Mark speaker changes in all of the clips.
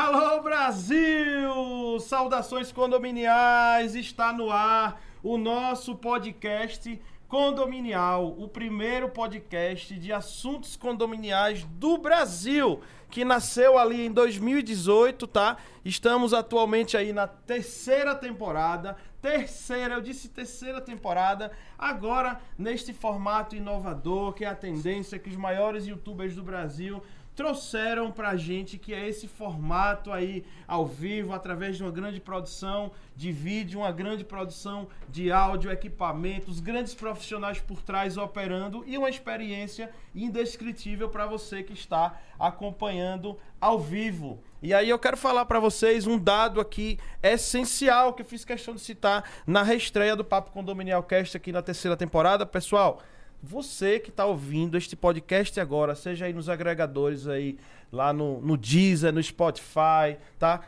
Speaker 1: Alô Brasil! Saudações condominiais! Está no ar o nosso podcast condominial, o primeiro podcast de assuntos condominiais do Brasil, que nasceu ali em 2018, tá? Estamos atualmente aí na terceira temporada. Terceira, eu disse terceira temporada, agora neste formato inovador, que é a tendência que os maiores youtubers do Brasil trouxeram pra gente que é esse formato aí ao vivo, através de uma grande produção de vídeo, uma grande produção de áudio, equipamentos, grandes profissionais por trás operando e uma experiência indescritível para você que está acompanhando ao vivo. E aí eu quero falar para vocês um dado aqui essencial que eu fiz questão de citar na reestreia do Papo Condominial Cast aqui na terceira temporada, pessoal. Você que está ouvindo este podcast agora, seja aí nos agregadores aí, lá no, no Deezer, no Spotify, tá?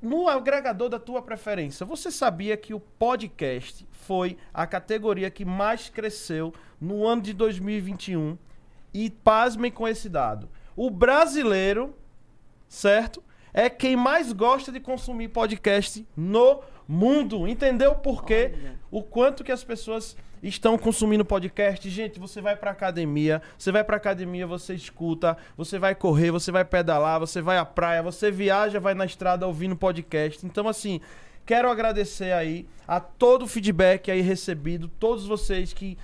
Speaker 1: No agregador da tua preferência, você sabia que o podcast foi a categoria que mais cresceu no ano de 2021? E pasmem com esse dado. O brasileiro, certo? É quem mais gosta de consumir podcast no mundo. Entendeu por quê? O quanto que as pessoas estão consumindo podcast. Gente, você vai pra academia, você vai pra academia, você escuta, você vai correr, você vai pedalar, você vai à praia, você viaja, vai na estrada ouvindo podcast. Então, assim, quero agradecer aí a todo o feedback aí recebido, todos vocês que.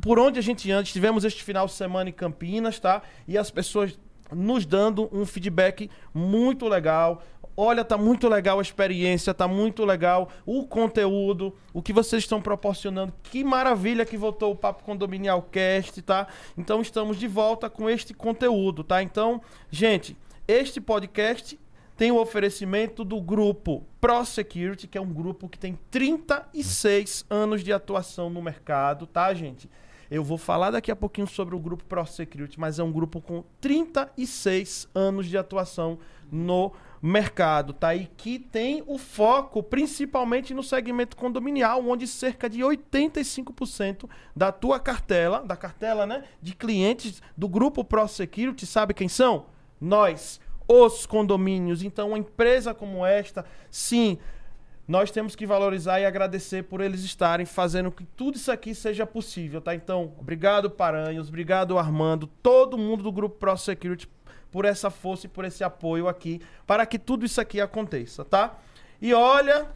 Speaker 1: por onde a gente anda, tivemos este final de semana em Campinas, tá? E as pessoas nos dando um feedback muito legal. Olha, tá muito legal a experiência, tá muito legal o conteúdo, o que vocês estão proporcionando. Que maravilha que voltou o Papo Condominial Cast, tá? Então estamos de volta com este conteúdo, tá? Então, gente, este podcast tem o oferecimento do grupo Pro Security, que é um grupo que tem 36 anos de atuação no mercado, tá, gente? Eu vou falar daqui a pouquinho sobre o grupo Pro Security, mas é um grupo com 36 anos de atuação no mercado, tá? E que tem o foco principalmente no segmento condominial, onde cerca de 85% da tua cartela, da cartela, né, de clientes do grupo Pro Security, sabe quem são? Nós, os condomínios. Então, uma empresa como esta, sim, nós temos que valorizar e agradecer por eles estarem fazendo que tudo isso aqui seja possível, tá? Então, obrigado Paranhos, obrigado Armando, todo mundo do grupo Pro Security por essa força e por esse apoio aqui para que tudo isso aqui aconteça, tá? E olha,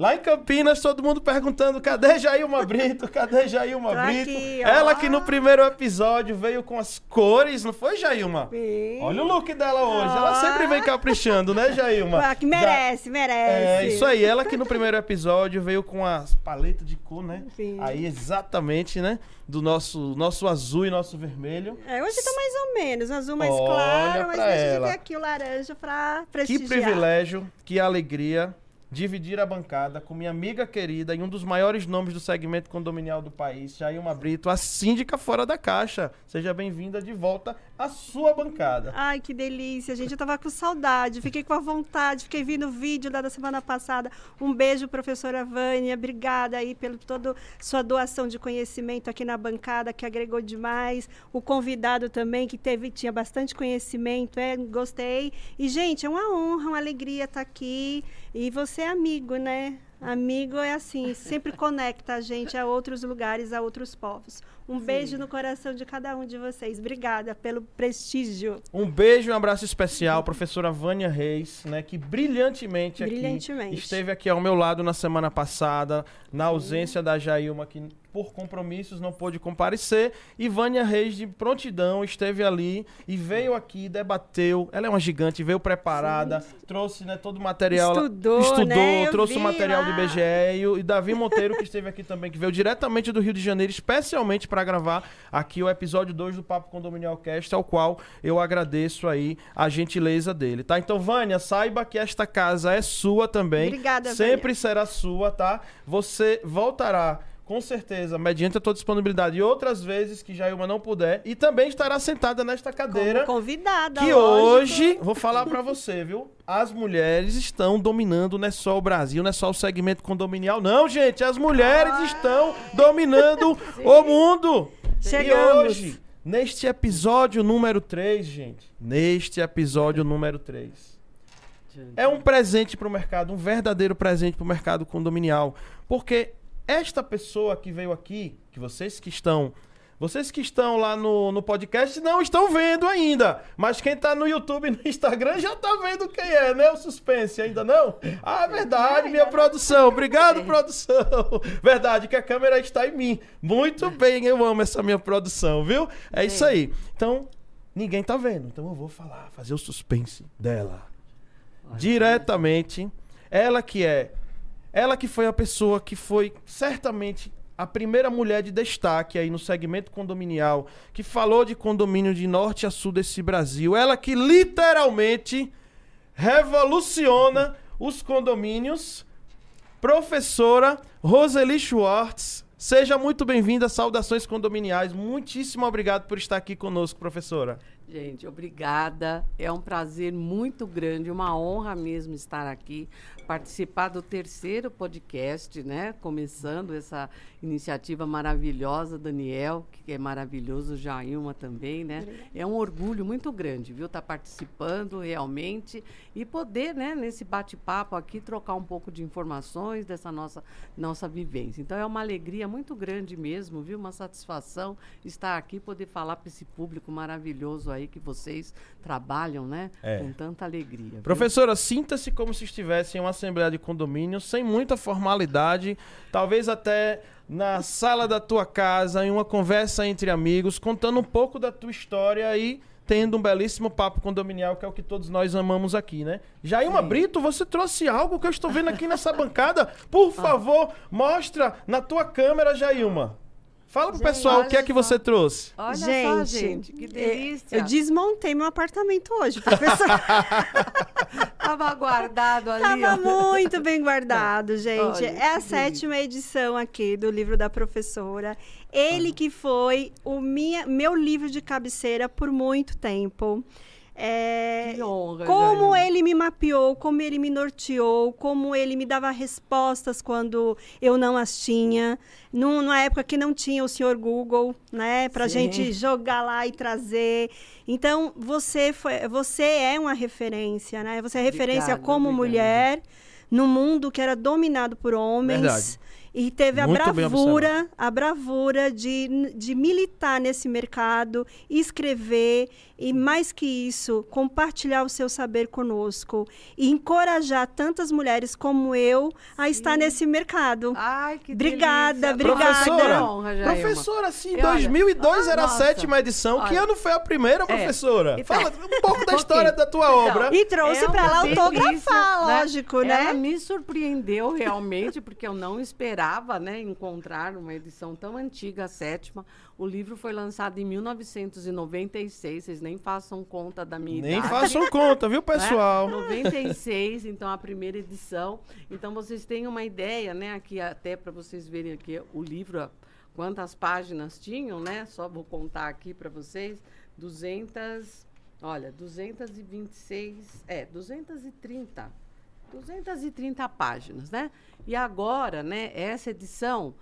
Speaker 1: Lá em Campinas, todo mundo perguntando: cadê Jailma Brito? Cadê Jailma
Speaker 2: Tô
Speaker 1: Brito?
Speaker 2: aqui.
Speaker 1: Ela que no primeiro episódio veio com as cores, não foi, Jailma?
Speaker 2: Sim.
Speaker 1: Olha o look dela hoje. Ela
Speaker 2: Ó.
Speaker 1: sempre vem caprichando, né, Jailma?
Speaker 2: Ah, que merece, merece.
Speaker 1: É, isso aí. Ela que no primeiro episódio veio com as paletas de cor, né?
Speaker 2: Sim.
Speaker 1: Aí, exatamente, né? Do nosso, nosso azul e nosso vermelho.
Speaker 2: É, hoje tá mais ou menos, azul mais
Speaker 1: Olha
Speaker 2: claro, mas
Speaker 1: ela.
Speaker 2: de ter aqui o laranja pra
Speaker 1: Que
Speaker 2: prestigiar.
Speaker 1: privilégio, que alegria dividir a bancada com minha amiga querida e um dos maiores nomes do segmento condominial do país, Jailma Brito, a síndica fora da caixa. Seja bem-vinda de volta à sua bancada.
Speaker 2: Ai, que delícia, gente. Eu tava com saudade, fiquei com a vontade, fiquei vendo o vídeo lá da semana passada. Um beijo, professora Vânia. Obrigada aí pela toda sua doação de conhecimento aqui na bancada, que agregou demais. O convidado também, que teve, tinha bastante conhecimento, é, gostei. E, gente, é uma honra, uma alegria estar aqui. E você é amigo, né? Amigo é assim, sempre conecta a gente a outros lugares, a outros povos. Um beijo no coração de cada um de vocês. Obrigada pelo prestígio.
Speaker 1: Um beijo e um abraço especial, professora Vânia Reis, né, que brilhantemente,
Speaker 2: Brilhantemente.
Speaker 1: aqui esteve aqui ao meu lado na semana passada, na ausência da Jailma, que por compromissos não pôde comparecer, e Vânia Reis de prontidão esteve ali e veio aqui, debateu. Ela é uma gigante, veio preparada, trouxe, né, todo o material,
Speaker 2: Estudou,
Speaker 1: estudou,
Speaker 2: né?
Speaker 1: Trouxe o material do. IBGE e, o- e Davi Monteiro que esteve aqui também, que veio diretamente do Rio de Janeiro, especialmente para gravar aqui o episódio 2 do Papo Condominial Cast, ao qual eu agradeço aí a gentileza dele, tá? Então, Vânia, saiba que esta casa é sua também.
Speaker 2: Obrigada,
Speaker 1: Sempre será sua, tá? Você voltará com certeza, mediante a tua disponibilidade e outras vezes que Jailma não puder, e também estará sentada nesta cadeira
Speaker 2: Como convidada.
Speaker 1: que
Speaker 2: lógico.
Speaker 1: hoje, vou falar pra você, viu? As mulheres estão dominando, não é só o Brasil, não é só o segmento condominial, não, gente. As mulheres
Speaker 2: Ah.
Speaker 1: estão dominando o mundo.
Speaker 2: Chegamos.
Speaker 1: E hoje, neste episódio número 3, gente, neste episódio número 3, é um presente para o mercado, um verdadeiro presente para o mercado condominial. Porque esta pessoa que veio aqui, que vocês que estão vocês que estão lá no, no podcast não estão vendo ainda. Mas quem está no YouTube e no Instagram já está vendo quem é, né? O suspense, ainda não? Ah, verdade, minha produção. Obrigado, produção. Verdade, que a câmera está em mim. Muito bem, eu amo essa minha produção, viu? É isso aí. Então, ninguém está vendo. Então eu vou falar, fazer o suspense dela. Diretamente. Ela que é. Ela que foi a pessoa que foi certamente a primeira mulher de destaque aí no segmento condominial, que falou de condomínio de norte a sul desse Brasil. Ela que literalmente revoluciona os condomínios. Professora Roseli Schwartz, seja muito bem-vinda. Saudações condominiais. Muitíssimo obrigado por estar aqui conosco, professora.
Speaker 3: Gente, obrigada. É um prazer muito grande, uma honra mesmo estar aqui participar do terceiro podcast, né? Começando essa iniciativa maravilhosa, Daniel, que é maravilhoso, Jailma também, né? É um orgulho muito grande, viu? Estar tá participando realmente e poder, né, nesse bate-papo aqui, trocar um pouco de informações dessa nossa, nossa vivência. Então é uma alegria muito grande mesmo, viu? Uma satisfação estar aqui, poder falar para esse público maravilhoso aí que vocês trabalham, né? É. Com tanta alegria. Viu?
Speaker 1: Professora, sinta-se como se estivesse em uma assembleia de condomínio, sem muita formalidade, talvez até na sala da tua casa, em uma conversa entre amigos, contando um pouco da tua história e tendo um belíssimo papo condominial, que é o que todos nós amamos aqui, né? Jailma Sim. Brito, você trouxe algo que eu estou vendo aqui nessa bancada. Por ah. favor, mostra na tua câmera, Jailma. Fala pro gente, pessoal o que é que você trouxe.
Speaker 3: Olha gente, só, gente, que delícia.
Speaker 2: Eu desmontei meu apartamento hoje, professor.
Speaker 3: Tava guardado ali.
Speaker 2: Tava ó. muito bem guardado, gente. Olha, é a sétima edição aqui do livro da professora. Ele que foi o minha, meu livro de cabeceira por muito tempo. É,
Speaker 3: que honra,
Speaker 2: como ele me mapeou, como ele me norteou, como ele me dava respostas quando eu não as tinha. Num, numa época que não tinha o senhor Google, né? Pra Sim. gente jogar lá e trazer. Então, você, foi, você é uma referência, né? Você é referência obrigado, como obrigado. mulher no mundo que era dominado por homens. Verdade. E teve Muito a bravura, a bravura de, de militar nesse mercado, escrever e mais que isso, compartilhar o seu saber conosco e encorajar tantas mulheres como eu a Sim. estar nesse mercado.
Speaker 3: Ai, que
Speaker 2: Obrigada,
Speaker 3: delícia.
Speaker 2: obrigada.
Speaker 1: Professora, honra, professora, sim, 2002 olha, era a sétima edição. Olha, que ano foi a primeira, é. professora? É, Fala um pouco da história da tua então, obra.
Speaker 2: E trouxe é para lá autografar, né? lógico, né?
Speaker 3: Ela me surpreendeu realmente, porque eu não esperava né, encontrar uma edição tão antiga, a sétima. O livro foi lançado em 1996, vocês nem façam conta da minha
Speaker 1: nem
Speaker 3: idade.
Speaker 1: Nem façam conta, viu, pessoal?
Speaker 3: Né? 96, então a primeira edição. Então vocês têm uma ideia, né, aqui até para vocês verem aqui o livro, quantas páginas tinham, né? Só vou contar aqui para vocês, 200, olha, 226, é, 230. 230 páginas, né? E agora, né, essa edição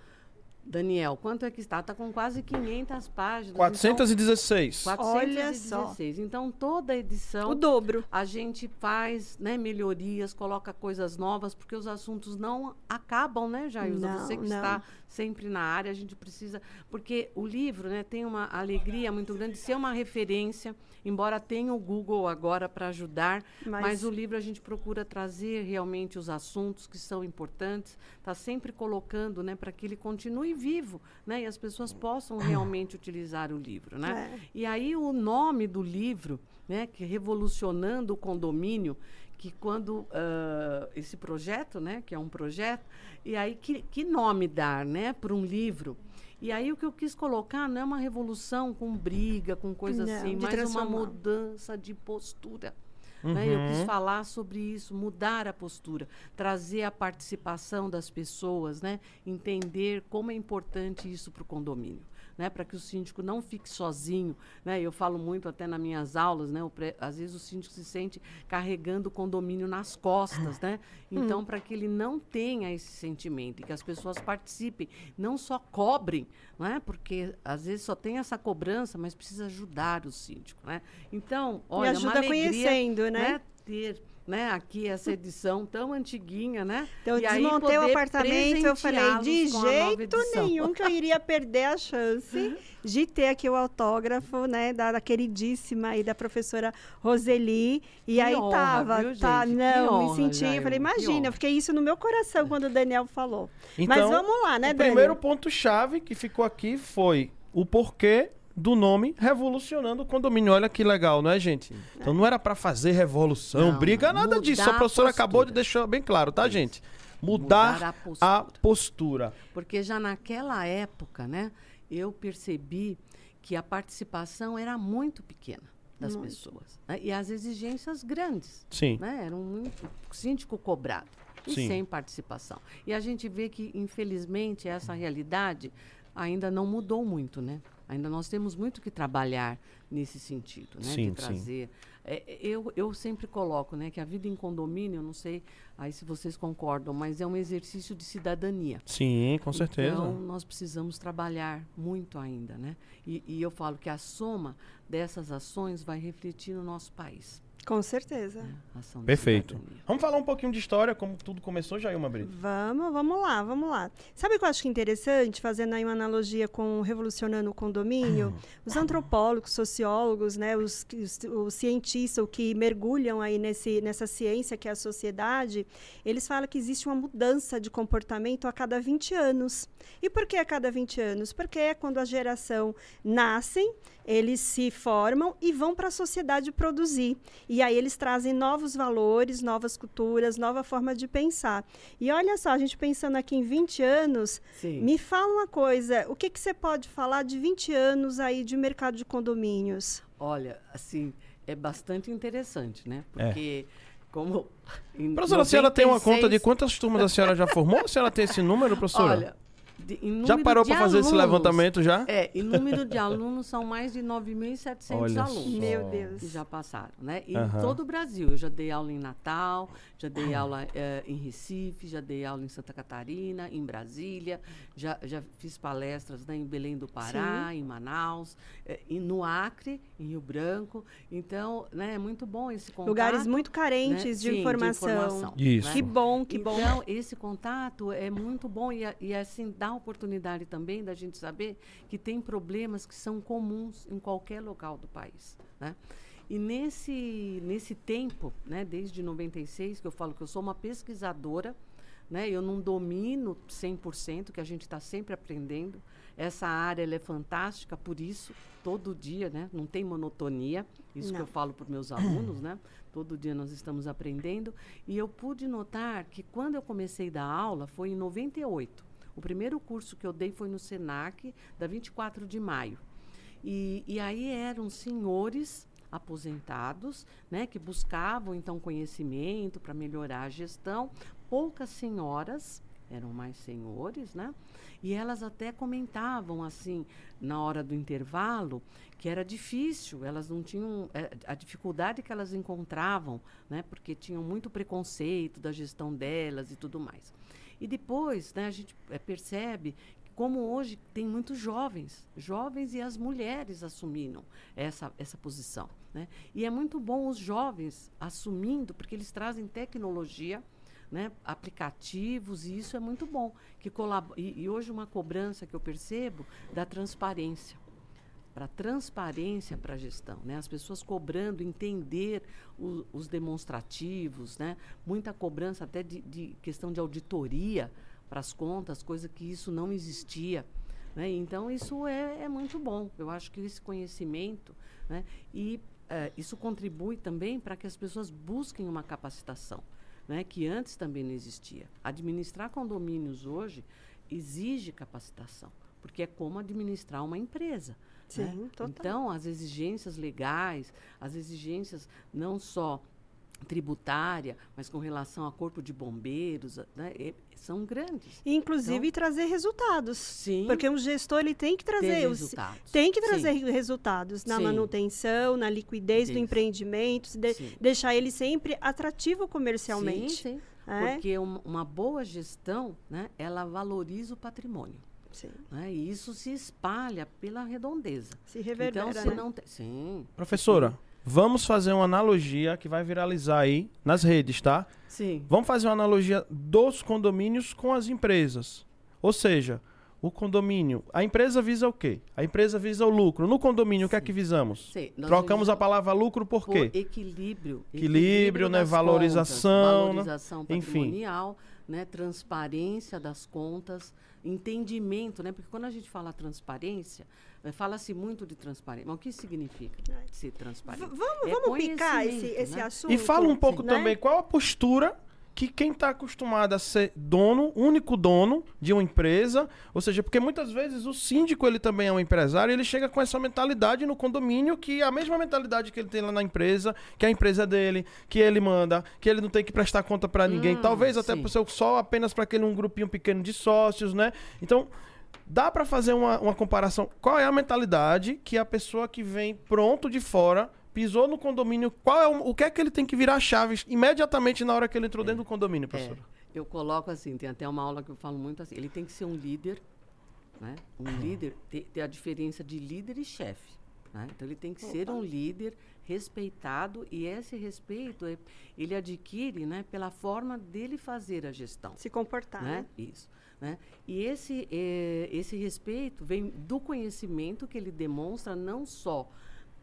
Speaker 3: Daniel, quanto é que está? Está com quase 500 páginas.
Speaker 1: 416.
Speaker 3: Então, 416. Olha só. Então, toda edição...
Speaker 2: O dobro.
Speaker 3: A gente faz né, melhorias, coloca coisas novas, porque os assuntos não acabam, né, Jailza? Não, Você que não. está sempre na área, a gente precisa... Porque o livro né, tem uma alegria muito grande de ser uma referência, embora tenha o Google agora para ajudar, mas... mas... o livro a gente procura trazer realmente os assuntos que são importantes, está sempre colocando né, para que ele continue vivo, né? E as pessoas possam realmente utilizar o livro, né? É. E aí o nome do livro, né? Que revolucionando o condomínio, que quando uh, esse projeto, né? Que é um projeto, e aí que, que nome dar, né? Para um livro? E aí o que eu quis colocar não é uma revolução com briga, com coisa não, assim, mas uma mudança de postura. Uhum. Né? Eu quis uhum. falar sobre isso, mudar a postura, trazer a participação das pessoas, né? entender como é importante isso para o condomínio né, para que o síndico não fique sozinho. Né? Eu falo muito até nas minhas aulas, né, pré, às vezes o síndico se sente carregando o condomínio nas costas. Né? Então, hum. para que ele não tenha esse sentimento e que as pessoas participem, não só cobrem, né, porque às vezes só tem essa cobrança, mas precisa ajudar o síndico. Né? Então, olha,
Speaker 2: e ajuda
Speaker 3: uma alegria,
Speaker 2: conhecendo, né?
Speaker 3: né ter né, aqui essa edição tão antiguinha, né?
Speaker 2: Então, eu desmontei o apartamento, eu falei, de jeito nenhum que eu iria perder a chance de ter aqui o autógrafo, né, da, da queridíssima e da professora Roseli. E que aí honra, tava, viu, tá, gente? não, me senti, eu falei, imagina, eu fiquei isso no meu coração quando o Daniel falou.
Speaker 1: Então, Mas vamos lá, né, o Daniel? O primeiro ponto-chave que ficou aqui foi o porquê do nome revolucionando o condomínio. Olha que legal, não é, gente? Então não era para fazer revolução, não, briga, nada disso. A professora a acabou de deixar bem claro, tá, gente? Mudar, Mudar a, postura. a, postura.
Speaker 3: Porque já naquela época, né, eu percebi que a participação era muito pequena das muito. pessoas. Né? E as exigências grandes.
Speaker 1: Sim.
Speaker 3: Né? Eram muito. O síndico cobrado. E Sim. sem participação. E a gente vê que, infelizmente, essa realidade ainda não mudou muito, né? Ainda nós temos muito que trabalhar nesse sentido, né?
Speaker 1: Sim,
Speaker 3: de trazer. É, eu, eu sempre coloco, né, que a vida em condomínio, eu não sei aí se vocês concordam, mas é um exercício de cidadania.
Speaker 1: Sim, com certeza.
Speaker 3: Então nós precisamos trabalhar muito ainda, né? E, e eu falo que a soma dessas ações vai refletir no nosso país.
Speaker 2: Com certeza.
Speaker 1: É, Perfeito. Vamos falar um pouquinho de história, como tudo começou, Jailma Brito?
Speaker 2: Vamos, vamos lá, vamos lá. Sabe o que eu acho interessante, fazendo aí uma analogia com Revolucionando o Condomínio? Os antropólogos, sociólogos, né, os, os, os cientistas que mergulham aí nesse, nessa ciência que é a sociedade, eles falam que existe uma mudança de comportamento a cada 20 anos. E por que a cada 20 anos? Porque é quando a geração nascem, eles se formam e vão para a sociedade produzir. E aí eles trazem novos valores, novas culturas, nova forma de pensar. E olha só, a gente pensando aqui em 20 anos, Sim. me fala uma coisa, o que, que você pode falar de 20 anos aí de mercado de condomínios?
Speaker 3: Olha, assim, é bastante interessante, né? Porque... É. Como.
Speaker 1: Professora, 96... a senhora tem uma conta de quantas turmas a senhora já formou? A senhora tem esse número, professora?
Speaker 3: Olha,
Speaker 1: de, já parou para fazer esse levantamento já?
Speaker 3: É, em número de alunos são mais de 9.700 alunos.
Speaker 2: Meu Deus.
Speaker 3: Que já passaram, né? Em uhum. todo o Brasil. Eu já dei aula em Natal, já dei aula é, em Recife, já dei aula em Santa Catarina, em Brasília, já, já fiz palestras né, em Belém do Pará, Sim. em Manaus, é, e no Acre, em Rio Branco. Então, né, é muito bom esse contato.
Speaker 2: Lugares muito carentes né? de, Sim, informação. de, informação.
Speaker 1: Isso.
Speaker 2: Né? Que bom, que bom.
Speaker 3: Então, esse contato é muito bom e, e assim, dá a oportunidade também da gente saber que tem problemas que são comuns em qualquer local do país, né? E nesse, nesse tempo, né, desde 96, que eu falo que eu sou uma pesquisadora, né, eu não domino 100%, que a gente está sempre aprendendo. Essa área é fantástica, por isso, todo dia, né, não tem monotonia, isso não. que eu falo para meus alunos, né, todo dia nós estamos aprendendo. E eu pude notar que quando eu comecei a dar aula, foi em 98. O primeiro curso que eu dei foi no SENAC, da 24 de maio. E, e aí eram senhores aposentados, né, que buscavam então conhecimento para melhorar a gestão. Poucas senhoras, eram mais senhores, né? E elas até comentavam assim, na hora do intervalo, que era difícil, elas não tinham é, a dificuldade que elas encontravam, né? Porque tinham muito preconceito da gestão delas e tudo mais. E depois, né, a gente é, percebe como hoje tem muitos jovens, jovens e as mulheres assumiram essa, essa posição. Né? E é muito bom os jovens assumindo, porque eles trazem tecnologia, né, aplicativos, e isso é muito bom. Que e, e hoje uma cobrança que eu percebo da transparência para transparência para a gestão, né? As pessoas cobrando, entender o, os demonstrativos, né? Muita cobrança até de, de questão de auditoria para as contas, coisa que isso não existia. Né? Então, isso é, é, muito bom. Eu acho que esse conhecimento, né? e uh, isso contribui também para que as pessoas busquem uma capacitação, né? que antes também não existia. Administrar condomínios hoje exige capacitação, porque é como administrar uma empresa. Sim, né? Então, as exigências legais, as exigências não só tributária, mas com relação a corpo de bombeiros, né, são grandes.
Speaker 2: Inclusive então, trazer resultados. Sim. Porque um gestor ele tem que trazer
Speaker 3: resultados.
Speaker 2: tem que trazer Sim. resultados na Sim. manutenção, na liquidez do empreendimento, de, deixar ele sempre atrativo comercialmente.
Speaker 3: Sim, sim. É? Porque uma, uma boa gestão, né, ela valoriza o patrimônio. Sim. Né? E isso se espalha pela redondeza.
Speaker 2: Se reverbera,
Speaker 3: então, se
Speaker 2: né?
Speaker 3: não te... Sim.
Speaker 1: Professora, Vamos fazer uma analogia que vai viralizar aí nas redes, tá?
Speaker 3: Sim.
Speaker 1: Vamos fazer uma analogia dos condomínios com as empresas. Ou seja, o condomínio, a empresa visa o quê? A empresa visa o lucro. No condomínio, o que é que visamos?
Speaker 3: Sim,
Speaker 1: Trocamos a palavra lucro por
Speaker 3: por
Speaker 1: quê?
Speaker 3: equilíbrio.
Speaker 1: Equilíbrio, né? Valorização,
Speaker 3: contas,
Speaker 1: né?
Speaker 3: valorização
Speaker 1: Enfim.
Speaker 3: patrimonial, né? Transparência das contas, entendimento, né? Porque quando a gente fala transparência, eh, fala-se muito de transparência. Mas o que significa ser
Speaker 2: V-
Speaker 3: transparente?
Speaker 2: vamos
Speaker 3: É
Speaker 2: vamos picar esse,
Speaker 3: conhecimento,
Speaker 2: esse
Speaker 3: né?
Speaker 2: assunto.
Speaker 1: E fala um pouco
Speaker 2: né?
Speaker 1: também qual a postura que quem está acostumado a ser dono, único dono de uma empresa, ou seja, porque muitas vezes o síndico ele também é um empresário, e ele chega com essa mentalidade no condomínio que é a mesma mentalidade que ele tem lá na empresa, que a empresa é dele, que ele manda, que ele não tem que prestar conta para ninguém,
Speaker 3: Hum,
Speaker 1: talvez até pro seu só apenas para aquele um grupinho pequeno de sócios, né? Então Dá para fazer uma, uma comparação? Qual é a mentalidade que a pessoa que vem pronto de fora pisou no condomínio? Qual é o, o que é que ele tem que virar chaves imediatamente na hora que ele entrou dentro do condomínio,
Speaker 3: É,
Speaker 1: professora?
Speaker 3: eu coloco assim, tem até uma aula que eu falo muito assim, ele tem que ser um líder, né? Um líder, tem, a diferença de líder e chefe. né? Então ele tem que ser um líder respeitado e esse respeito é- ele adquire né, pela forma dele fazer a gestão
Speaker 2: Se comportar.
Speaker 3: né?
Speaker 2: né?
Speaker 3: Isso. Né? E esse, eh, esse respeito vem do conhecimento que ele demonstra não só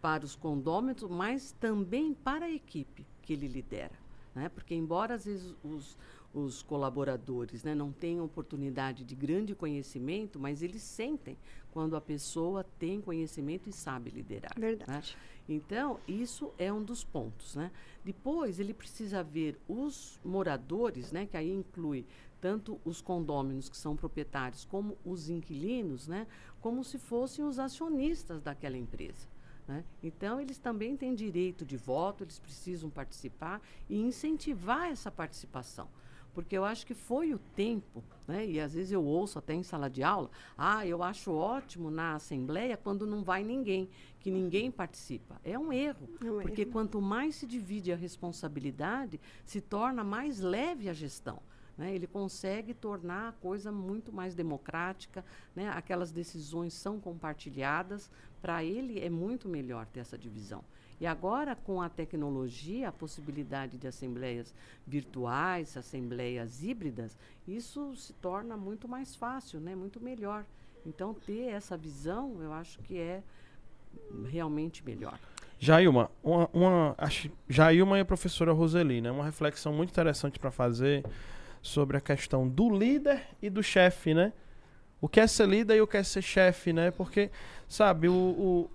Speaker 3: para os condôminos, mas também para a equipe que ele lidera. Né? Porque, embora às vezes os, os colaboradores né, não tenham oportunidade de grande conhecimento, mas eles sentem quando a pessoa tem conhecimento e sabe liderar. né?
Speaker 2: Verdade.
Speaker 3: Então, isso é um dos pontos, né? Depois, ele precisa ver os moradores, né? Que aí inclui tanto os condôminos que são proprietários como os inquilinos, né? Como se fossem os acionistas daquela empresa. Né? Então, eles também têm direito de voto, eles precisam participar e incentivar essa participação. Porque eu acho que foi o tempo, né? e às vezes eu ouço até em sala de aula, ah, eu acho ótimo na Assembleia quando não vai ninguém, que ninguém participa. É um erro,
Speaker 2: É um
Speaker 3: porque
Speaker 2: erro.
Speaker 3: quanto mais se divide a responsabilidade, se torna mais leve a gestão. Né? Ele consegue tornar a coisa muito mais democrática, né? aquelas decisões são compartilhadas, para ele é muito melhor ter essa divisão. E agora, com a tecnologia, a possibilidade de assembleias virtuais, assembleias híbridas, isso se torna muito mais fácil, né? muito melhor. Então, ter essa visão, eu acho que é realmente melhor.
Speaker 1: Jailma, uma, uma, acho, Jailma e a professora Roseli, né? Uma reflexão muito interessante para fazer sobre a questão do líder e do chefe, né? O que é ser líder e o que é ser chefe, né? Porque, sabe, o, o,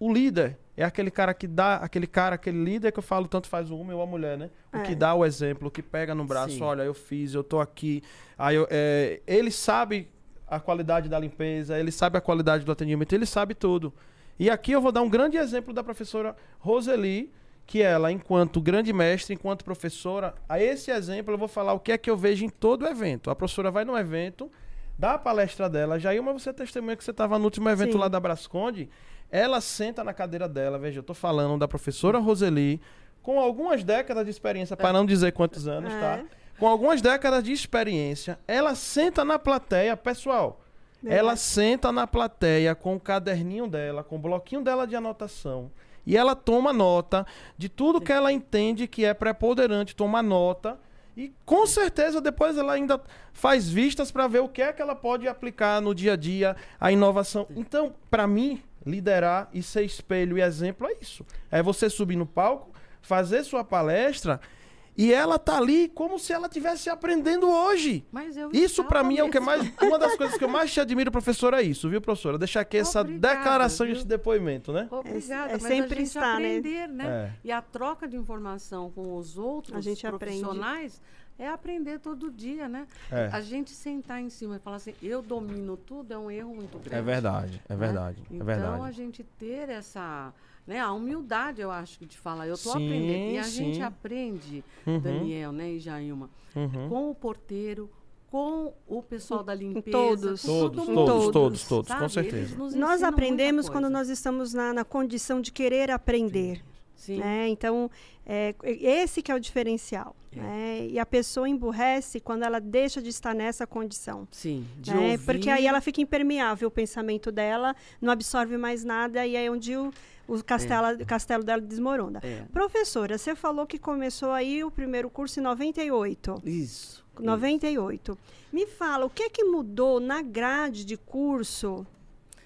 Speaker 1: o líder é aquele cara que dá, aquele cara, aquele líder que eu falo, tanto faz o homem ou a mulher, né? O
Speaker 2: É.
Speaker 1: que dá o exemplo, o que pega no braço,
Speaker 3: Sim.
Speaker 1: olha, eu fiz, eu tô aqui. Aí eu, é, ele sabe a qualidade da limpeza, ele sabe a qualidade do atendimento, ele sabe tudo. E aqui eu vou dar um grande exemplo da professora Roseli, que ela, enquanto grande mestre, enquanto professora, a esse exemplo eu vou falar o que é que eu vejo em todo evento. A professora vai num evento, dá a palestra dela, Jailma, você testemunha que você estava no último evento
Speaker 2: Sim.
Speaker 1: lá da Brasconde, ela senta na cadeira dela, veja, eu tô falando da professora Roseli, com algumas décadas de experiência, para não dizer quantos anos,
Speaker 2: É.
Speaker 1: tá? Com algumas décadas de experiência, ela senta na plateia, pessoal,
Speaker 2: Verdade.
Speaker 1: ela senta na plateia com o caderninho dela, com o bloquinho dela de anotação. E ela toma nota de tudo que ela entende que é preponderante, toma nota. E com certeza depois ela ainda faz vistas para ver o que é que ela pode aplicar no dia a dia, a inovação. Então, para mim, liderar e ser espelho e exemplo é isso. É você subir no palco, fazer sua palestra e ela tá ali como se ela estivesse aprendendo hoje.
Speaker 3: Mas eu
Speaker 1: Isso pra
Speaker 3: estava
Speaker 1: mim é o que mais. Uma das coisas que eu mais te admiro, professor, é isso, viu, professora? Deixar aqui essa
Speaker 3: Obrigada,
Speaker 1: declaração e
Speaker 3: viu?
Speaker 1: esse depoimento, né?
Speaker 3: Obrigada,
Speaker 2: é
Speaker 3: mas
Speaker 2: sempre
Speaker 3: a gente
Speaker 2: estar, né?
Speaker 3: aprender, né?
Speaker 1: É.
Speaker 3: E a troca de informação com os outros
Speaker 2: A gente aprende.
Speaker 3: profissionais é aprender todo dia, né?
Speaker 1: É.
Speaker 3: A gente sentar em cima e falar assim, eu domino tudo, é um erro muito grande.
Speaker 1: É verdade, é
Speaker 3: né?
Speaker 1: verdade, é
Speaker 3: Então,
Speaker 1: verdade.
Speaker 3: a gente ter essa... Né, a humildade, eu acho que de falar, eu estou
Speaker 1: Sim,
Speaker 3: aprendendo. E a
Speaker 1: sim.
Speaker 3: gente aprende,
Speaker 1: Uhum.
Speaker 3: Daniel né, e Jailma,
Speaker 1: Uhum.
Speaker 3: com o porteiro, com o pessoal da limpeza.
Speaker 2: todos.
Speaker 3: com
Speaker 1: Todos,
Speaker 3: todo
Speaker 1: todos,
Speaker 3: mundo,
Speaker 1: todos, todos, com certeza.
Speaker 2: Nós aprendemos quando nós estamos na, na condição de querer aprender. Sim. Né? Então, é, esse que é o diferencial. É. Né? E a pessoa emburrece quando ela deixa de estar nessa condição.
Speaker 3: Sim,
Speaker 2: de né? ouvir... Porque aí ela fica impermeável, o pensamento dela não absorve mais nada e aí é onde o, o castelo, é. castelo dela desmorona. É. Professora, você falou que começou aí o primeiro curso em 98.
Speaker 3: Isso.
Speaker 2: 98. Isso. Me fala, o que é que mudou na grade de curso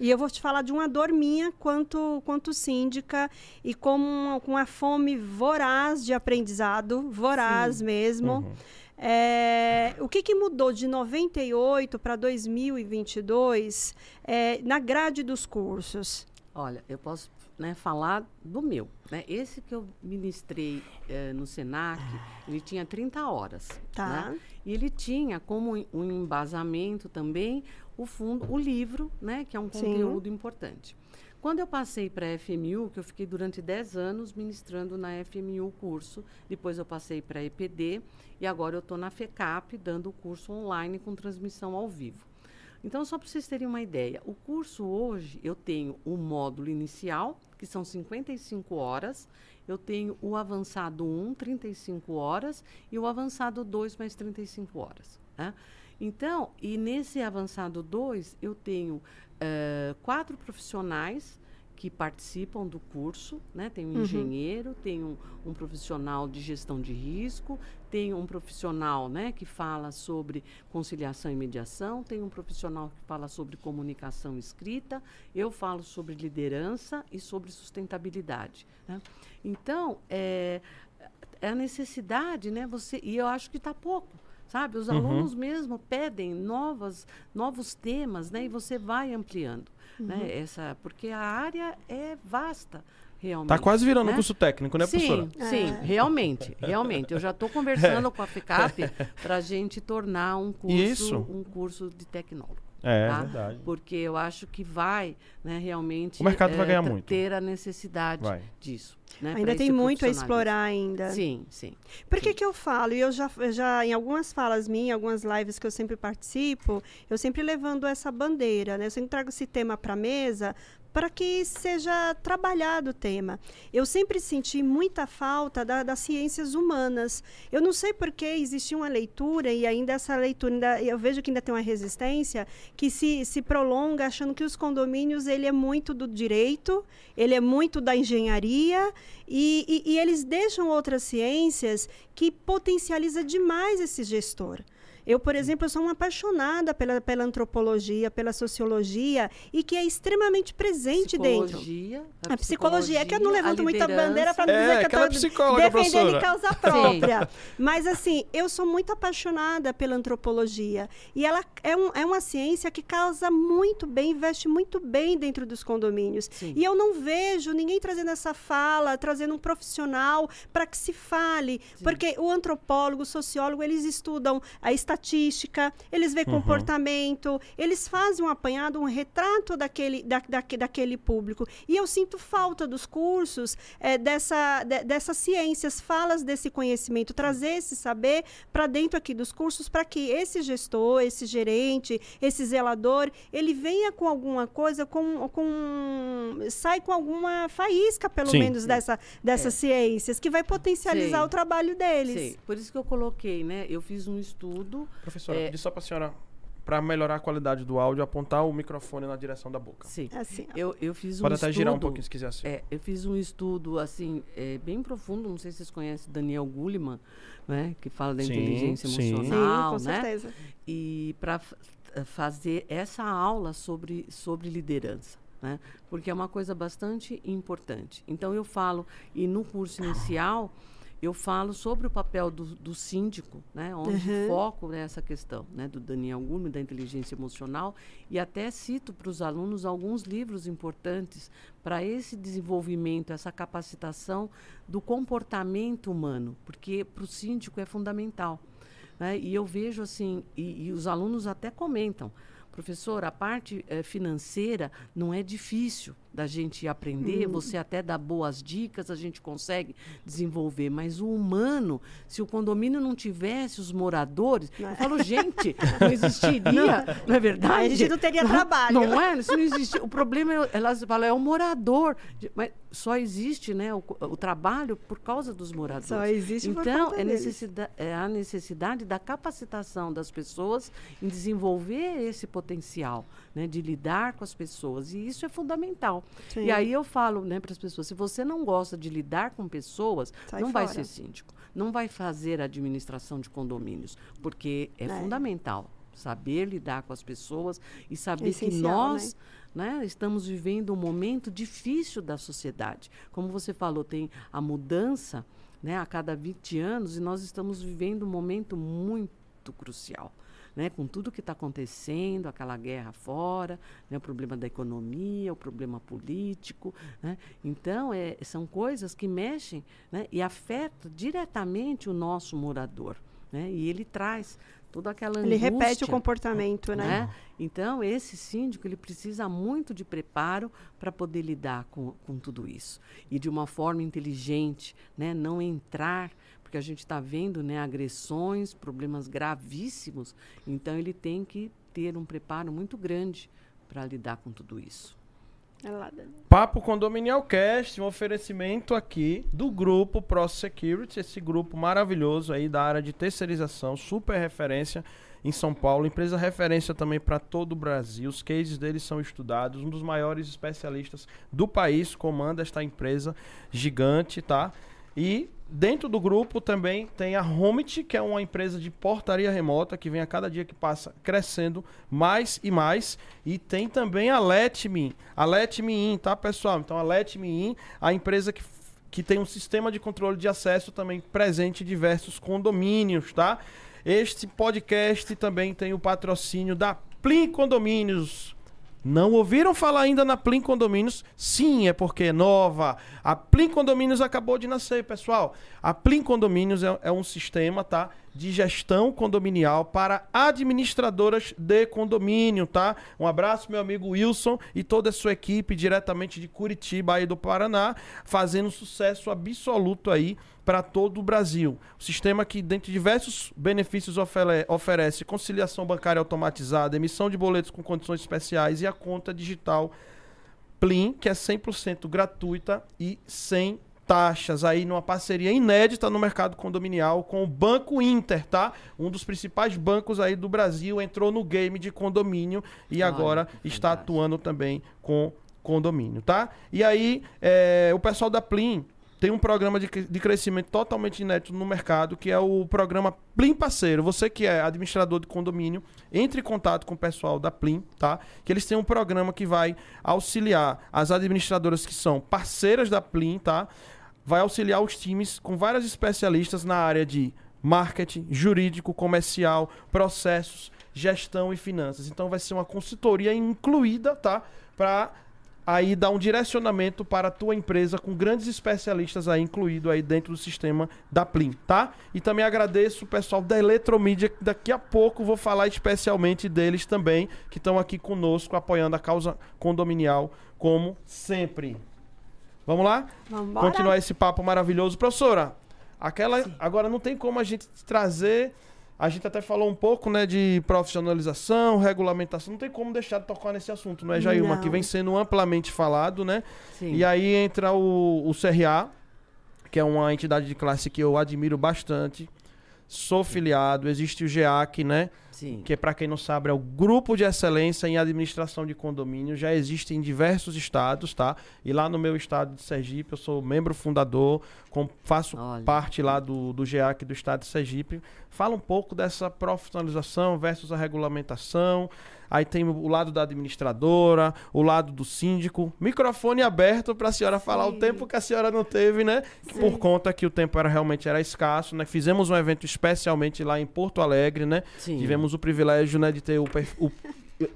Speaker 2: e eu vou te falar de uma dor minha quanto, quanto síndica e com, com a fome voraz de aprendizado, voraz Sim. mesmo. Uhum. É, o que, que, mudou de 98 para 2022 é, na grade dos cursos?
Speaker 3: Olha, eu posso né, falar do meu. Né? Esse que eu ministrei eh, no SENAC, ele tinha 30 horas. Tá. Né? E ele tinha como um embasamento também o fundo, o livro, né, que é um conteúdo Sim. importante. Quando eu passei para a FMU, que eu fiquei durante 10 anos ministrando na FMU o curso, depois eu passei para a EPD e agora eu estou na FECAP dando o curso online com transmissão ao vivo. Então, só para vocês terem uma ideia, o curso hoje eu tenho o módulo inicial, que são 55 horas, eu tenho o avançado 1, 35 horas, e o avançado 2, mais 35 horas. Né? Então, e nesse avançado 2, eu tenho uh, quatro profissionais que participam do curso, né? Tem um uhum. engenheiro, tem um, um, profissional de gestão de risco, tem um profissional, né, que fala sobre conciliação e mediação, tem um profissional que fala sobre comunicação escrita, eu falo sobre liderança e sobre sustentabilidade. Né? Então, é, é a necessidade, né? Você e eu acho que está pouco sabe? Os uhum. alunos mesmo pedem novas, novos temas, né? E você vai ampliando, né? uhum. né? Essa, porque a área é vasta. Realmente,
Speaker 1: tá quase virando né? um curso técnico, né,
Speaker 3: sim,
Speaker 1: professora?
Speaker 3: Sim, é. realmente, realmente. Eu já estou conversando é. com a FICAP para a gente tornar um curso, Isso. um curso de tecnólogo.
Speaker 1: É, tá? verdade.
Speaker 3: Porque eu acho que vai, né, realmente.
Speaker 1: O mercado é, vai ganhar muito.
Speaker 3: Ter a necessidade vai. disso. Né,
Speaker 2: ainda tem muito a explorar ainda.
Speaker 3: Sim, sim.
Speaker 2: Por
Speaker 3: que
Speaker 2: que eu falo? E eu já, já, em algumas falas minhas, algumas lives que eu sempre participo, eu sempre levando essa bandeira, né? Eu sempre trago esse tema para a mesa para que seja trabalhado o tema. Eu sempre senti muita falta da, das ciências humanas. Eu não sei por que existia uma leitura, e ainda essa leitura, ainda, eu vejo que ainda tem uma resistência, que se, se prolonga achando que os condomínios ele é muito do direito, ele é muito da engenharia, e, e, e eles deixam outras ciências que potencializa demais esse gestor. Eu, por exemplo, sou uma apaixonada pela, pela antropologia, pela sociologia e que é extremamente presente dentro. A psicologia,
Speaker 3: a psicologia
Speaker 2: é que eu não levanto muita bandeira para não dizer
Speaker 1: é,
Speaker 2: que eu estou defendendo em causa própria. Mas, assim, eu sou muito apaixonada pela antropologia. E ela é, um, é uma ciência que causa muito bem, investe muito bem dentro dos condomínios. Sim. E eu não vejo ninguém trazendo essa fala, trazendo um profissional para que se fale. Sim. Porque o antropólogo, o sociólogo, eles estudam a estatística, eles veem uhum. comportamento, eles fazem um apanhado, um retrato daquele, da, da, daquele público. E eu sinto falta dos cursos é, dessa, de, dessas ciências, falas desse conhecimento, trazer esse saber para dentro aqui dos cursos para que esse gestor, esse gerente, esse zelador, ele venha com alguma coisa, com, com sai com alguma faísca, pelo Sim. menos, dessa, dessas é. ciências, que vai potencializar Sim. o trabalho deles.
Speaker 3: Sim. Por isso que eu coloquei, né? Eu fiz um estudo
Speaker 1: Professora, é... só para a senhora para melhorar a qualidade do áudio, apontar o microfone na direção da boca.
Speaker 3: Sim. Assim, eu, eu fiz um
Speaker 1: Pode
Speaker 3: até
Speaker 1: girar um pouquinho se quiser assim.
Speaker 3: É, eu fiz um estudo assim é, bem profundo, não sei se vocês conhecem Daniel Gulliman, né, que fala da sim, inteligência emocional,
Speaker 2: sim, com né? certeza.
Speaker 3: E para fazer essa aula sobre sobre liderança. Né? Porque é uma coisa bastante importante. Então eu falo, e no curso inicial, eu falo sobre o papel do, do síndico, né, onde uhum. foco nessa questão né, do Daniel Gomes, da inteligência emocional, e até cito para os alunos alguns livros importantes para esse desenvolvimento, essa capacitação do comportamento humano, porque para o síndico é fundamental. Né? E eu vejo assim, e, e, os alunos até comentam, professor, a parte eh, financeira não é difícil da gente aprender, hum. você até dá boas dicas, a gente consegue desenvolver. Mas o humano, se o condomínio não tivesse os moradores, não. eu falo, gente, não existiria, não, não é verdade?
Speaker 2: A gente não teria trabalho.
Speaker 3: Não é? Se não existe, o problema, é, elas falam, é o morador. Mas só existe né, o, o trabalho por causa dos moradores.
Speaker 2: Só existe
Speaker 3: Então, é, necessidade, é a necessidade da capacitação das pessoas em desenvolver esse potencial né, de lidar com as pessoas. E isso é fundamental. Sim. E aí eu falo né, para as pessoas: se você não gosta de lidar com pessoas, Sai não fora. vai ser síndico. Não vai fazer administração de condomínios, porque é, é. fundamental saber lidar com as pessoas e saber é que nós né? né, estamos vivendo um momento difícil da sociedade. Como você falou, tem a mudança né, a cada 20 anos e nós estamos vivendo um momento muito crucial né, com tudo que está acontecendo, aquela guerra fora, né, o problema da economia, o problema político. Né? Então, é, são coisas que mexem né, e afetam diretamente o nosso morador. Né? E ele traz toda aquela angústia.
Speaker 2: Ele repete o comportamento, né? né?
Speaker 3: Então, esse síndico, ele precisa muito de preparo para poder lidar com, com tudo isso. E de uma forma inteligente, né? Não entrar porque a gente está vendo né, agressões, problemas gravíssimos. Então, ele tem que ter um preparo muito grande para lidar com tudo isso.
Speaker 1: É Papo Condominial Cast, um oferecimento aqui do grupo Pro Security, esse grupo maravilhoso aí da área de terceirização, super referência em São Paulo, empresa referência também para todo o Brasil. Os cases deles são estudados, um dos maiores especialistas do país comanda esta empresa gigante, tá? E dentro do grupo também tem a Homit, que é uma empresa de portaria remota que vem a cada dia que passa crescendo mais e mais. E tem também a Letme, a Letme In, tá, pessoal? Então a Letme In, a empresa que que tem um sistema de controle de acesso também presente em diversos condomínios, tá? Este podcast também tem o patrocínio da Plim Condomínios. Não ouviram falar ainda na Plim Condomínios? Sim, é porque é nova. A Plim Condomínios acabou de nascer, pessoal. A Plim Condomínios é, é um sistema, tá? De gestão condominial para administradoras de condomínio, tá? Um abraço, meu amigo Wilson e toda a sua equipe diretamente de Curitiba aí do Paraná, fazendo sucesso absoluto aí para todo o Brasil. O sistema que, dentre diversos benefícios, ofere oferece conciliação bancária automatizada, emissão de boletos com condições especiais e a conta digital Plim, que é 100% gratuita e sem taxas aí numa parceria inédita no mercado condominial com o Banco Inter, tá? Um dos principais bancos aí do Brasil entrou no game de condomínio e agora está atuando também com condomínio, tá? E aí, é, o pessoal da Plim tem um programa de, de crescimento totalmente inédito no mercado, que é o programa Plim Parceiro. Você que é administrador de condomínio, entre em contato com o pessoal da Plim, tá? Que eles têm um programa que vai auxiliar as administradoras que são parceiras da Plim, tá? Vai auxiliar os times com várias especialistas na área de marketing, jurídico, comercial, processos, gestão e finanças. Então vai ser uma consultoria incluída, tá? Para aí dá um direcionamento para a tua empresa com grandes especialistas aí incluído aí dentro do sistema da Plim, tá? E também agradeço o pessoal da Eletromídia, que daqui a pouco vou falar especialmente deles também, que estão aqui conosco apoiando a causa condominial como sempre. Vamos lá?
Speaker 2: Vamos
Speaker 1: Continuar esse papo maravilhoso, professora. Aquela Sim. agora não tem como a gente trazer a gente até falou um pouco, né, de profissionalização, regulamentação. Não tem como deixar de tocar nesse assunto, não é, Jailma? Que vem sendo amplamente falado, né? Sim. E aí entra o, o CRA, que é uma entidade de classe que eu admiro bastante. Sou filiado, existe o GEAC, né? Sim. Que, para quem não sabe, é o Grupo de Excelência em Administração de Condomínio. Já existe em diversos estados, tá? E lá no meu estado de Sergipe, eu sou membro fundador, com, faço Olha. parte lá do, do GEAC do estado de Sergipe. Fala um pouco dessa profissionalização versus a regulamentação. Aí tem o lado da administradora, o lado do síndico. Microfone aberto para a senhora Sim. falar o tempo que a senhora não teve, né? Sim. Por conta que o tempo era realmente era escasso, né? Fizemos um evento especialmente lá em Porto Alegre, né? Sim. Tivemos o privilégio, né, de ter o, o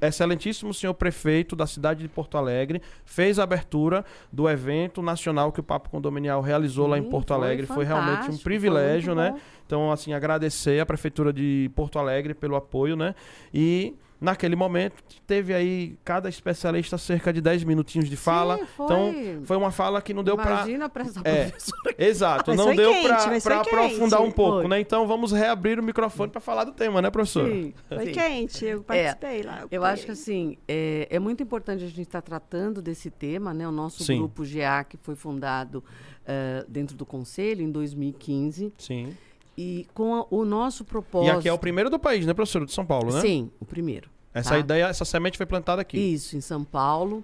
Speaker 1: excelentíssimo senhor prefeito da cidade de Porto Alegre fez a abertura do evento nacional que o Papo Condominial realizou Sim, lá em Porto Alegre. Foi, foi realmente um privilégio, né? Bom. Então, assim, agradecer a prefeitura de Porto Alegre pelo apoio, né? E naquele momento, teve aí cada especialista cerca de 10 minutinhos de fala.
Speaker 3: Sim, foi.
Speaker 1: Então, foi uma fala que não deu para
Speaker 3: Imagina pra essa
Speaker 1: É.
Speaker 3: professora.
Speaker 1: Exato,
Speaker 2: Mas
Speaker 1: não
Speaker 2: foi
Speaker 1: deu para
Speaker 2: foi
Speaker 1: aprofundar
Speaker 2: quente.
Speaker 1: um pouco,
Speaker 3: Foi.
Speaker 1: né? Então vamos reabrir o microfone para falar do tema, né, professor?
Speaker 3: Sim,
Speaker 2: Foi
Speaker 3: sim.
Speaker 2: quente, eu participei lá.
Speaker 3: Eu acho que assim, é, é muito importante a gente estar tratando desse tema, né? O nosso
Speaker 1: Sim.
Speaker 3: grupo GEAC foi fundado eh, dentro do Conselho em 2015
Speaker 1: Sim.
Speaker 3: E com a- o nosso
Speaker 1: E
Speaker 3: propósito...
Speaker 1: aqui é o primeiro do país, né, professor? De São Paulo, né?
Speaker 3: Sim, o primeiro.
Speaker 1: Essa
Speaker 3: tá?
Speaker 1: ideia, essa semente foi plantada aqui.
Speaker 3: Isso, em São Paulo.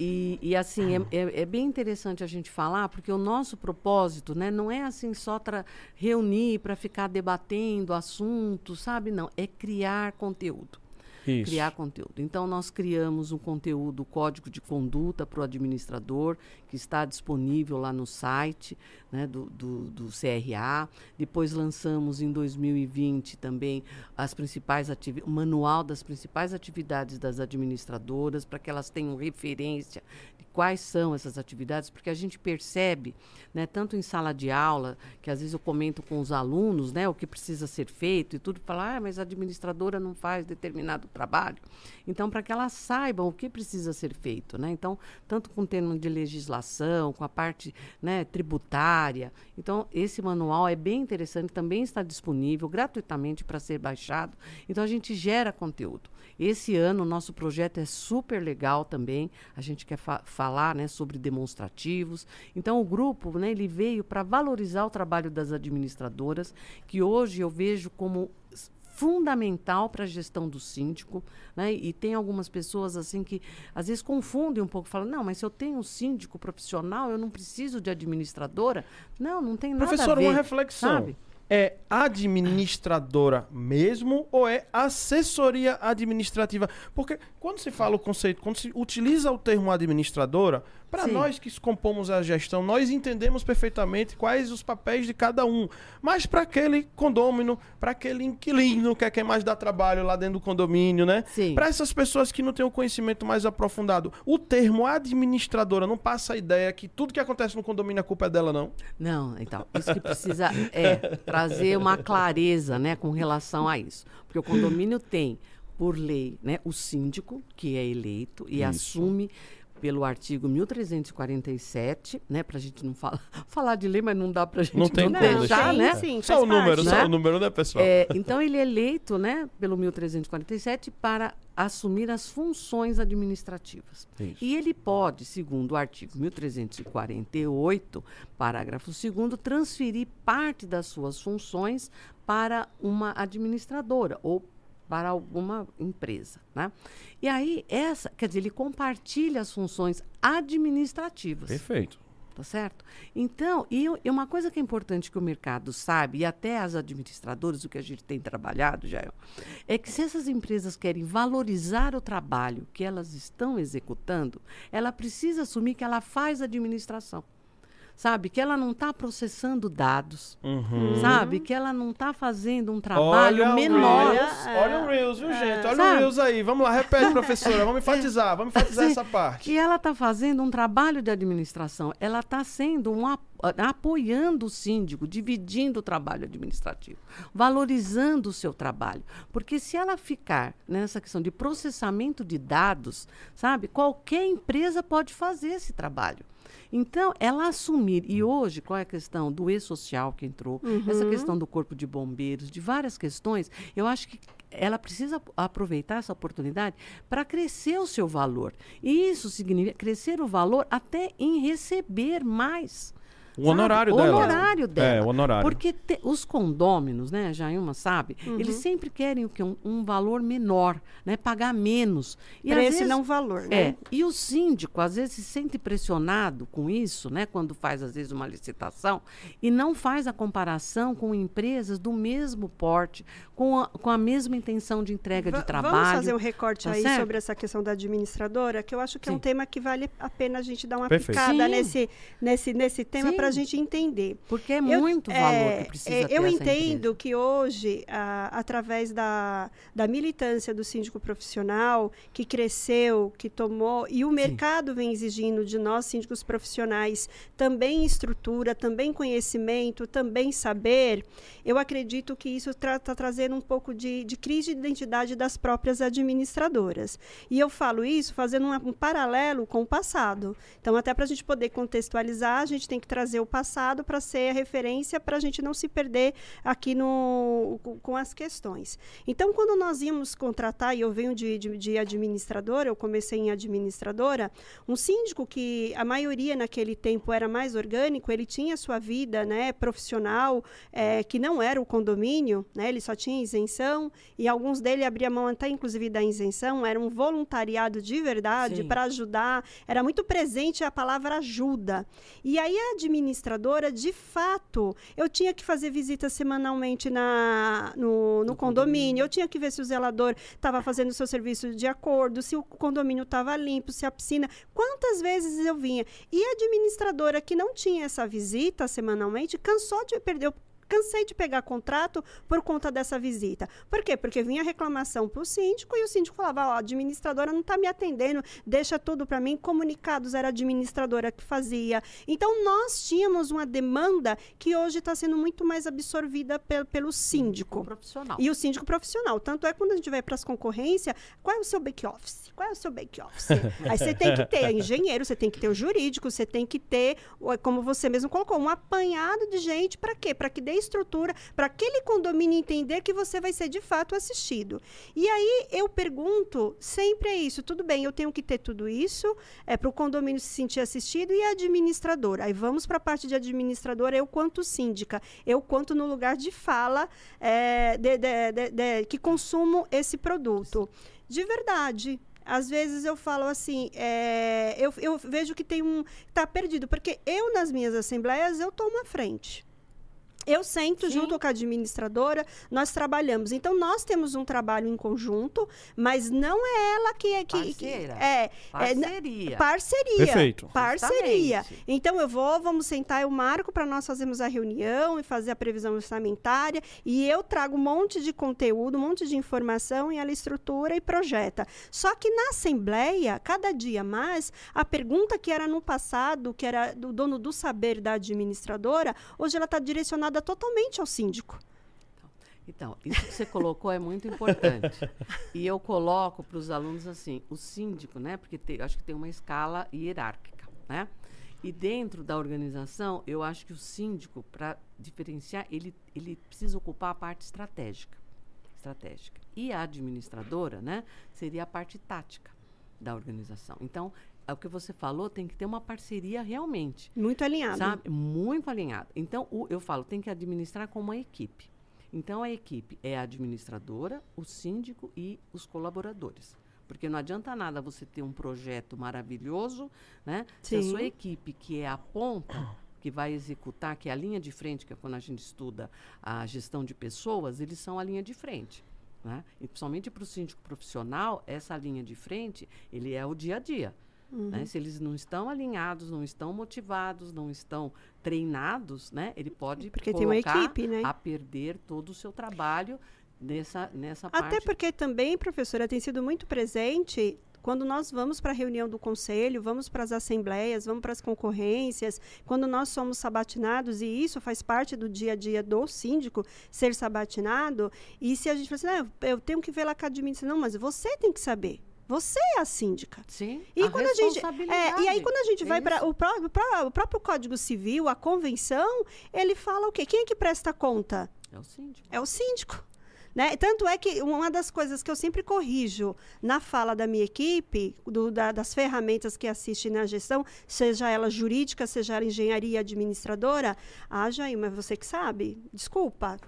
Speaker 3: E, e, assim, é, é- é bem interessante a gente falar, porque o nosso propósito né, não é assim só para reunir, para ficar debatendo assuntos, sabe? Não, é criar conteúdo.
Speaker 1: Isso.
Speaker 3: criar conteúdo. Então, nós criamos um conteúdo, código de conduta para o administrador, que está disponível lá no site né, do, do, do CRA. Depois lançamos em 2020 também as principais o manual das principais atividades das administradoras, para que elas tenham referência quais são essas atividades, porque a gente percebe, né, tanto em sala de aula, que às vezes eu comento com os alunos, né, o que precisa ser feito e tudo, falar, ah, mas a administradora não faz determinado trabalho. Então, para que elas saibam o que precisa ser feito, né? Então, tanto com o termo de legislação, com a parte né, tributária. Então, esse manual é bem interessante, também está disponível gratuitamente para ser baixado. Então, a gente gera conteúdo. Esse ano, o nosso projeto é super legal também. A gente quer fa falar né, sobre demonstrativos. Então, o grupo né, ele veio para valorizar o trabalho das administradoras, que hoje eu vejo como fundamental para a gestão do síndico, né? E tem algumas pessoas assim que às vezes confundem um pouco, falam: "Não, mas se eu tenho um síndico profissional, eu não preciso de administradora". Não, não tem nada
Speaker 1: Professor,
Speaker 3: a ver.
Speaker 1: uma reflexão.
Speaker 3: sabe?
Speaker 1: É administradora mesmo ou é assessoria administrativa? Porque quando se fala o conceito, quando se utiliza o termo administradora, para nós que compomos a gestão, nós entendemos perfeitamente quais os papéis de cada um. Mas para aquele condômino, para aquele inquilino, que é quem mais dá trabalho lá dentro do condomínio, né? Para essas pessoas que não têm o conhecimento mais aprofundado, o termo administradora não passa a ideia que tudo que acontece no condomínio a culpa é dela, não?
Speaker 3: Não, então, isso que precisa é trazer uma clareza, né, com relação a isso. Porque o condomínio tem, por lei, né, o síndico, que é eleito e
Speaker 1: Isso.
Speaker 3: assume pelo artigo 1347, né, pra gente não falar, falar de lei, mas não dá pra gente
Speaker 1: Não tem
Speaker 3: não
Speaker 1: como
Speaker 3: deixar,
Speaker 2: sim,
Speaker 3: né?
Speaker 2: sim,
Speaker 1: Só o número,
Speaker 2: parte.
Speaker 1: só
Speaker 3: né?
Speaker 1: o número, né, pessoal?
Speaker 3: É, então ele é eleito, né, pelo 1347 para assumir as funções administrativas.
Speaker 1: Isso.
Speaker 3: E ele pode, segundo o artigo 1348, parágrafo 2 transferir parte das suas funções para uma administradora ou para alguma empresa, né? E aí essa, quer dizer, ele compartilha as funções administrativas.
Speaker 1: Perfeito.
Speaker 3: Tá certo? Então, e, e uma coisa que é importante que o mercado sabe, e até as administradoras, o que a gente tem trabalhado, Jael, é que se essas empresas querem valorizar o trabalho que elas estão executando, ela precisa assumir que ela faz administração. Sabe? Que ela não está processando dados.
Speaker 1: Uhum.
Speaker 3: Sabe? Que ela não está fazendo um trabalho
Speaker 1: Olha
Speaker 3: menor.
Speaker 1: O Reels, olha o Reels, viu, gente? Olha o
Speaker 3: Sabe?
Speaker 1: Reels aí. Vamos lá, repete, professora. Vamos enfatizar, vamos enfatizar essa parte.
Speaker 3: que ela está fazendo um trabalho de administração, ela está sendo um ap- apoiando o síndico, dividindo o trabalho administrativo, valorizando o seu trabalho, porque se ela ficar nessa questão de processamento de dados, sabe, qualquer empresa pode fazer esse trabalho. Então, ela assumir, e hoje, qual é a questão do e-social que entrou, essa questão do corpo de bombeiros, de várias questões, eu acho que ela precisa ap- aproveitar essa oportunidade para crescer o seu valor. E isso significa crescer o valor até em receber mais.
Speaker 1: O honorário
Speaker 3: sabe?
Speaker 1: dela.
Speaker 3: O honorário dela.
Speaker 1: É, o honorário.
Speaker 3: Porque te- os condôminos, né, Jailma sabe, eles sempre querem o quê? Um, um valor menor, né? Pagar menos. E
Speaker 2: esse
Speaker 3: vezes-
Speaker 2: não valor, né?
Speaker 3: é, e o síndico às vezes se sente pressionado com isso, né, quando faz às vezes uma licitação e não faz a comparação com empresas do mesmo porte, com a, com a mesma intenção de entrega
Speaker 2: Va-
Speaker 3: de trabalho.
Speaker 2: Vamos fazer um recorte
Speaker 3: tá
Speaker 2: aí
Speaker 3: certo?
Speaker 2: sobre essa questão da administradora, que eu acho que é um
Speaker 3: Sim.
Speaker 2: tema que vale a pena a gente dar uma
Speaker 1: Perfeito.
Speaker 2: picada
Speaker 3: Sim.
Speaker 2: nesse, nesse, nesse tema
Speaker 3: Sim.
Speaker 2: Para a gente entender.
Speaker 3: Porque é muito eu, valor é, que precisa é,
Speaker 2: Eu entendo que hoje, a, através da, da militância do síndico profissional, que cresceu, que tomou, e o Sim. mercado vem exigindo de nós, síndicos profissionais, também estrutura, também conhecimento, também saber, eu acredito que isso está tra trazendo um pouco de, de crise de identidade das próprias administradoras. E eu falo isso fazendo um, um paralelo com o passado. Então, até para a gente poder contextualizar, a gente tem que trazer o passado para ser a referência para a gente não se perder aqui no, com, as questões. Então, quando nós íamos contratar, e eu venho de, de, de administradora, eu comecei em administradora, um síndico que a maioria naquele tempo era mais orgânico, ele tinha sua vida né, profissional, é, que não era o condomínio, né, ele só tinha isenção, e alguns dele abriam mão até inclusive da isenção, era um voluntariado de verdade para ajudar, era muito presente a palavra ajuda. E aí a administradora, de fato, eu tinha que fazer visita semanalmente na, no, no condomínio, eu tinha que ver se o zelador estava fazendo o seu serviço de acordo, se o condomínio estava limpo, se a piscina. Quantas vezes eu vinha? E a administradora que não tinha essa visita semanalmente cansou de perder cansei de pegar contrato por conta dessa visita. Por quê? Porque vinha reclamação para o síndico e o síndico falava: Ó, a administradora não está me atendendo, deixa tudo para mim. Comunicados era a administradora que fazia. Então, nós tínhamos uma demanda que hoje está sendo muito mais absorvida pe pelo síndico.
Speaker 3: Profissional.
Speaker 2: E o síndico profissional. Tanto é quando a gente vai para as concorrências, qual é o seu back-office? Qual é o seu back-office? Aí você tem que ter engenheiro, você tem que ter o jurídico, você tem que ter, como você mesmo colocou, um apanhado de gente para quê? Para que dê estrutura para aquele condomínio entender que você vai ser de fato assistido. E aí eu pergunto, sempre é isso, tudo bem, eu tenho que ter tudo isso é para o condomínio se sentir assistido e a administradora. Aí vamos para a parte de administradora, eu quanto síndica, eu quanto no lugar de fala é, de, de, de, que consumo esse produto. De verdade, às vezes eu falo assim, é, eu, eu, vejo que tem um. está perdido, porque eu, nas minhas assembleias, eu tomo a frente. Eu sento Sim. junto com a administradora, nós trabalhamos. Então, nós temos um trabalho em conjunto, mas não é ela que é. Que,
Speaker 3: que
Speaker 2: é,
Speaker 3: parceria.
Speaker 2: É, parceria.
Speaker 1: Perfeito.
Speaker 2: Parceria. Justamente. Então, eu vou, vamos sentar, eu marco para nós fazermos a reunião e fazer a previsão orçamentária. E eu trago um monte de conteúdo, um monte de informação, e ela estrutura e projeta. Só que na Assembleia, cada dia mais, a pergunta que era no passado, que era do dono do saber da administradora, hoje ela está direcionada vinculada totalmente ao síndico.
Speaker 3: Então, isso que você colocou é muito importante. E eu coloco para os alunos assim, o síndico, né? Porque te, acho que tem uma escala hierárquica, né? E dentro da organização, eu acho que o síndico, para diferenciar, ele, ele precisa ocupar a parte estratégica. Estratégica. E a administradora, né? Seria a parte tática da organização. Então, o que você falou, tem que ter uma parceria realmente.
Speaker 2: Muito alinhada.
Speaker 3: Sabe? Muito alinhada. Então, o, eu falo, tem que administrar como uma equipe. Então, a equipe é a administradora, o síndico e os colaboradores. Porque não adianta nada você ter um projeto maravilhoso, né? Se a sua equipe, que é a ponta, que vai executar, que é a linha de frente, que é quando a gente estuda a gestão de pessoas, eles são a linha de frente. Né? E principalmente para o síndico profissional, essa linha de frente, ele é o dia a dia. Uhum. Né? Se eles não estão alinhados, não estão motivados, não estão treinados, né? Ele pode
Speaker 2: porque tem uma equipe, né?
Speaker 3: a perder todo o seu trabalho nessa, nessa
Speaker 2: Até
Speaker 3: parte.
Speaker 2: Até porque também, professora, tem sido muito presente quando nós vamos para a reunião do conselho, vamos para as assembleias, vamos para as concorrências, quando nós somos sabatinados, e isso faz parte do dia a dia do síndico, ser sabatinado, e se a gente fala assim, ah, eu tenho que ver lá com a administração, não, mas você tem que saber. Você é a síndica.
Speaker 3: Sim.
Speaker 2: E a quando a gente é, e aí quando a gente vai para o, pró o próprio Código Civil, a convenção, ele fala o quê? Quem é que presta conta?
Speaker 3: É o síndico.
Speaker 2: É o síndico. Né? Tanto é que uma das coisas que eu sempre corrijo na fala da minha equipe, do, da, das ferramentas que assistem na gestão, seja ela jurídica, seja ela engenharia administradora, ah, Jair, mas você que sabe, desculpa,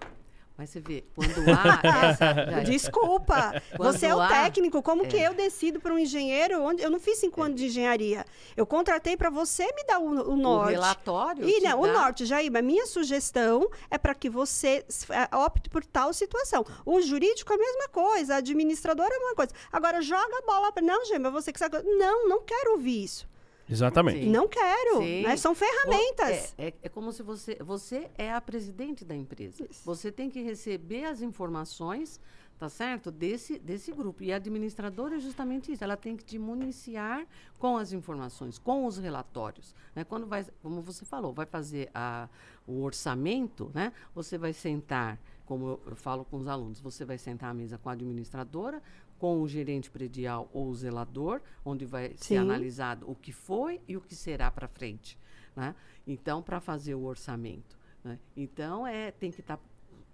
Speaker 3: mas você vê, quando há essa.
Speaker 2: Desculpa, você é o há, técnico. Como é. que eu decido para um engenheiro? Onde eu não fiz cinco é. anos de engenharia. Eu contratei para você me dar o, o norte.
Speaker 3: O relatório.
Speaker 2: E não, dá. o norte, Jair, mas minha sugestão é para que você é, opte por tal situação. O jurídico é a mesma coisa, a administradora é a mesma coisa. Agora joga a bola para. Não, mas você que sabe. Não, não quero ouvir isso.
Speaker 1: Exatamente.
Speaker 2: Sim. Não quero. Né? São ferramentas.
Speaker 3: É, é, é, como se você. Você é a presidente da empresa. Isso. Você tem que receber as informações, tá certo? Desse, desse grupo. E a administradora é justamente isso. Ela tem que te municiar com as informações, com os relatórios. Né? Quando vai, como você falou, vai fazer a, o orçamento, né? Você vai sentar como eu, eu, falo com os alunos, você vai sentar à mesa com a administradora, com o gerente predial ou o zelador, onde vai Sim. ser analisado o que foi e o que será para frente. Né? Então, para fazer o orçamento. Né? Então, é, tem que estar tá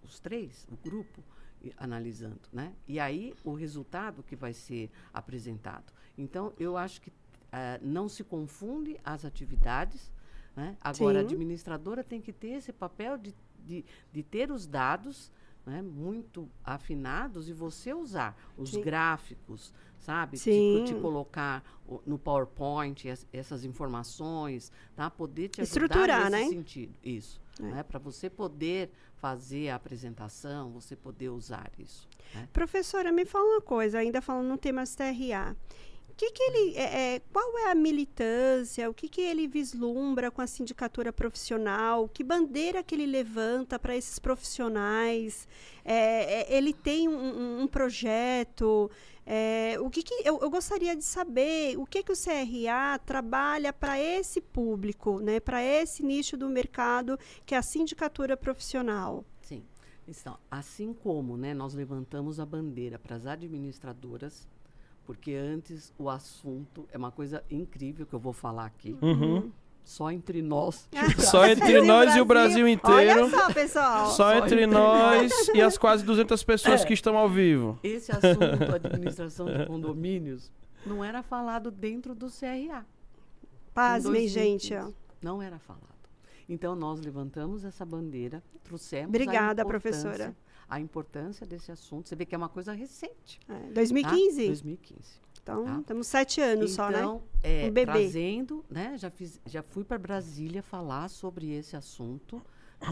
Speaker 3: os três, o grupo, analisando. Né? E aí, o resultado que vai ser apresentado. Então, eu acho que uh, não se confunde as atividades. Né? Agora, Sim. a administradora tem que ter esse papel de, de, de ter os dados né, muito afinados e você usar os Sim. gráficos, sabe? Sim. Te, te colocar no PowerPoint as, essas informações, tá? Poder te ajudar
Speaker 2: Estruturar,
Speaker 3: nesse
Speaker 2: né?
Speaker 3: sentido. Isso. É. Né? Para você poder fazer a apresentação, você poder usar isso. Né?
Speaker 2: Professora, me fala uma coisa, ainda falando no tema TRA que, que ele é, é, qual é a militância, o que, que ele vislumbra com a sindicatura profissional, que bandeira que ele levanta para esses profissionais, é, é, ele tem um, um projeto, é, o que, que eu, eu, gostaria de saber o que, que o CRA trabalha para esse público, né, para esse nicho do mercado que é a sindicatura profissional.
Speaker 3: Sim. Então, assim como né, nós levantamos a bandeira para as administradoras, porque antes o assunto é uma coisa incrível que eu vou falar aqui.
Speaker 1: Uhum.
Speaker 3: Só entre nós.
Speaker 1: Só entre nós e o Brasil inteiro.
Speaker 2: Olha só, pessoal.
Speaker 1: Só, Só entre, entre nós e as quase 200 pessoas é. que estão ao vivo.
Speaker 3: Esse assunto, administração de condomínios, não era falado dentro do CRA.
Speaker 2: Pasmem, gente.
Speaker 3: Não era falado. Então, nós levantamos essa bandeira, trouxemos
Speaker 2: Obrigada, professora
Speaker 3: a importância desse assunto. Você vê que é uma coisa recente.
Speaker 2: É, 2015?
Speaker 3: Tá? 2015.
Speaker 2: Então, tá? temos sete anos
Speaker 3: então,
Speaker 2: só, né?
Speaker 3: Então, é, um bebê. trazendo, né? Já, fiz, já fui para Brasília falar sobre esse assunto,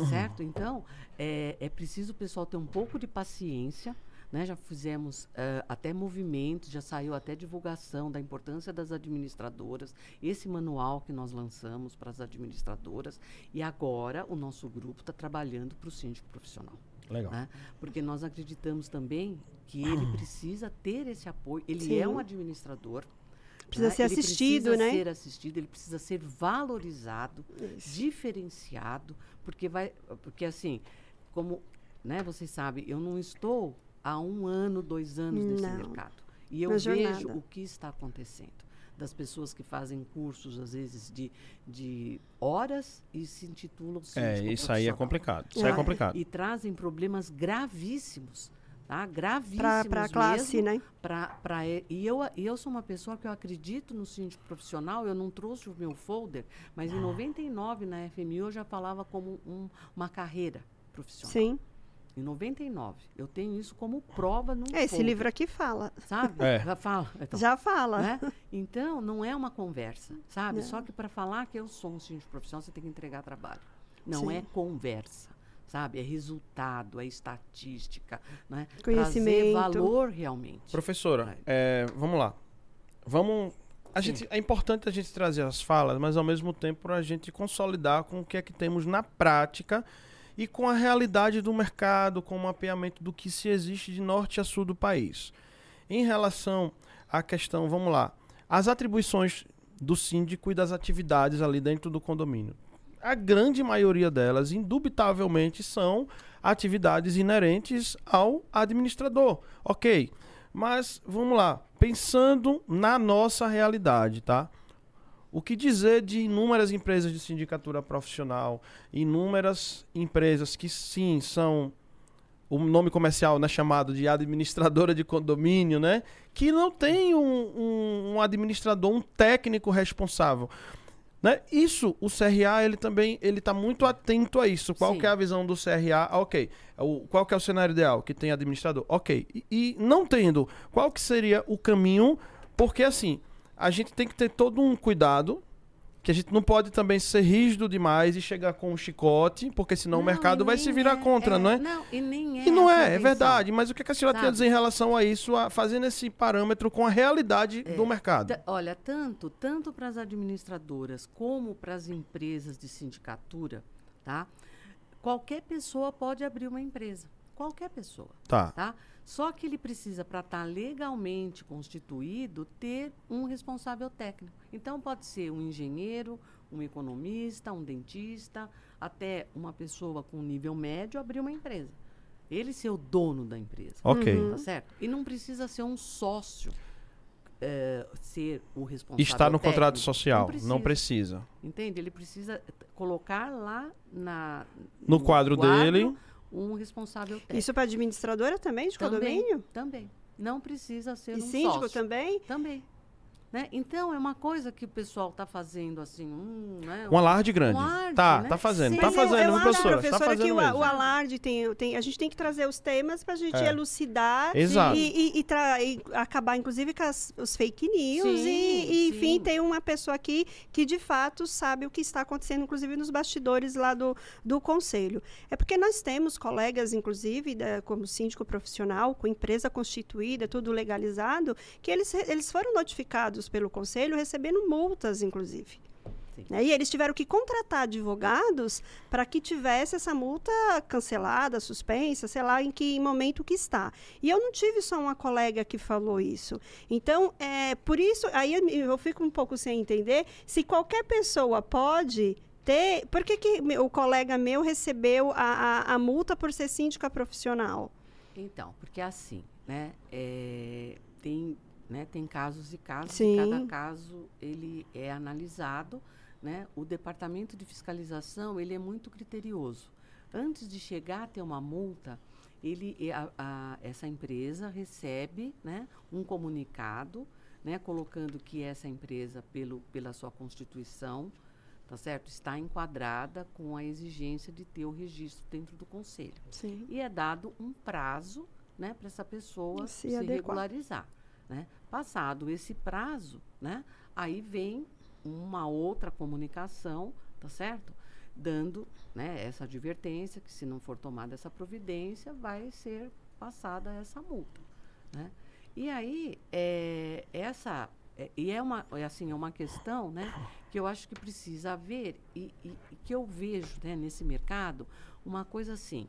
Speaker 3: certo? Então, é, é preciso o pessoal ter um pouco de paciência, né, já fizemos uh, até movimentos, já saiu até divulgação da importância das administradoras, esse manual que nós lançamos para as administradoras, e agora o nosso grupo está trabalhando para o síndico profissional.
Speaker 1: Legal.
Speaker 3: Né? Porque nós acreditamos também que ele precisa ter esse apoio. Ele Sim. é um administrador.
Speaker 2: Precisa né? ser
Speaker 3: ele
Speaker 2: assistido,
Speaker 3: precisa
Speaker 2: né?
Speaker 3: ser assistido, ele precisa ser valorizado, Isso. diferenciado, porque vai, porque assim, como, né, vocês sabem, eu não estou há um ano, dois anos não. nesse mercado e eu vejo o que está acontecendo das pessoas que fazem cursos, às vezes, de, de horas e se intitulam
Speaker 1: É, isso aí é complicado. Isso é. é complicado.
Speaker 3: E trazem problemas gravíssimos. Tá? Gravíssimos
Speaker 2: Para a classe,
Speaker 3: né? Pra, pra, e, eu, e eu sou uma pessoa que eu acredito no síndico profissional, eu não trouxe o meu folder, mas em 99 na FMI eu já falava como um, uma carreira profissional.
Speaker 2: Sim
Speaker 3: em 99. Eu tenho isso como prova no
Speaker 2: é, Esse livro aqui fala.
Speaker 3: Sabe?
Speaker 1: É.
Speaker 3: Já fala. Então,
Speaker 2: Já fala.
Speaker 3: Né? Então, não é uma conversa, sabe? Não. Só que para falar que eu sou um síndico profissional, você tem que entregar trabalho. Não Sim. é conversa, sabe? É resultado, é estatística, né?
Speaker 2: Conhecimento.
Speaker 3: Trazer valor realmente.
Speaker 1: Professora, é, vamos lá. Vamos a gente, é importante a gente trazer as falas, mas ao mesmo tempo a gente consolidar com o que é que temos na prática e com a realidade do mercado, com o mapeamento do que se existe de norte a sul do país. Em relação à questão, vamos lá, as atribuições do síndico e das atividades ali dentro do condomínio. A grande maioria delas, indubitavelmente, são atividades inerentes ao administrador. Ok, mas vamos lá, pensando na nossa realidade, tá? O que dizer de inúmeras empresas de sindicatura profissional, inúmeras empresas que sim são o nome comercial né, chamado de administradora de condomínio, né? Que não tem um, um, um administrador, um técnico responsável. Né? Isso, o CRA, ele também ele está muito atento a isso. Qual que é a visão do CRA? Ok. O, qual que é o cenário ideal? Que tem administrador? Ok. E, e não tendo, qual que seria o caminho? Porque assim, a gente tem que ter todo um cuidado que a gente não pode também ser rígido demais e chegar com um chicote, porque senão
Speaker 3: Não,
Speaker 1: o mercado vai se virar
Speaker 3: é-
Speaker 1: contra,
Speaker 3: é,
Speaker 1: não é?
Speaker 3: Não, e nem é.
Speaker 1: E não é, é verdade. Mas o que, a senhora tem a dizer em relação a isso, a- fazendo esse parâmetro com a realidade do mercado?
Speaker 3: Olha, tanto, tanto para as administradoras como para as empresas de sindicatura, tá? Qualquer pessoa pode abrir uma empresa. Qualquer pessoa,
Speaker 1: Tá.
Speaker 3: tá? Só que ele precisa, para estar legalmente constituído, ter um responsável técnico. Então, pode ser um engenheiro, um economista, um dentista, até uma pessoa com nível médio abrir uma empresa. Ele ser o dono da empresa.
Speaker 1: Ok.
Speaker 3: Tá certo? E não precisa ser um sócio. eh, ser o responsável.
Speaker 1: Está no contrato
Speaker 3: técnico.
Speaker 1: social.
Speaker 3: Não
Speaker 1: Não
Speaker 3: precisa.
Speaker 1: precisa.
Speaker 3: Entende? Ele precisa colocar lá na,
Speaker 1: No quadro dele.
Speaker 3: Um responsável técnico.
Speaker 2: Isso para administradora também, de
Speaker 3: Também,
Speaker 2: condomínio?
Speaker 3: Também. Não precisa ser
Speaker 2: E
Speaker 3: um
Speaker 2: síndico
Speaker 3: sócio.
Speaker 2: também?
Speaker 3: Também. Né? Então, é uma coisa que o pessoal está fazendo assim, hum, né?
Speaker 1: Um alarde grande.
Speaker 3: Um alarde,
Speaker 1: tá,
Speaker 3: né?
Speaker 1: tá fazendo.
Speaker 3: Sim.
Speaker 1: Tá
Speaker 2: eu-
Speaker 1: fazendo,
Speaker 2: eu, acho,
Speaker 1: professora?
Speaker 2: professora,
Speaker 1: tá
Speaker 2: que
Speaker 1: fazendo
Speaker 2: o,
Speaker 1: mesmo.
Speaker 2: o alarde tem, tem. A gente tem que trazer os temas para a gente
Speaker 1: É.
Speaker 2: elucidar
Speaker 1: Exato.
Speaker 2: e, e- e tra- e acabar, inclusive, com as- os fake news.
Speaker 3: Sim,
Speaker 2: e, enfim,
Speaker 3: sim.
Speaker 2: tem uma pessoa aqui que, de fato, sabe o que está acontecendo, inclusive, nos bastidores lá do, do conselho. É porque nós temos colegas, inclusive, da- como síndico profissional, com empresa constituída, tudo legalizado, que eles, eles foram notificados pelo conselho recebendo multas, inclusive. Né? E eles tiveram que contratar advogados para que tivesse essa multa cancelada, suspensa, sei lá em que momento que está. E eu não tive só uma colega que falou isso. Então, é, por isso, aí eu, eu fico um pouco sem entender se qualquer pessoa pode ter. Por que, que o colega meu recebeu a, a, a multa por ser síndica profissional?
Speaker 3: Então, porque assim, né? é, tem, né, tem casos e casos,
Speaker 2: Sim.
Speaker 3: e cada caso ele é analisado, né? O departamento de fiscalização ele é muito criterioso. Antes de chegar a ter uma multa, ele, a- a- essa empresa recebe, né, um comunicado, né, colocando que essa empresa, pelo, pela sua constituição, tá certo, está enquadrada com a exigência de ter o registro dentro do conselho
Speaker 2: Sim.
Speaker 3: e é dado um prazo né, para essa pessoa
Speaker 2: Se
Speaker 3: se, regularizar. Né? Passado esse prazo, né, aí vem uma outra comunicação, tá certo? Dando né, essa advertência que se não for tomada essa providência, vai ser passada essa multa. Né? E aí, é, essa. é, e é uma, é assim, é uma questão né, que eu acho que precisa haver e, e- e que eu vejo né, nesse mercado uma coisa assim.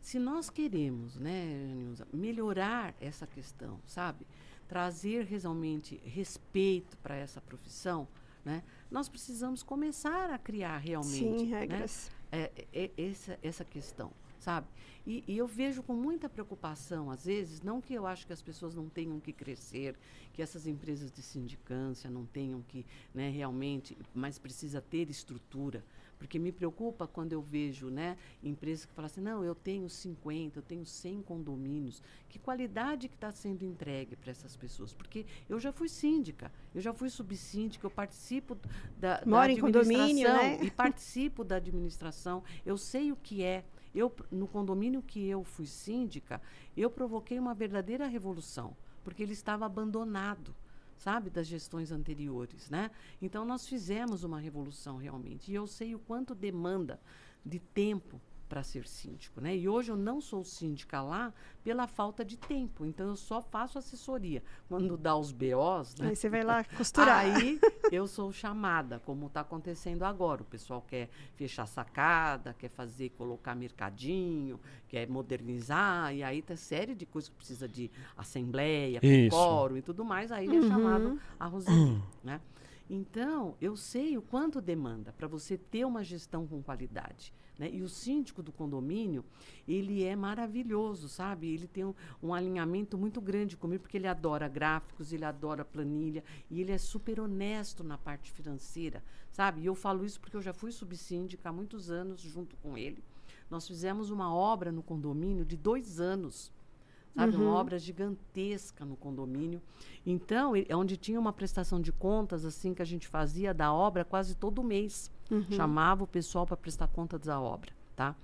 Speaker 3: Se nós queremos, né, melhorar essa questão, sabe? Trazer realmente respeito para essa profissão, né? Nós precisamos começar a criar realmente
Speaker 2: Sim,
Speaker 3: né,
Speaker 2: regras.
Speaker 3: é, é, é essa, essa questão, sabe? E, e eu vejo com muita preocupação, às vezes, não que eu acho que as pessoas não tenham que crescer, que essas empresas de sindicância não tenham que, né, realmente, mas precisa ter estrutura, porque me preocupa quando eu vejo, né, empresas que falam assim, não, eu tenho 50, eu tenho 100 condomínios, que qualidade que está sendo entregue para essas pessoas? Porque eu já fui síndica, eu já fui subsíndica, eu participo da, da
Speaker 2: Mora em condomínio,
Speaker 3: administração
Speaker 2: né?
Speaker 3: e participo da administração, eu sei o que é. Eu, no condomínio que eu fui síndica, eu provoquei uma verdadeira revolução, porque ele estava abandonado, sabe, das gestões anteriores, né? Então nós fizemos uma revolução realmente, e eu sei o quanto demanda de tempo para ser síndico, né? E hoje eu não sou síndica lá pela falta de tempo, então eu só faço assessoria quando dá os BOs, né?
Speaker 2: Aí você vai lá costurar.
Speaker 3: Aí eu sou chamada, como está acontecendo agora. O pessoal quer fechar sacada, quer fazer, colocar mercadinho, quer modernizar, e aí tem série de coisas que precisa de assembleia, quórum e tudo mais, aí é chamado a Roseli, né? Então, eu sei o quanto demanda para você ter uma gestão com qualidade. Né? E o síndico do condomínio, ele é maravilhoso, sabe? Ele tem um, um alinhamento muito grande comigo, porque ele adora gráficos, ele adora planilha, e ele é super honesto na parte financeira, sabe? E eu falo isso porque eu já fui subsíndica há muitos anos junto com ele. Nós fizemos uma obra no condomínio de dois anos, sabe? Uma obra gigantesca no condomínio. Então, é onde tinha uma prestação de contas, assim, que a gente fazia da obra quase todo mês. Chamava o pessoal para prestar contas da obra, tá?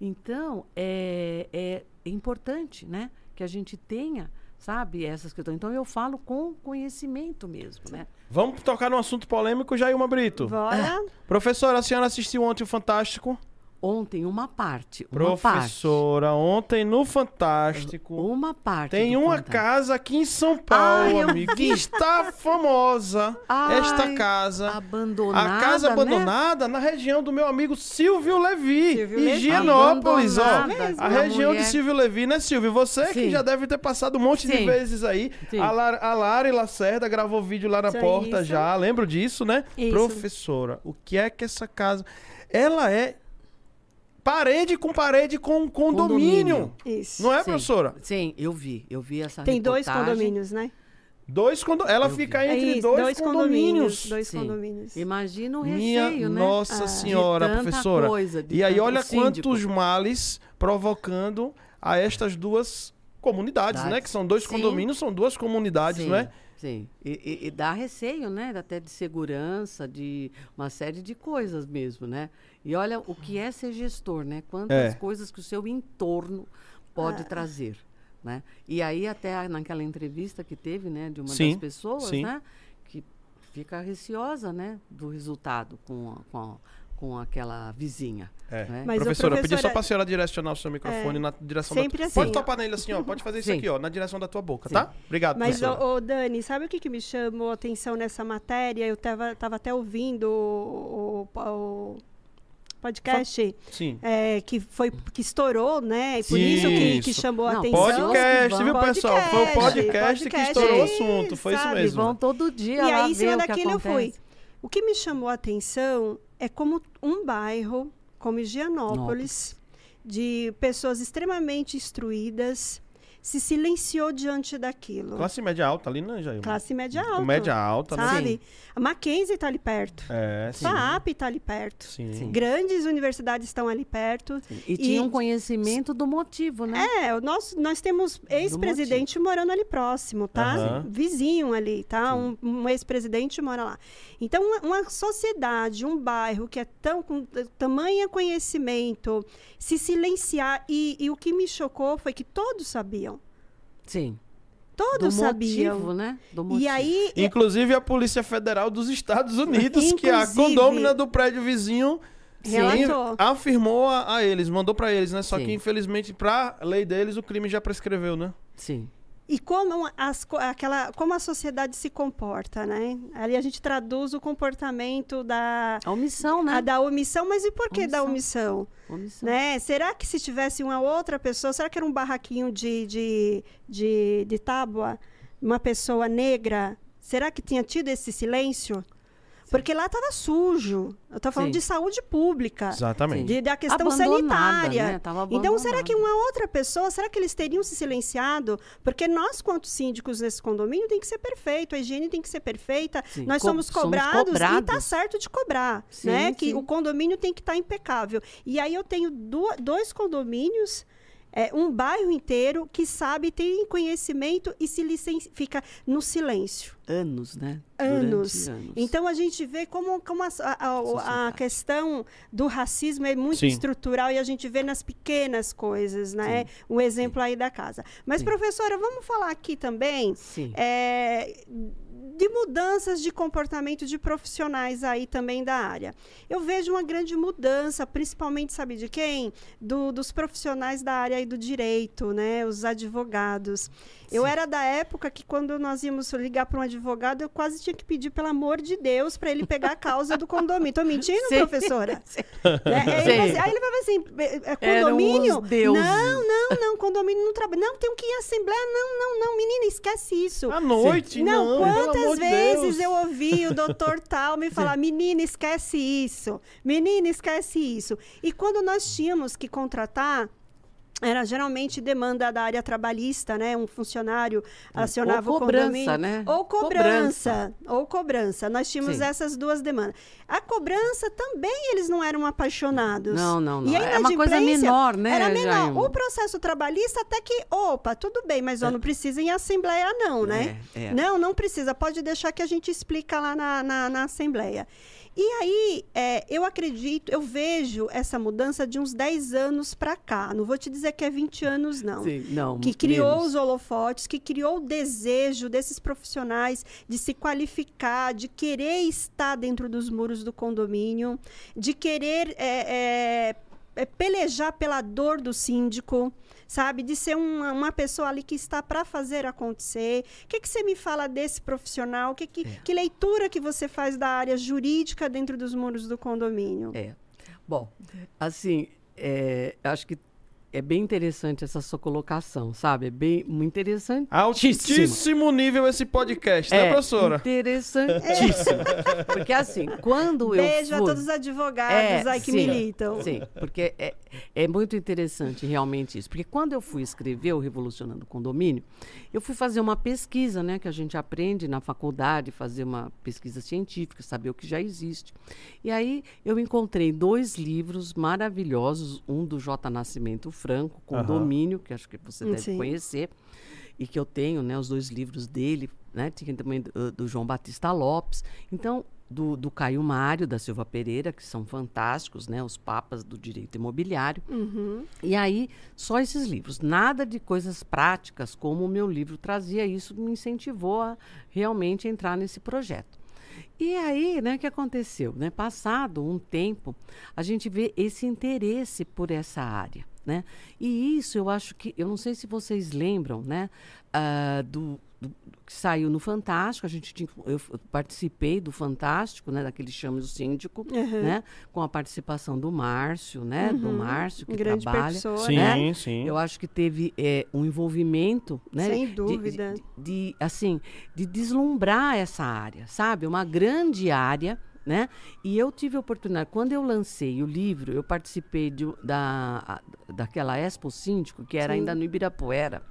Speaker 3: Então, é, é importante, né? Que que a gente tenha, sabe, essas questões. Então eu falo com conhecimento mesmo, né?
Speaker 1: Vamos tocar num assunto polêmico, Jailma Brito.
Speaker 2: Bora.
Speaker 1: Professora, a senhora assistiu ontem o Fantástico?
Speaker 3: Ontem, uma parte. Uma
Speaker 1: Professora,
Speaker 3: parte.
Speaker 1: ontem no Fantástico.
Speaker 3: Uma parte.
Speaker 1: Tem uma
Speaker 3: Fantástico.
Speaker 1: casa aqui em São Paulo,
Speaker 3: Ai,
Speaker 1: amigo, que está famosa.
Speaker 3: Ai,
Speaker 1: esta casa.
Speaker 3: Abandonada.
Speaker 1: A casa
Speaker 3: né?
Speaker 1: abandonada na região do meu amigo Silvio Levi,
Speaker 2: Silvio
Speaker 1: em. Higienópolis, ó.
Speaker 3: Abandonada,
Speaker 1: A região
Speaker 3: mulher-
Speaker 1: de Silvio Levi, né, Silvio? Você que
Speaker 3: Sim.
Speaker 1: já deve ter passado um monte de
Speaker 3: Sim.
Speaker 1: vezes aí.
Speaker 3: Sim.
Speaker 1: A, Lar a Lari Lacerda gravou vídeo lá na
Speaker 2: Isso,
Speaker 1: porta
Speaker 2: isso.
Speaker 1: já. Lembro disso, né?
Speaker 2: Isso.
Speaker 1: Professora, o que é que essa casa. Ela é parede com parede com condomínio.
Speaker 3: Condomínio.
Speaker 2: Isso.
Speaker 1: Não é,
Speaker 3: Sim.
Speaker 1: professora?
Speaker 3: Sim, eu vi. Eu vi essa
Speaker 2: Tem dois
Speaker 3: reportagem.
Speaker 2: condomínios, né?
Speaker 1: Dois condo... Ela
Speaker 3: Eu vi.
Speaker 1: fica
Speaker 2: É
Speaker 1: entre
Speaker 2: isso,
Speaker 1: dois, condomínios.
Speaker 2: Dois
Speaker 3: Sim.
Speaker 2: condomínios.
Speaker 3: Imagina o
Speaker 1: Minha
Speaker 3: receio, né?
Speaker 1: Nossa
Speaker 2: Ah.
Speaker 1: Senhora,
Speaker 3: De tanta
Speaker 1: professora.
Speaker 3: coisa, de
Speaker 1: e aí,
Speaker 3: tanto-
Speaker 1: olha
Speaker 3: síndico.
Speaker 1: quantos males provocando a estas duas comunidades, né? Que são dois
Speaker 3: Sim.
Speaker 1: condomínios, são duas comunidades,
Speaker 3: sim,
Speaker 1: não é?
Speaker 3: Sim. E, e- e dá receio, né? Até de segurança, de uma série de coisas mesmo, né? E olha o que é ser gestor, né? Quantas
Speaker 1: É.
Speaker 3: coisas que o seu entorno pode trazer, né? E aí até naquela entrevista que teve, né? De uma
Speaker 1: Sim,
Speaker 3: das pessoas,
Speaker 1: sim.
Speaker 3: né? Que fica receosa, né? Do resultado com, a- com, a- com aquela vizinha.
Speaker 1: É.
Speaker 3: né?
Speaker 2: Mas
Speaker 1: professora, eu pedi só
Speaker 2: é-
Speaker 1: pra senhora direcionar o seu microfone na direção
Speaker 2: sempre
Speaker 1: da
Speaker 2: assim,
Speaker 1: Pode topar nele assim, ó. Pode fazer isso
Speaker 3: Sim.
Speaker 1: aqui, ó, na direção da tua boca,
Speaker 3: Sim.
Speaker 1: tá? Obrigado,
Speaker 2: Mas, ô, ô, Dani, sabe o que, que me chamou a atenção nessa matéria? Eu tava, tava até ouvindo o, o- o podcast
Speaker 1: Sim.
Speaker 2: é, que foi que estourou, né? E por isso que, que
Speaker 1: Isso.
Speaker 2: chamou a atenção.
Speaker 1: Podcast, viu, pessoal? Foi o podcast,
Speaker 2: Podcast,
Speaker 1: que estourou o assunto. Foi isso
Speaker 2: sabe?
Speaker 3: Eles
Speaker 1: mesmo.
Speaker 3: vão todo dia
Speaker 2: E
Speaker 3: lá
Speaker 2: aí, em cima daquilo, eu fui. O que me chamou a atenção é como um bairro, como Higienópolis, de pessoas extremamente instruídas, se silenciou diante daquilo.
Speaker 1: Classe média alta ali, né, Jair?
Speaker 2: Classe média alta.
Speaker 1: Média alta, né?
Speaker 2: Sabe? A Mackenzie está ali perto.
Speaker 1: É, sim.
Speaker 2: FAAP está ali perto.
Speaker 1: Sim.
Speaker 3: Sim.
Speaker 2: Grandes universidades estão ali perto.
Speaker 3: E, tinha um conhecimento do motivo, né?
Speaker 2: É, nosso, nós temos ex-presidente morando ali próximo, tá?
Speaker 1: Aham.
Speaker 2: Vizinho ali, tá? Um, um ex-presidente mora lá. Então, uma, uma sociedade, um bairro que é tão com tamanho conhecimento, se silenciar. E, e o que me chocou foi que todos sabiam.
Speaker 3: Sim.
Speaker 2: Todos
Speaker 3: do
Speaker 2: sabiam.
Speaker 3: motivo, né? Do motivo.
Speaker 2: E aí,
Speaker 1: Inclusive a Polícia Federal dos Estados Unidos, que é a condômina do prédio vizinho sim,
Speaker 2: Relatou.
Speaker 1: afirmou a, a eles, mandou pra eles, né? Só
Speaker 3: Sim.
Speaker 1: que infelizmente pra lei deles o crime já prescreveu, né?
Speaker 3: Sim.
Speaker 2: E como, as, aquela, como a sociedade se comporta, né? Ali a gente traduz o comportamento da,
Speaker 3: A omissão, né?
Speaker 2: a da omissão, mas e por que da
Speaker 3: Omissão.
Speaker 2: omissão?
Speaker 3: Omissão.
Speaker 2: Né? Será que se tivesse uma outra pessoa, será que era um barraquinho de, de, de, de tábua, uma pessoa negra, será que tinha tido esse silêncio? Porque lá estava sujo. Eu estou falando
Speaker 3: Sim.
Speaker 2: de saúde pública.
Speaker 1: Exatamente.
Speaker 2: De, da questão
Speaker 3: Abandonada,
Speaker 2: sanitária.
Speaker 3: né? Tava
Speaker 2: Então, será que uma outra pessoa, será que eles teriam se silenciado? Porque nós, quanto síndicos nesse condomínio, tem que ser perfeito, a higiene tem que ser perfeita.
Speaker 3: Sim,
Speaker 2: Nós
Speaker 3: co-
Speaker 2: somos
Speaker 3: somos
Speaker 2: cobrados, e está
Speaker 3: cobrados.
Speaker 2: certo de cobrar,
Speaker 3: Sim,
Speaker 2: né? Que o condomínio tem que estar impecável. E aí eu tenho dois condomínios, é, um bairro inteiro que sabe, tem conhecimento e se fica no silêncio
Speaker 3: Anos, né?
Speaker 2: anos.
Speaker 3: Anos.
Speaker 2: Então a gente vê como, como a, a- a- questão do racismo é muito
Speaker 1: Sim.
Speaker 2: estrutural e a gente vê nas pequenas coisas, né? Um exemplo aí da casa. Mas,
Speaker 3: Sim.
Speaker 2: professora, vamos falar aqui também
Speaker 3: Sim.
Speaker 2: é, de mudanças de comportamento de profissionais aí também da área. Eu vejo uma grande mudança, principalmente, sabe de quem? Do- dos profissionais da área aí do direito, né? Os advogados. Eu
Speaker 3: Sim.
Speaker 2: era da época que quando nós íamos ligar para um advogado, eu quase tinha que pedir, pelo amor de Deus, para ele pegar a causa do condomínio. Tô mentindo,
Speaker 3: Sim.
Speaker 2: professora?
Speaker 3: Sim.
Speaker 2: Né? Aí, ele assim- aí ele falava assim, é, é condomínio? Não, não, não, condomínio não trabalha. Não, tem que ir em assembleia. Não, não, não, menina, esquece isso.
Speaker 1: À noite,
Speaker 2: Não,
Speaker 1: não, pelo
Speaker 2: quantas
Speaker 1: de
Speaker 2: vezes
Speaker 1: Deus.
Speaker 2: eu ouvi o doutor tal me falar, menina, esquece isso, menina, esquece isso. E quando nós tínhamos que contratar, era geralmente demanda da área trabalhista, né? Um funcionário acionava
Speaker 3: Ou
Speaker 2: o
Speaker 3: cobrança,
Speaker 2: condomínio.
Speaker 3: né?
Speaker 2: Ou cobrança, ou cobrança. Nós tínhamos
Speaker 3: Sim.
Speaker 2: essas duas demandas. A cobrança também eles não eram apaixonados.
Speaker 3: Não, não, não.
Speaker 2: E
Speaker 3: É uma coisa menor, né,
Speaker 2: Era menor.
Speaker 3: Jaime?
Speaker 2: O processo trabalhista até que, opa, tudo bem, mas ó, não precisa em assembleia não, né?
Speaker 3: É, é.
Speaker 2: Não, não precisa. Pode deixar que a gente explica lá na, na, na Assembleia. E aí, é, eu acredito, eu vejo essa mudança de uns 10 anos para cá. Não vou te dizer que é 20 anos, não.
Speaker 3: Sim, não.
Speaker 2: Que criou
Speaker 3: menos.
Speaker 2: os holofotes, que criou o desejo desses profissionais de se qualificar, de querer estar dentro dos muros do condomínio, de querer é, é, é, pelejar pela dor do síndico sabe? De ser uma, uma pessoa ali que está para fazer acontecer. O que, que você me fala desse profissional? Que, que, é. que leitura que você faz da área jurídica dentro dos muros do condomínio?
Speaker 3: É. Bom, assim, é, acho que é bem interessante essa sua colocação, sabe? É bem muito interessante.
Speaker 1: Altíssimo nível esse podcast, né,
Speaker 3: é,
Speaker 1: professora?
Speaker 3: Interessantíssimo. porque assim, quando
Speaker 2: Beijo
Speaker 3: eu
Speaker 2: Beijo
Speaker 3: fui...
Speaker 2: a todos os advogados é, aí que
Speaker 3: sim,
Speaker 2: militam.
Speaker 3: Sim, porque é, é muito interessante realmente isso. Porque quando eu fui escrever o Revolucionando o Condomínio, eu fui fazer uma pesquisa, né? Que a gente aprende na faculdade, fazer uma pesquisa científica, saber o que já existe. E aí eu encontrei dois livros maravilhosos, um do J. Nascimento Franco, Condomínio, uhum. que acho que você deve Sim. conhecer, e que eu tenho, né, os dois livros dele, né, tinha também do, do João Batista Lopes. Então, do, do, Caio Mário da Silva Pereira, que são fantásticos, né? Os papas do direito imobiliário.
Speaker 2: Uhum.
Speaker 3: E aí, só esses livros. Nada de coisas práticas, como o meu livro trazia. Isso me incentivou a realmente entrar nesse projeto. E aí, né, o que aconteceu? Né? Passado um tempo, a gente vê esse interesse por essa área. Né? E isso eu acho que, eu não sei se vocês lembram, né, uh, do, do, que saiu no Fantástico, a gente tinha, eu participei do Fantástico, né, daquele chame do síndico, uhum. né, com a participação do Márcio, né, uhum. do Márcio que
Speaker 2: Grande
Speaker 3: trabalha,
Speaker 2: pessoa,
Speaker 1: sim,
Speaker 3: né?
Speaker 1: sim.
Speaker 3: Eu acho que teve é, um envolvimento, né,
Speaker 2: sem dúvida,
Speaker 3: de, de, de, assim, de deslumbrar essa área, sabe, uma grande área né? E eu tive a oportunidade, quando eu lancei o livro, eu participei de, da, daquela Expo Síndico, que era Sim. ainda no Ibirapuera.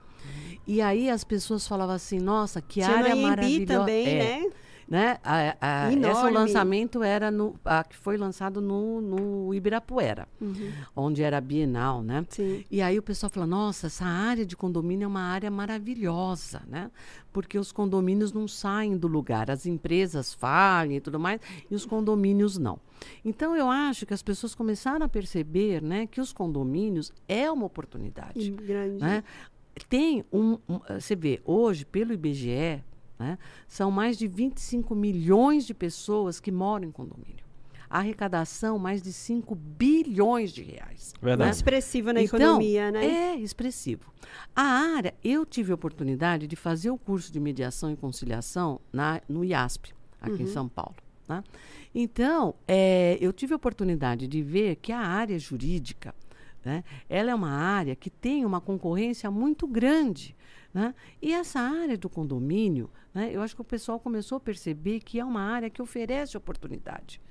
Speaker 3: E aí as pessoas falavam assim, nossa, que Tinha área maravilhosa.
Speaker 2: também,
Speaker 3: é.
Speaker 2: né?
Speaker 3: Né? A, a, esse lançamento era no, a, que foi lançado no, no Ibirapuera, uhum. onde era a Bienal, né?
Speaker 2: Sim.
Speaker 3: E aí o pessoal fala, nossa, essa área de condomínio é uma área maravilhosa, né? Porque os condomínios não saem do lugar, as empresas falham e tudo mais, e os condomínios não. Então eu acho que as pessoas começaram a perceber, né, que os condomínios é uma oportunidade.
Speaker 2: Grande.
Speaker 3: Né? Tem um, um, você vê hoje pelo IBGE né? São mais de 25 milhões de pessoas que moram em condomínio. A arrecadação, mais de 5 bilhões de reais.
Speaker 1: Verdade.
Speaker 2: Né? Expressivo na
Speaker 3: então,
Speaker 2: economia, né?
Speaker 3: É expressivo. A área, eu tive a oportunidade de fazer o curso de mediação e conciliação na, no IASP, aqui uhum. em São Paulo. Né? Então, é, eu tive a oportunidade de ver que a área jurídica, né, ela é uma área que tem uma concorrência muito grande. Né? E essa área do condomínio, né, eu acho que o pessoal começou a perceber que é uma área que oferece oportunidade.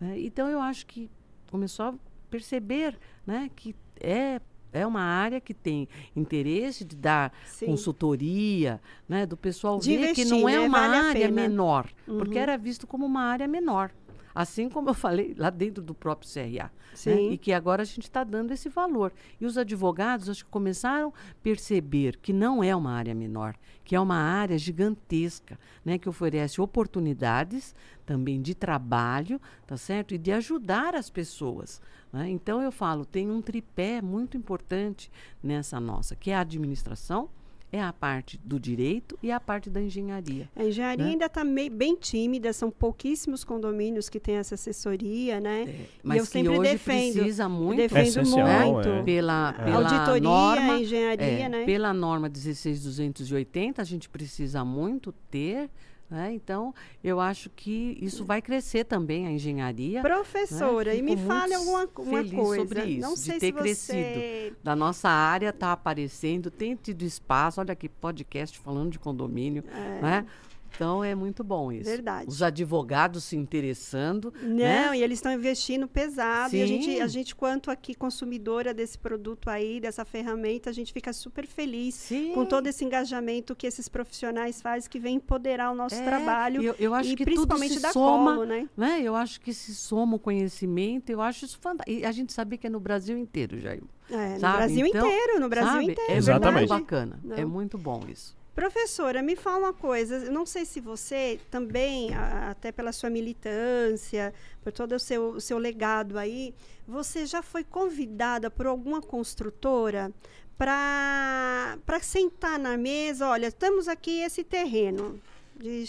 Speaker 3: Né? Então, eu acho que começou a perceber né, que é é uma área que tem interesse de dar Sim. consultoria, né, do pessoal
Speaker 2: de
Speaker 3: ver
Speaker 2: investir,
Speaker 3: que não é
Speaker 2: né?
Speaker 3: uma
Speaker 2: vale
Speaker 3: área menor,
Speaker 2: uhum.
Speaker 3: porque era visto como uma área menor. Assim como eu falei lá dentro do próprio CRA. Né? E que agora a gente está dando esse valor. E os advogados acho que começaram a perceber que não é uma área menor, que é uma área gigantesca, né? que oferece oportunidades também de trabalho, tá certo? E de ajudar as pessoas. Né? Então eu falo, tem um tripé muito importante nessa nossa, que é a administração, é a parte do direito e a parte da engenharia.
Speaker 2: A engenharia né? ainda está bem tímida, são pouquíssimos condomínios que têm essa assessoria, né?
Speaker 3: É, mas
Speaker 2: e eu sempre
Speaker 3: hoje
Speaker 2: defendo,
Speaker 3: precisa muito,
Speaker 2: defendo
Speaker 1: é
Speaker 2: muito
Speaker 1: é.
Speaker 3: pela, pela
Speaker 2: auditoria,
Speaker 3: norma,
Speaker 2: engenharia,
Speaker 3: é,
Speaker 2: né?
Speaker 3: Pela norma 16280, a gente precisa muito ter né? Então, eu acho que isso vai crescer também, a engenharia.
Speaker 2: Professora,
Speaker 3: né?
Speaker 2: e me fale alguma uma coisa.
Speaker 3: sobre isso,
Speaker 2: Não sei
Speaker 3: de ter
Speaker 2: se você...
Speaker 3: crescido. Da nossa área está aparecendo, tem tido espaço. Olha aqui, podcast falando de condomínio.
Speaker 2: É.
Speaker 3: Né? Então é muito bom isso.
Speaker 2: Verdade.
Speaker 3: Os advogados se interessando.
Speaker 2: Não,
Speaker 3: né?
Speaker 2: e eles estão investindo pesado.
Speaker 3: Sim.
Speaker 2: E a gente, a gente, quanto aqui consumidora desse produto aí, dessa ferramenta, a gente fica super feliz
Speaker 3: Sim.
Speaker 2: com todo esse engajamento que esses profissionais fazem, que vem empoderar o nosso
Speaker 3: É,
Speaker 2: trabalho.
Speaker 3: Eu, eu acho
Speaker 2: e
Speaker 3: que
Speaker 2: principalmente
Speaker 3: tudo se
Speaker 2: da
Speaker 3: soma,
Speaker 2: Colo, né?
Speaker 3: né? Eu acho que se soma o conhecimento, eu acho isso fantástico. E a gente sabia que é no Brasil inteiro, Jair.
Speaker 2: É, no
Speaker 3: Sabe?
Speaker 2: Brasil
Speaker 3: Então,
Speaker 2: inteiro, no Brasil
Speaker 3: sabe?
Speaker 2: inteiro.
Speaker 3: É
Speaker 1: Exatamente.
Speaker 3: muito bacana.
Speaker 2: Não.
Speaker 3: É muito bom isso.
Speaker 2: Professora, me fala uma coisa. Não sei se você também, até pela sua militância, por todo o seu, o seu legado aí, você já foi convidada por alguma construtora para sentar na mesa? Olha, estamos aqui esse terreno de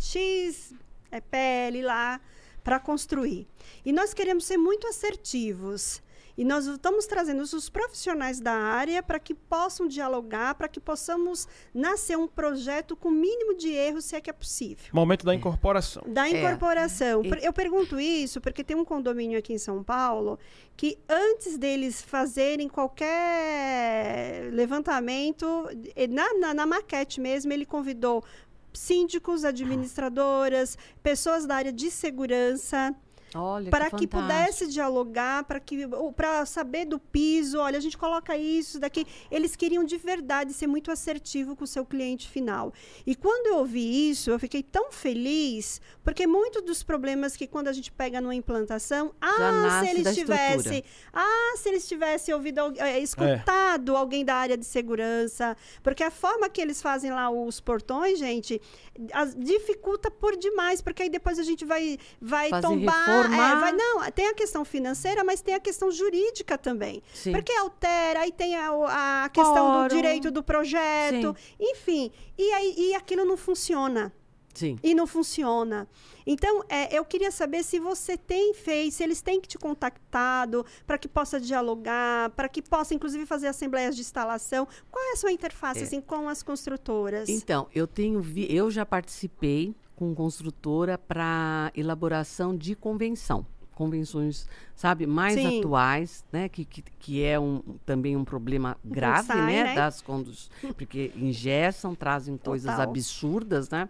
Speaker 2: X é, pele lá para construir. E nós queremos ser muito assertivos. E nós estamos trazendo os profissionais da área para que possam dialogar, para que possamos nascer um projeto com mínimo de erro, se é que é possível.
Speaker 1: Momento da incorporação.
Speaker 2: Da é. incorporação. É. Eu pergunto isso porque tem um condomínio aqui em São Paulo que antes deles fazerem qualquer levantamento, na, na, na maquete mesmo, ele convidou síndicos, administradoras, pessoas da área de segurança, para que, que pudesse dialogar, para que para saber do piso, olha, a gente coloca isso daqui. Eles queriam de verdade ser muito assertivo com o seu cliente final. E quando eu ouvi isso, eu fiquei tão feliz, porque muitos dos problemas que quando a gente pega numa implantação, ah, se eles tivessem, ah, se eles tivessem ouvido é, escutado é. alguém da área de segurança, porque a forma que eles fazem lá os portões, gente, dificulta por demais, porque aí depois a gente vai vai Fazer tombar é, vai, não, tem a questão financeira, mas tem a questão jurídica também. Sim. Porque altera, aí tem a, a questão Fórum. do direito do projeto, Sim. enfim. E, aí, e aquilo não funciona.
Speaker 3: Sim.
Speaker 2: E não funciona. Então, é, eu queria saber se você tem feito, se eles têm que te contactado para que possa dialogar, para que possa, inclusive, fazer assembleias de instalação. Qual é a sua interface é. assim, com as construtoras?
Speaker 3: Então, eu tenho vi, eu já participei com construtora para elaboração de convenção. Convenções, sabe, mais Sim. atuais, né? Que, que, que é um, também um problema grave, sai, né? né? Das conduções, porque ingessam, trazem Total. coisas absurdas, né?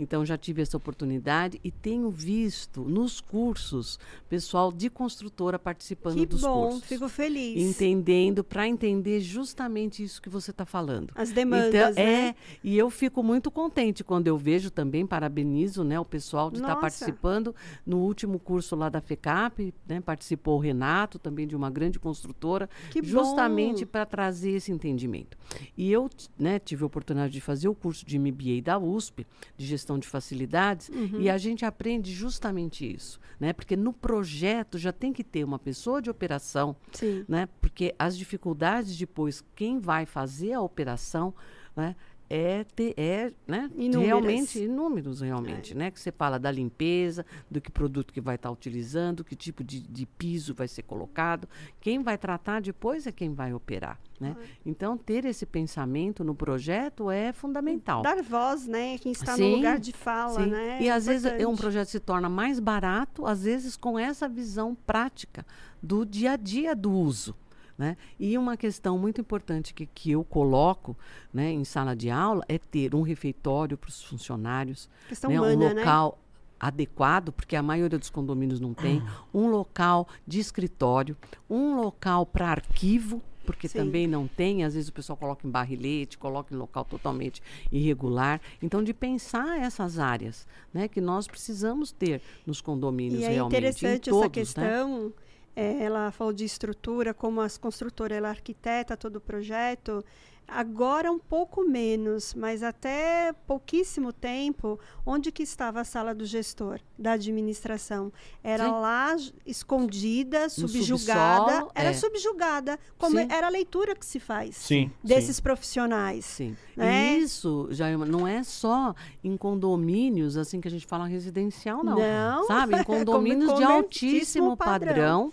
Speaker 3: Então já tive essa oportunidade e tenho visto nos cursos pessoal de construtora participando
Speaker 2: que
Speaker 3: dos
Speaker 2: bom,
Speaker 3: cursos.
Speaker 2: Fico feliz.
Speaker 3: Entendendo para entender justamente isso que você está falando.
Speaker 2: As demandas, então,
Speaker 3: né? É, e eu fico muito contente quando eu vejo também, parabenizo, né, o pessoal de estar tá participando no último curso lá da FECAP, né, participou o Renato, também de uma grande construtora, que justamente para trazer esse entendimento. E eu, né, tive a oportunidade de fazer o curso de MBA da USP, de gestão de facilidades, uhum. e a gente aprende justamente isso, né? Porque no projeto já tem que ter uma pessoa de operação,
Speaker 2: Sim.
Speaker 3: né? Porque as dificuldades depois, quem vai fazer a operação, né? É, ter, é né, realmente inúmeros realmente, é. né? Que você fala da limpeza, do que produto que vai estar tá utilizando, que tipo de, de, piso vai ser colocado. Quem vai tratar depois é quem vai operar, né? Então, ter esse pensamento no projeto é fundamental.
Speaker 2: Dar voz, né? Quem está sim, no lugar de fala, sim. né?
Speaker 3: E é às importante. vezes um projeto se torna mais barato, às vezes com essa visão prática do dia a dia do uso. Né? E uma questão muito importante que, que eu coloco né, em sala de aula é ter um refeitório para os funcionários, né, humana, um né? local adequado, porque a maioria dos condomínios não tem, ah. um local de escritório, um local para arquivo, porque Sim. também não tem, às vezes o pessoal coloca em barrilete, coloca em local totalmente irregular. Então, de pensar essas áreas, né, que nós precisamos ter nos condomínios
Speaker 2: e é
Speaker 3: realmente.
Speaker 2: É interessante
Speaker 3: todos,
Speaker 2: essa questão. Né? É, ela falou de estrutura, como as construtoras, ela arquiteta todo o projeto. Agora um pouco menos, mas até pouquíssimo tempo, onde que estava a sala do gestor, da administração? Era Sim. lá escondida, no subjugada. Subsolo, era é. subjugada, como Sim. era a leitura que se faz
Speaker 1: Sim.
Speaker 2: desses profissionais.
Speaker 3: Sim. Né? E isso, Jaima, não é só em condomínios, assim que a gente fala residencial, não. Não. Sabe? Em condomínios de altíssimo padrão, padrão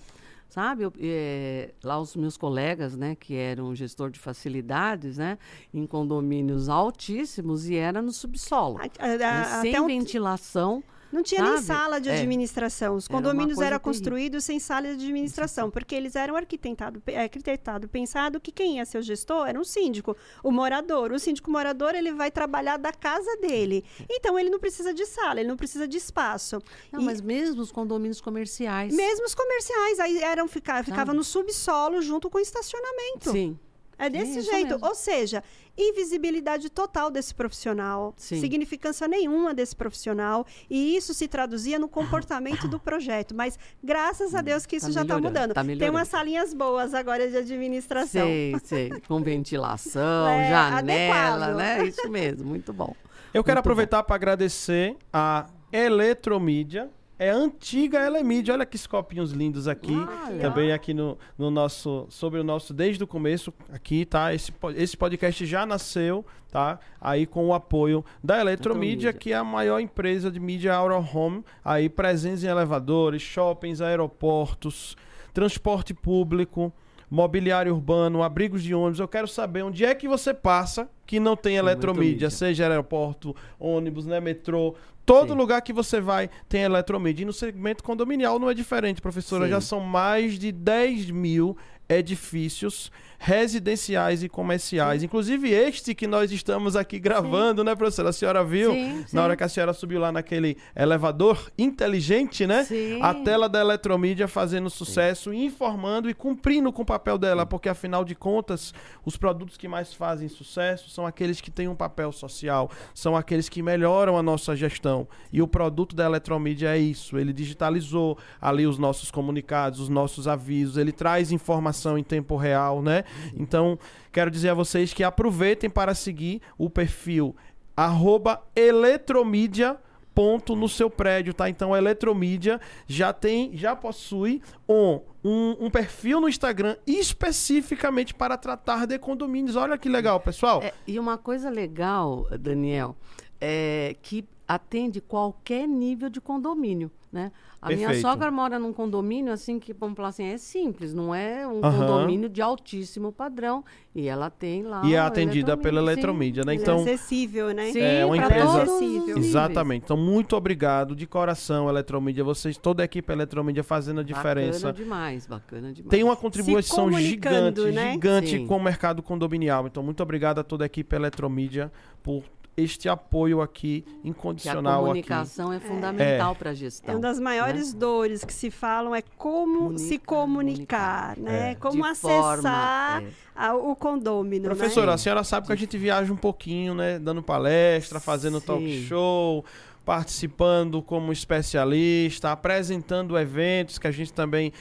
Speaker 3: sabe? Eu, é, lá os meus colegas, né, que eram gestor de facilidades, né, em condomínios altíssimos e era no subsolo, a, a, né, sem ventilação.
Speaker 2: Não tinha Sabe? nem sala de é. administração. Os condomínios eram construídos sem sala de administração, porque eles eram arquitetado, arquitetado, pensado que quem ia ser o gestor era um síndico, o morador. O síndico morador, ele vai trabalhar da casa dele. Então, ele não precisa de sala, ele não precisa de espaço.
Speaker 3: Não, e, mas mesmo os condomínios comerciais.
Speaker 2: Mesmo os comerciais, aí eram ficar, ficava no subsolo junto com o estacionamento.
Speaker 3: Sim.
Speaker 2: É desse jeito. Mesmo. Ou seja, invisibilidade total desse profissional, Sim. significância nenhuma desse profissional, e isso se traduzia no comportamento do projeto. Mas graças a Deus que isso tá já está mudando. Tá Tem umas salinhas boas agora de administração.
Speaker 3: Sei, sei. Com ventilação, é, janela, adequado. né? Isso mesmo, muito bom.
Speaker 1: Eu quero muito aproveitar para agradecer a Eletromídia, é antiga, ela é mídia. Olha que copinhos lindos aqui. Também aqui no, no nosso. Sobre o nosso, desde o começo, aqui, tá? Esse, esse podcast já nasceu, tá? Aí com o apoio da Eletromídia, que é a maior empresa de mídia of home, aí presentes em elevadores, shoppings, aeroportos, transporte público mobiliário urbano, abrigos de ônibus. Eu quero saber onde é que você passa que não tem eletromídia, seja aeroporto, ônibus, né, metrô. Todo Sim. lugar que você vai tem eletromídia. E no segmento condominial não é diferente, professora. Sim. Já são mais de 10 mil edifícios residenciais e comerciais. Sim. Inclusive este que nós estamos aqui gravando, sim. né, professora? A senhora viu? Sim, na hora que a senhora subiu lá naquele elevador inteligente, né? A tela da eletromídia fazendo sucesso, informando e cumprindo com o papel dela, porque afinal de contas, os produtos que mais fazem sucesso são aqueles que têm um papel social, são aqueles que melhoram a nossa gestão. E o produto da eletromídia é isso. Ele digitalizou ali os nossos comunicados, os nossos avisos, ele traz informação em tempo real, né? Então, quero dizer a vocês que aproveitem para seguir o perfil arroba eletromídia ponto no seu prédio, tá? Então a Eletromídia já tem, já possui um, um, um, perfil no Instagram especificamente para tratar de condomínios. Olha que legal, pessoal.
Speaker 3: É, e uma coisa legal, Daniel, é que atende qualquer nível de condomínio, né? A Perfeito. minha sogra mora num condomínio assim que, vamos falar assim, é simples, não é um uhum. condomínio de altíssimo padrão. E ela tem lá.
Speaker 1: E é atendida pela eletromídia, né? Então,
Speaker 2: é acessível, né?
Speaker 3: Sim, é uma empresa acessível.
Speaker 1: Exatamente. Então, muito obrigado de coração, Eletromídia. Vocês, toda a equipe Eletromídia fazendo a diferença.
Speaker 3: Bacana demais, bacana demais.
Speaker 1: Tem uma contribuição gigante, né? gigante Sim. com o mercado condominial. Então, muito obrigado a toda a equipe Eletromídia por este apoio aqui incondicional.
Speaker 3: Que a comunicação
Speaker 1: aqui.
Speaker 3: é fundamental é. para a gestão.
Speaker 2: É uma das maiores né? dores que se falam é como comunicar, se comunicar, comunicar. né? É. Como De acessar forma, é. o condômino.
Speaker 1: Né? Professora,
Speaker 2: né?
Speaker 1: a senhora sabe que a gente viaja um pouquinho, né? Dando palestra, fazendo Sim. talk show participando como especialista, apresentando eventos que a gente também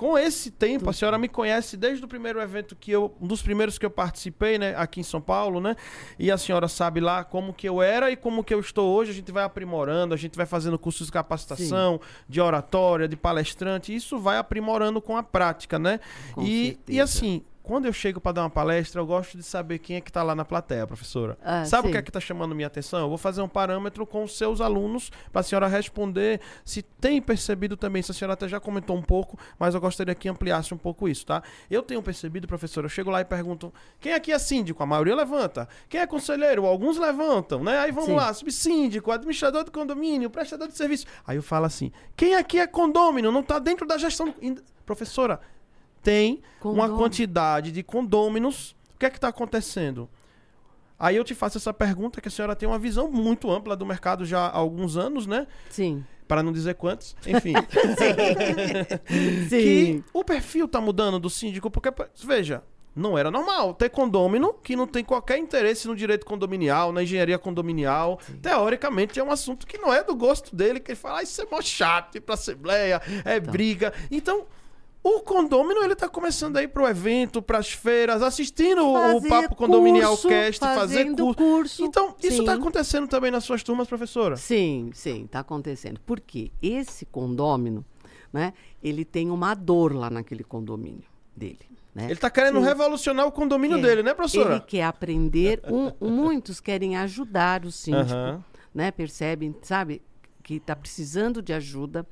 Speaker 1: com esse tempo, a senhora me conhece desde o primeiro evento que eu, um dos primeiros que eu participei, né, aqui em São Paulo, né? E a senhora sabe lá como que eu era e como que eu estou hoje. A gente vai aprimorando, a gente vai fazendo cursos de capacitação, Sim. de oratória, de palestrante. Isso vai aprimorando com a prática, né? Com e, e assim, quando eu chego para dar uma palestra, eu gosto de saber quem é que está lá na plateia, professora. Ah, Sabe sim. o que é que está chamando minha atenção? Eu vou fazer um parâmetro com os seus alunos para a senhora responder se tem percebido também. Se a senhora até já comentou um pouco, mas eu gostaria que ampliasse um pouco isso, tá? Eu tenho percebido, professora, eu chego lá e pergunto: quem aqui é síndico? A maioria levanta. Quem é conselheiro? Alguns levantam, né? Aí vamos sim. lá: subsíndico, administrador do condomínio, prestador de serviço. Aí eu falo assim: quem aqui é condômino? Não está dentro da gestão. Professora, tem uma quantidade de condôminos. O que é que está acontecendo? Aí eu te faço essa pergunta, que a senhora tem uma visão muito ampla do mercado já há alguns anos, né?
Speaker 3: Sim.
Speaker 1: Para não dizer quantos, enfim. Sim. que o perfil está mudando do síndico, porque, veja, não era normal ter condômino que não tem qualquer interesse no direito condominial, na engenharia condominial. Sim. Teoricamente é um assunto que não é do gosto dele, que ele fala, ah, isso é mó chato, ir pra assembleia, é então. briga. Então, o condômino, ele tá começando aí pro evento, pras feiras, assistindo fazer o Papo Condominial curso, Cast, fazer curso. curso. Então, sim. isso tá acontecendo também nas suas turmas, professora?
Speaker 3: Sim, sim, tá acontecendo. Porque esse condômino, né, ele tem uma dor lá naquele condomínio dele. Né?
Speaker 1: Ele tá querendo sim. revolucionar o condomínio é. dele, né, professora?
Speaker 3: Ele quer aprender, um, muitos querem ajudar o síndico, né, percebem, sabe, que está precisando de ajuda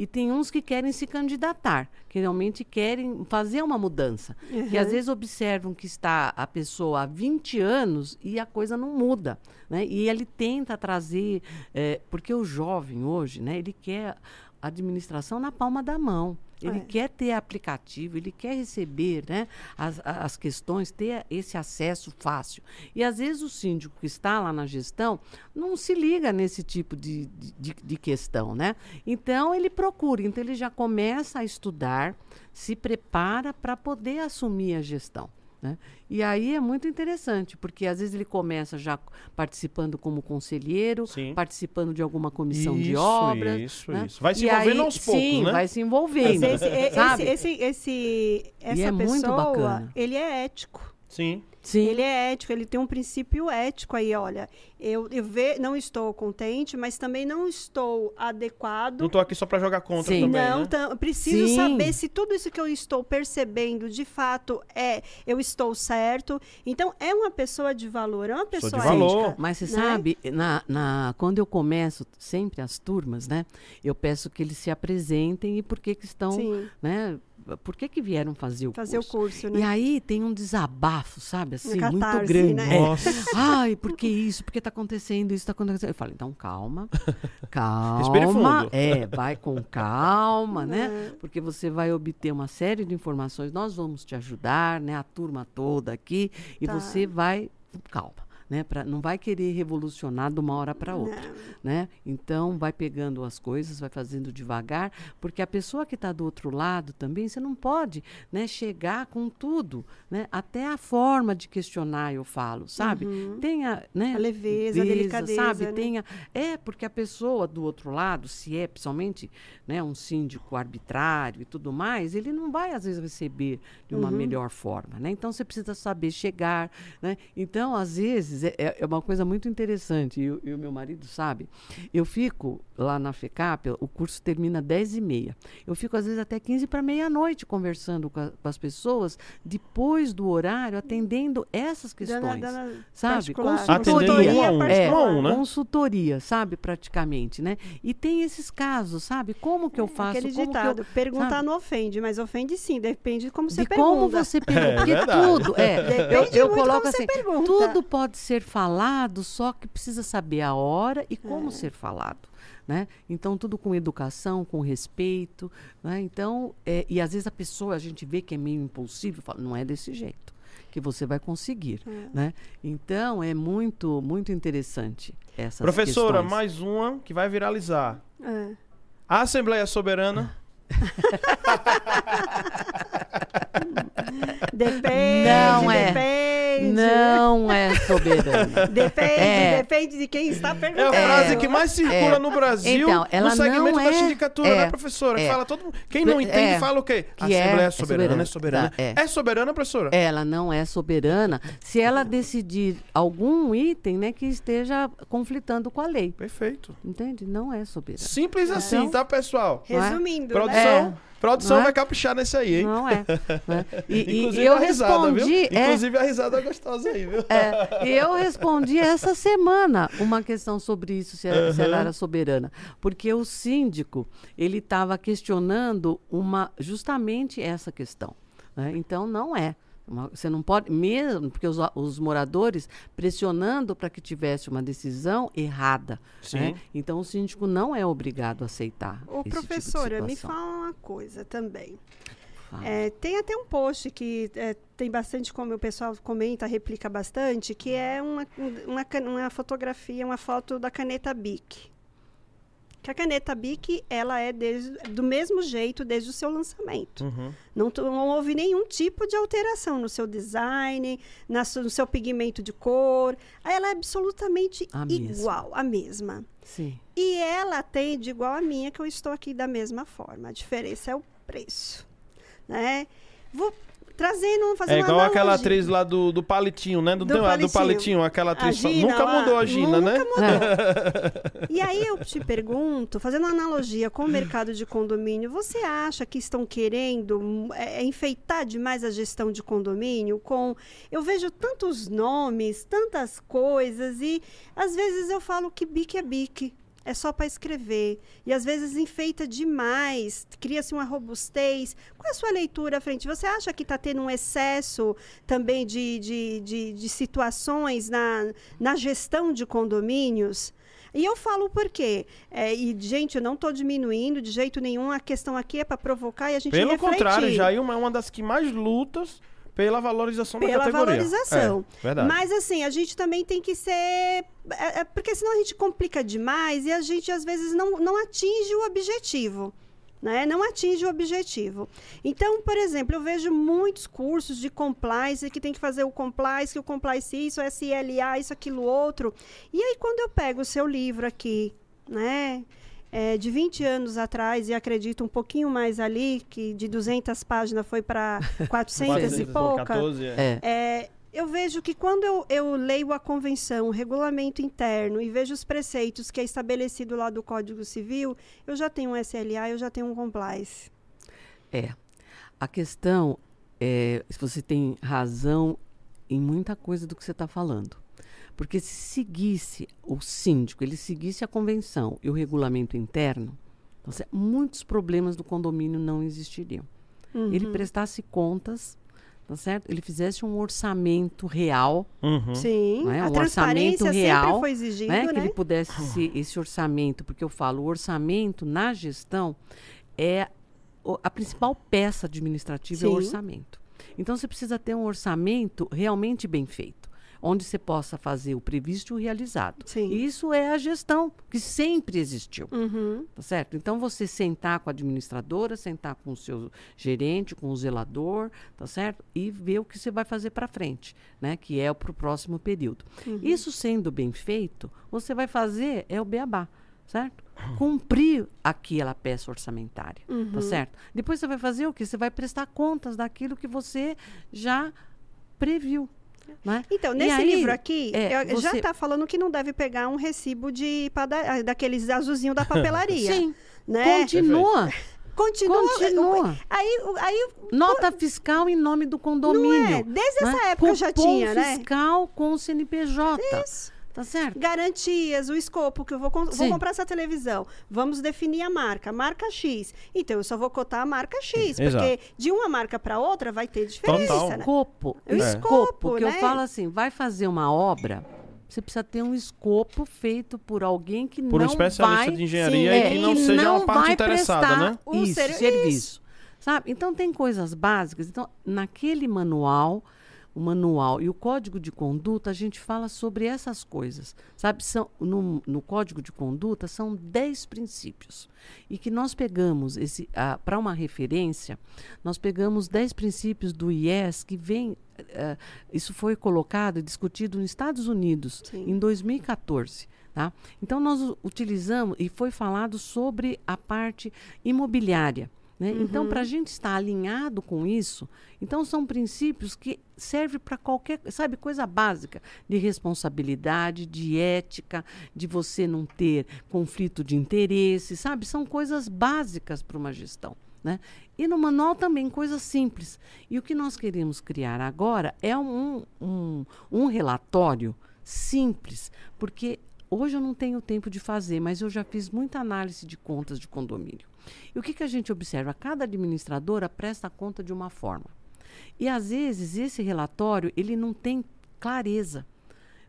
Speaker 3: e tem uns que querem se candidatar, que realmente querem fazer uma mudança. Uhum. Que às vezes observam que está a pessoa há 20 anos e a coisa não muda. Né? E ele tenta trazer, é, porque o jovem hoje, né, ele quer administração na palma da mão. Ele é. quer ter aplicativo, ele quer receber né, as, as questões, ter esse acesso fácil. E às vezes o síndico que está lá na gestão não se liga nesse tipo de, de, de questão. Né? Então ele procura, então ele já começa a estudar, se prepara para poder assumir a gestão. Né? E aí é muito interessante, porque às vezes ele começa já participando como conselheiro, Sim. participando de alguma comissão
Speaker 1: isso,
Speaker 3: de obras.
Speaker 1: Isso, né? isso. Vai se e envolvendo aí, aos poucos,
Speaker 3: sim,
Speaker 1: né?
Speaker 3: vai se envolvendo.
Speaker 2: Esse, esse, esse, esse, essa
Speaker 3: é
Speaker 2: pessoa, ele é ético.
Speaker 1: Sim.
Speaker 2: Sim. Ele é ético, ele tem um princípio ético aí, olha. Eu, eu ve, não estou contente, mas também não estou adequado.
Speaker 1: Não estou aqui só para jogar contra
Speaker 2: Sim.
Speaker 1: também,
Speaker 2: Não,
Speaker 1: né?
Speaker 2: preciso Sim. saber se tudo isso que eu estou percebendo, de fato, é eu estou certo. Então, é uma pessoa de valor, é uma pessoa
Speaker 1: de valor.
Speaker 2: ética.
Speaker 3: Mas você né? sabe, na, na, quando eu começo sempre as turmas, né? Eu peço que eles se apresentem e por que que estão, Sim. né? Por que, que vieram fazer o
Speaker 2: fazer
Speaker 3: curso?
Speaker 2: o curso, né?
Speaker 3: E aí tem um desabafo, sabe, assim, catarse, muito grande.
Speaker 2: Né?
Speaker 1: Nossa.
Speaker 3: Ai, por que isso? Por que está acontecendo isso? Está acontecendo. Eu falo, então calma, calma.
Speaker 1: Respire fundo.
Speaker 3: É, vai com calma, né? Porque você vai obter uma série de informações. Nós vamos te ajudar, né? A turma toda aqui e tá. você vai calma né? Pra, não vai querer revolucionar de uma hora para outra, não. né? Então vai pegando as coisas, vai fazendo devagar, porque a pessoa que está do outro lado também, você não pode, né? Chegar com tudo, né? Até a forma de questionar, eu falo, sabe?
Speaker 2: Uhum.
Speaker 3: Tenha, né?
Speaker 2: A leveza, leveza a delicadeza,
Speaker 3: sabe?
Speaker 2: Né?
Speaker 3: Tenha, é porque a pessoa do outro lado, se é principalmente, né? Um síndico arbitrário e tudo mais, ele não vai às vezes receber de uma uhum. melhor forma, né? Então você precisa saber chegar, né? Então às vezes vezes é, é, é uma coisa muito interessante, e, e, o meu marido sabe. Eu fico lá na FECAP, o curso termina 10 e meia. Eu fico, às vezes, até 15 para meia-noite conversando com, a, com, as pessoas, depois do horário, atendendo essas questões. Dana, dana sabe?
Speaker 1: Consultoria. Um a um,
Speaker 3: é,
Speaker 1: um, né?
Speaker 3: Consultoria, sabe? Praticamente, né? E tem esses casos, sabe? Como que eu faço?
Speaker 2: Aquele ditado,
Speaker 3: eu,
Speaker 2: perguntar
Speaker 3: sabe?
Speaker 2: não ofende, mas ofende sim, depende de como você
Speaker 3: de
Speaker 2: pergunta.
Speaker 3: como você pergunta.
Speaker 1: É,
Speaker 3: porque
Speaker 1: verdade.
Speaker 3: tudo, é.
Speaker 2: Depende
Speaker 3: eu, eu
Speaker 2: muito
Speaker 3: coloco
Speaker 2: como
Speaker 3: assim,
Speaker 2: você pergunta.
Speaker 3: tudo pode ser falado, só que precisa saber a hora e como é. ser falado. Né? Então, tudo com educação, com respeito. Né? Então, é, e às vezes a pessoa, a gente vê que é meio impulsivo, fala, não é desse jeito que você vai conseguir. É. Né? Então, é muito, muito interessante essa
Speaker 1: Professora,
Speaker 3: questões.
Speaker 1: mais uma que vai viralizar.
Speaker 2: É.
Speaker 1: A Assembleia Soberana
Speaker 2: depende,
Speaker 3: não é.
Speaker 2: depende.
Speaker 3: Não é soberana.
Speaker 2: Depende, é. depende de quem está perguntando.
Speaker 1: É a frase que mais circula
Speaker 3: é.
Speaker 1: no Brasil
Speaker 3: então, ela
Speaker 1: no segmento
Speaker 3: não
Speaker 1: da
Speaker 3: é,
Speaker 1: sindicatura,
Speaker 3: é,
Speaker 1: né, professora?
Speaker 3: é.
Speaker 1: Fala todo mundo. Quem não entende
Speaker 3: é,
Speaker 1: fala o quê? A
Speaker 3: que
Speaker 1: Assembleia
Speaker 3: é,
Speaker 1: é soberana, é soberana.
Speaker 3: É.
Speaker 1: É soberana, professora?
Speaker 3: Ela não é soberana se ela decidir algum item né, que esteja conflitando com a lei.
Speaker 1: Perfeito.
Speaker 3: Entende? Não é soberana.
Speaker 1: Simples assim, tá, pessoal?
Speaker 2: Resumindo,
Speaker 1: Produção,
Speaker 2: né?
Speaker 1: Produção
Speaker 3: Não é?
Speaker 1: vai caprichar nesse aí, hein?
Speaker 3: Não é. Né? E,
Speaker 1: Inclusive
Speaker 3: e eu
Speaker 1: a risada,
Speaker 3: respondi.
Speaker 1: viu?
Speaker 3: é,
Speaker 1: Inclusive a risada gostosa aí, viu?
Speaker 3: É, e eu respondi essa semana uma questão sobre isso, se, uhum. se ela era soberana. Porque o síndico, ele estava questionando uma, justamente essa questão. Né? Então, não é. Você não pode, mesmo porque os, os moradores pressionando para que tivesse uma decisão errada. Né? Então, o síndico não é obrigado a aceitar.
Speaker 2: Ô,
Speaker 3: esse
Speaker 2: professora,
Speaker 3: tipo
Speaker 2: me fala uma coisa também. É, tem até um post que é, tem bastante, como o pessoal comenta, replica bastante, que é uma, uma, uma fotografia, uma foto da caneta Bic que a caneta Bic ela é desde, do mesmo jeito desde o seu lançamento.
Speaker 1: Uhum.
Speaker 2: Não, não, houve nenhum tipo de alteração no seu design, na, no seu pigmento de cor. Ela é absolutamente
Speaker 3: a
Speaker 2: igual,
Speaker 3: mesma.
Speaker 2: a mesma.
Speaker 3: Sim.
Speaker 2: E ela atende igual a minha, que eu estou aqui da mesma forma. A diferença é o preço. Né? Vou trazendo, fazendo
Speaker 1: É igual
Speaker 2: uma
Speaker 1: aquela atriz lá do, do palitinho, né? Do,
Speaker 2: Do palitinho.
Speaker 1: do palitinho, aquela atriz.
Speaker 2: Gina,
Speaker 1: nunca
Speaker 2: lá,
Speaker 1: mudou a Gina,
Speaker 2: nunca
Speaker 1: né?
Speaker 2: mudou. E aí eu te pergunto, fazendo uma analogia com o mercado de condomínio, você acha que estão querendo é, enfeitar demais a gestão de condomínio? Com eu vejo tantos nomes, tantas coisas e às vezes eu falo que bique é bique. É só para escrever. E às vezes enfeita demais, cria-se uma robustez. Qual é a sua leitura à frente? Você acha que está tendo um excesso também de, de, de, de situações na, na gestão de condomínios? E eu falo por quê? É, e, gente, eu não estou diminuindo de jeito nenhum. A questão aqui é para provocar e a gente
Speaker 1: Pelo
Speaker 2: refletir.
Speaker 1: contrário, Jailma é uma das que mais lutas pela valorização
Speaker 2: Pela
Speaker 1: da categoria.
Speaker 2: valorização.
Speaker 1: É, verdade.
Speaker 2: Mas assim, a gente também tem que ser. É, é, porque senão a gente complica demais e a gente às vezes não, não atinge o objetivo. Né? Não atinge o objetivo. Então, por exemplo, eu vejo muitos cursos de compliance que tem que fazer o compliance, que o compliance isso, SLA, isso, aquilo, outro. E aí, quando eu pego o seu livro aqui, né? É, de 20 anos atrás, e acredito um pouquinho mais ali, que de 200 páginas foi para 400 e pouca. 14, é. É, eu vejo que quando eu, eu leio a convenção, o regulamento interno e vejo os preceitos que é estabelecido lá do Código Civil, eu já tenho um SLA, eu já tenho um compliance.
Speaker 3: É. A questão é se você tem razão em muita coisa do que você está falando. Porque se seguisse o síndico, ele seguisse a convenção e o regulamento interno, então, muitos problemas do condomínio não existiriam. Uhum. Ele prestasse contas tá certo? Ele fizesse um orçamento real.
Speaker 2: Uhum. Sim,
Speaker 3: né?
Speaker 2: um orçamento real, foi exigido, né?
Speaker 3: Que ele né? pudesse ser esse orçamento, porque eu falo, o orçamento na gestão é a principal peça administrativa Sim. é o orçamento. Então você precisa ter um orçamento realmente bem feito onde você possa fazer o previsto e o realizado. Sim. Isso é a gestão que sempre existiu. Uhum. Tá certo? Então você sentar com a administradora, sentar com o seu gerente, com o zelador, tá certo? E ver o que você vai fazer para frente, né? Que é para o próximo período. Uhum. Isso sendo bem feito, você vai fazer é o beabá certo? Cumprir aquela peça orçamentária, tá uhum. tá certo? Depois você vai fazer o quê? Você vai prestar contas daquilo que você já previu, né?
Speaker 2: Então, nesse aí, livro aqui, é, você... já está falando que não deve pegar um recibo de pada... daqueles azulzinho da papelaria.
Speaker 3: Sim. Né? Continua.
Speaker 2: Continua.
Speaker 3: Continua.
Speaker 2: Aí, aí,
Speaker 3: Nota fiscal em nome do condomínio. Não é?
Speaker 2: Desde essa né? época já tinha,
Speaker 3: né? fiscal com o CNPJ. Isso. Tá certo?
Speaker 2: Garantias, o escopo, que eu vou, vou comprar essa televisão. Vamos definir a marca, marca X. Então, eu só vou cotar a marca X, Exato. porque de uma marca para outra vai ter diferença. Total.
Speaker 3: Né? Escopo. O é. escopo, que né? eu falo assim, vai fazer uma obra, você precisa ter um escopo feito por alguém que por não vai... Por um especialista
Speaker 1: de engenharia sim, e que não que seja não uma parte interessada, né?
Speaker 3: Isso, serviço. Sabe? Então, tem coisas básicas. Então, naquele manual o manual e o código de conduta, a gente fala sobre essas coisas. Sabe, são, no, no código de conduta são 10 princípios. E que nós pegamos esse para uma referência, nós pegamos 10 princípios do IES que vem. Uh, isso foi colocado e discutido nos Estados Unidos Sim. em 2014. Tá? Então, nós utilizamos e foi falado sobre a parte imobiliária. Né? Uhum. Então, para a gente estar alinhado com isso, então são princípios que servem para qualquer, sabe, coisa básica de responsabilidade, de ética, de você não ter conflito de interesse, sabe? São coisas básicas para uma gestão. Né? E no manual também, coisas simples. E o que nós queremos criar agora é um, um, um relatório simples, porque hoje eu não tenho tempo de fazer, mas eu já fiz muita análise de contas de condomínio. E o que, que a gente observa? Cada administradora presta conta de uma forma. E às vezes esse relatório ele não tem clareza,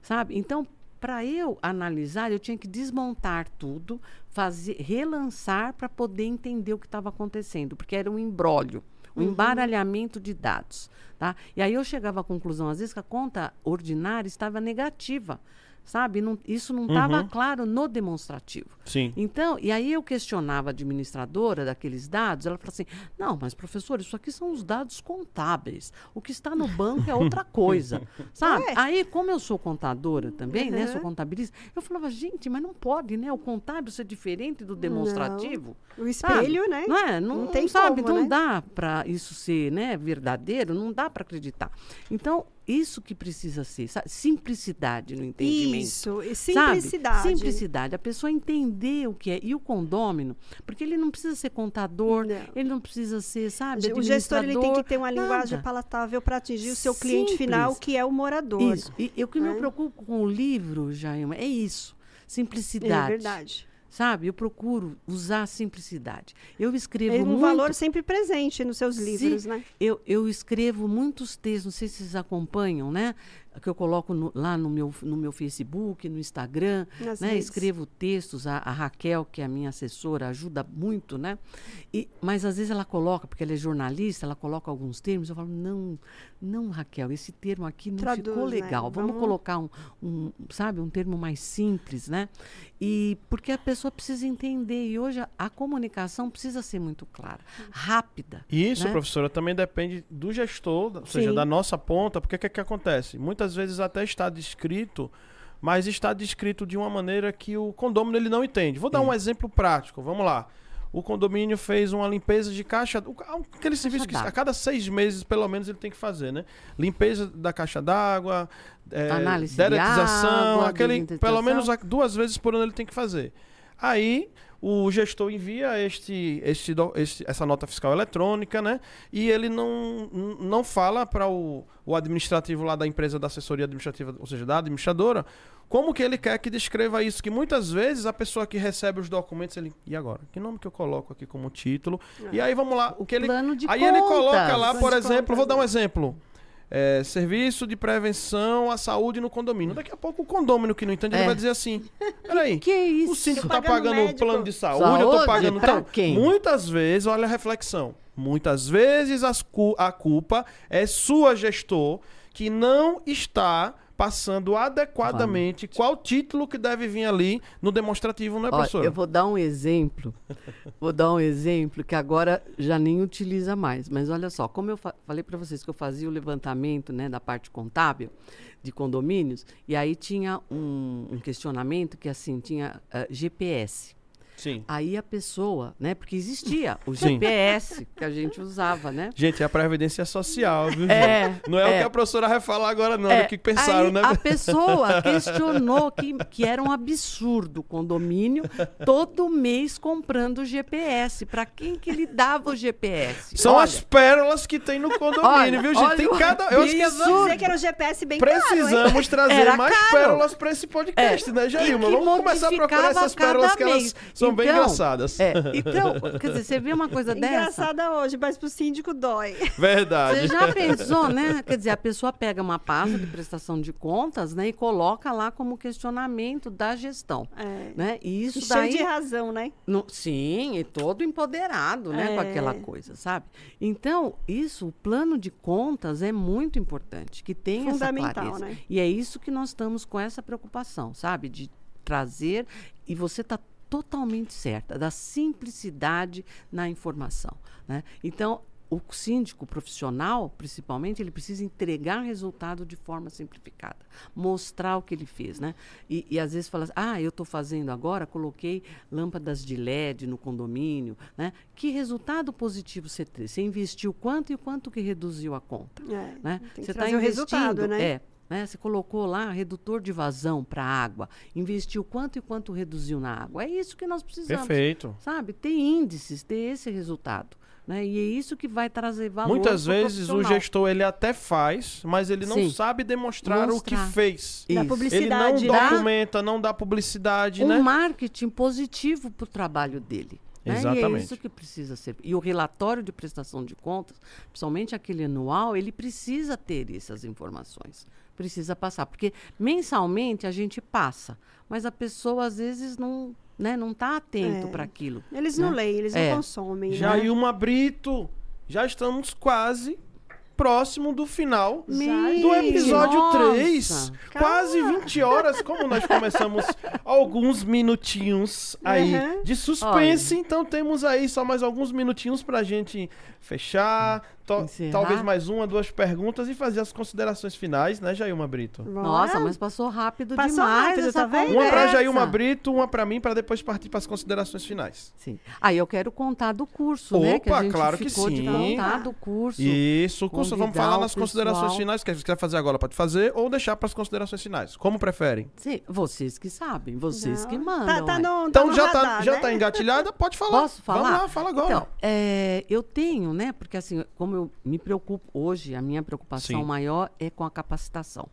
Speaker 3: sabe? Então, para eu analisar, eu tinha que desmontar tudo, fazer, relançar para poder entender o que estava acontecendo, porque era um embrólio, um uhum. embaralhamento de dados, tá? E aí eu chegava à conclusão às vezes que a conta ordinária estava negativa sabe? Não, isso não estava uhum. claro no demonstrativo.
Speaker 1: Sim.
Speaker 3: Então, e aí eu questionava a administradora daqueles dados, ela falou assim: não, mas professor, isso aqui são os dados contábeis. O que está no banco é outra coisa, sabe? Ué? Aí, como eu sou contadora também, uhum. né? Sou contabilista, eu falava, gente, mas não pode, né? O contábil ser diferente do demonstrativo.
Speaker 2: Não. O espelho,
Speaker 3: sabe?
Speaker 2: né?
Speaker 3: Não é? Não, não tem sabe? Como, não né? dá para isso ser, né? Verdadeiro, não dá para acreditar. Então, isso que precisa ser, sabe? simplicidade no entendimento.
Speaker 2: Isso, simplicidade.
Speaker 3: Sabe? Simplicidade, a pessoa entender o que é. E o condômino, porque ele não precisa ser contador, não. ele não precisa ser, sabe,
Speaker 2: O gestor ele tem que ter uma nada. linguagem palatável para atingir o seu Simples. cliente final, que é o morador.
Speaker 3: Isso. E o que é? me preocupa com o livro, Jaima, é isso. Simplicidade.
Speaker 2: É verdade
Speaker 3: sabe? Eu procuro usar a simplicidade. Eu escrevo
Speaker 2: é um
Speaker 3: muito...
Speaker 2: valor sempre presente nos seus livros,
Speaker 3: Sim,
Speaker 2: né?
Speaker 3: Eu, eu escrevo muitos textos, não sei se vocês acompanham, né? Que eu coloco no, lá no meu, no meu Facebook, no Instagram, né? Escrevo textos, a, a, Raquel, que é a minha assessora, ajuda muito, né? E, mas às vezes ela coloca, porque ela é jornalista, ela coloca alguns termos, eu falo, não, não, Raquel, esse termo aqui não Traduz, ficou né? legal. Né? Vamos, Vamos, colocar um, um, sabe, um termo mais simples, né? E porque a pessoa precisa entender. E hoje a, a comunicação precisa ser muito clara, rápida.
Speaker 1: Isso, né? professora, também depende do gestor, ou seja, da nossa ponta, porque o que, é que acontece? Muitas vezes até está descrito mas está descrito de uma maneira que o condômino ele não entende. Vou dar um exemplo prático. Vamos lá o condomínio fez uma limpeza de caixa. Aquele serviço que a cada seis meses, pelo menos, ele tem que fazer, né? Limpeza da caixa d'água,
Speaker 3: é, Análise deretização, de
Speaker 1: aquele. Pelo menos duas vezes por ano ele tem que fazer. Aí o gestor envia este, este, este, essa nota fiscal eletrônica, né? E ele não, não fala para o, o administrativo lá da empresa da assessoria administrativa, ou seja, da administradora, como que ele quer que descreva isso? Que muitas vezes a pessoa que recebe os documentos, ele. E agora? Que nome que eu coloco aqui como título? E aí vamos lá. O que ele.
Speaker 3: Plano de
Speaker 1: aí
Speaker 3: contas.
Speaker 1: ele coloca lá, por exemplo, vou dar um exemplo. É, serviço de prevenção à saúde no condomínio. Daqui a pouco o condomínio que não entende, é. ele vai dizer assim: peraí,
Speaker 3: que, é isso?
Speaker 1: o síndico está pagando o plano de saúde, saúde, eu tô pagando.
Speaker 3: Então, quem?
Speaker 1: Muitas vezes, olha a reflexão. Muitas vezes as, a culpa é sua gestor que não está passando adequadamente qual título que deve vir ali no demonstrativo, não é, professor?
Speaker 3: Eu vou dar um exemplo. vou dar um exemplo que agora já nem utiliza mais. Mas olha só, como eu fa falei para vocês que eu fazia o levantamento né, da parte contábil de condomínios, e aí tinha um, um questionamento que assim, tinha uh, eh, GPS.
Speaker 1: Sim.
Speaker 3: Aí a pessoa, né? Porque existia o GPS que a gente usava, né?
Speaker 1: Gente, é a previdência social, viu?
Speaker 3: É,
Speaker 1: não é, é, o que a professora vai falar agora, não, é, o que pensaram,
Speaker 3: Aí
Speaker 1: né?
Speaker 3: A pessoa questionou que, que era um absurdo o condomínio todo mês comprando GPS. Para quem que ele dava o GPS?
Speaker 1: São olha, as pérolas que tem no condomínio, olha, viu, gente? Tem cada.
Speaker 2: Eu esqueci. dizer que era um GPS bem
Speaker 1: Precisamos
Speaker 2: caro,
Speaker 1: trazer era mais caro. pérolas para esse podcast, é. né, Jailma? Vamos começar a procurar essas pérolas que elas são são então, bem engraçadas.
Speaker 3: É, então, quer dizer, você vê uma coisa dessa.
Speaker 2: Engraçada hoje, mas pro síndico dói.
Speaker 1: Verdade.
Speaker 3: Você já pensou, né? Quer dizer, a pessoa pega uma pasta de prestação de contas, né, e coloca lá como questionamento da gestão, é. né? E isso daí
Speaker 2: cheio de razão, né?
Speaker 3: No, sim, e todo empoderado, né, é. com aquela coisa, sabe? Então, isso, o plano de contas é muito importante, que tenha essa clareza. Né? E é isso que nós estamos com essa preocupação, sabe? De trazer e você está totalmente certa, da simplicidade na informação. Né? Então, o síndico profissional, principalmente, ele precisa entregar resultado de forma simplificada, mostrar o que ele fez, né? E, e às vezes fala assim, ah, eu estou fazendo agora, coloquei lâmpadas de LED no condomínio, né? Que resultado positivo você teve? Você investiu quanto e quanto que reduziu a conta? É, né? Você está investindo, resultado, né? É, né? Você colocou lá redutor de vazão para a água, investiu quanto e quanto reduziu na água. É isso que nós precisamos.
Speaker 1: Perfeito.
Speaker 3: Sabe? Ter índices, ter esse resultado. Né? E é isso que vai trazer valor.
Speaker 1: Muitas vezes o gestor ele até faz, mas ele não Sim. sabe demonstrar, Mostrar. o que fez. Ele não né? documenta, não dá publicidade.
Speaker 3: Um
Speaker 1: né?
Speaker 3: marketing positivo para o trabalho dele. Né?
Speaker 1: Exatamente.
Speaker 3: E é isso que precisa ser. E o relatório de prestação de contas, principalmente aquele anual, ele precisa ter essas informações precisa passar. Porque mensalmente a gente passa, mas a pessoa às vezes não né, não está atento é. para aquilo.
Speaker 2: Eles
Speaker 3: né?
Speaker 2: não leem, eles é. não consomem.
Speaker 1: Jailma
Speaker 2: né?
Speaker 1: Brito, já estamos quase próximo do final do episódio Nossa. 3. Quase 20 horas, como nós começamos alguns minutinhos aí uhum. de suspense, Olha. então temos aí só mais alguns minutinhos pra gente fechar, talvez mais uma, duas perguntas e fazer as considerações finais, né, Jailma Brito?
Speaker 3: Nossa, mas passou rápido passou demais rápido, essa
Speaker 2: tá
Speaker 1: Uma pra Jailma Brito, uma pra mim, para depois partir para as considerações finais.
Speaker 3: Sim. Aí eu quero contar do curso,
Speaker 1: Opa,
Speaker 3: né? Que a
Speaker 1: gente claro que sim.
Speaker 3: de contar do curso.
Speaker 1: Isso, o curso, vamos falar nas considerações finais. Que você quer fazer agora, pode fazer, ou deixar para as considerações finais. Como preferem?
Speaker 3: Sim, vocês que sabem, vocês Não. que mandam.
Speaker 2: Tá, tá no,
Speaker 1: então
Speaker 2: tá
Speaker 1: já,
Speaker 2: radar,
Speaker 1: tá, né? já tá engatilhada, pode falar.
Speaker 3: Posso falar?
Speaker 1: Vamos lá, fala agora.
Speaker 3: Então, é, eu tenho, né? Porque assim, como eu me preocupo hoje, a minha preocupação Sim. maior é com a capacitação.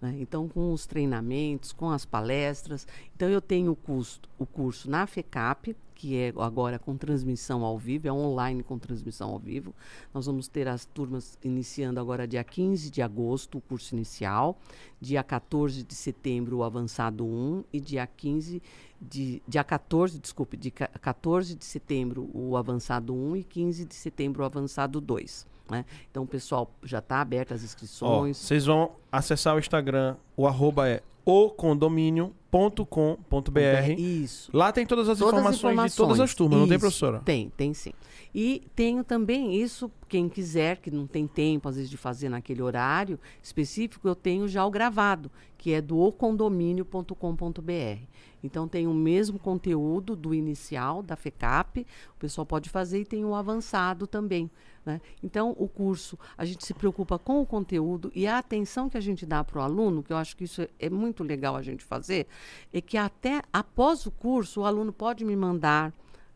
Speaker 3: Né? Então, com os treinamentos, com as palestras. Então, eu tenho o curso, o curso na FECAP, que é agora com transmissão ao vivo, é online com transmissão ao vivo. Nós vamos ter as turmas iniciando agora dia 15 de agosto, o curso inicial, dia 14 de setembro, o avançado 1, e dia 15 de dia 14, desculpe, de 14 de setembro, o avançado 1 e 15 de setembro, o avançado 2. Né? Então, pessoal já está aberto as inscrições.
Speaker 1: Vocês vão acessar o Instagram, o arroba é ocondomínio.com.br.
Speaker 3: Isso.
Speaker 1: Lá tem todas as, todas informações, informações, de todas as turmas,
Speaker 3: isso.
Speaker 1: não tem, professora?
Speaker 3: Tem, tem sim. E tenho também isso, quem quiser, que não tem tempo, às vezes, de fazer naquele horário específico, eu tenho já o gravado, que é do ocondomínio.com.br. Então tem o mesmo conteúdo do inicial, da FECAP, o pessoal pode fazer e tem o avançado também. Né? Então, o curso, a gente se preocupa com o conteúdo e a atenção que a gente dá para o aluno, que eu acho que isso é, muito legal a gente fazer, é que até após o curso, o aluno pode me mandar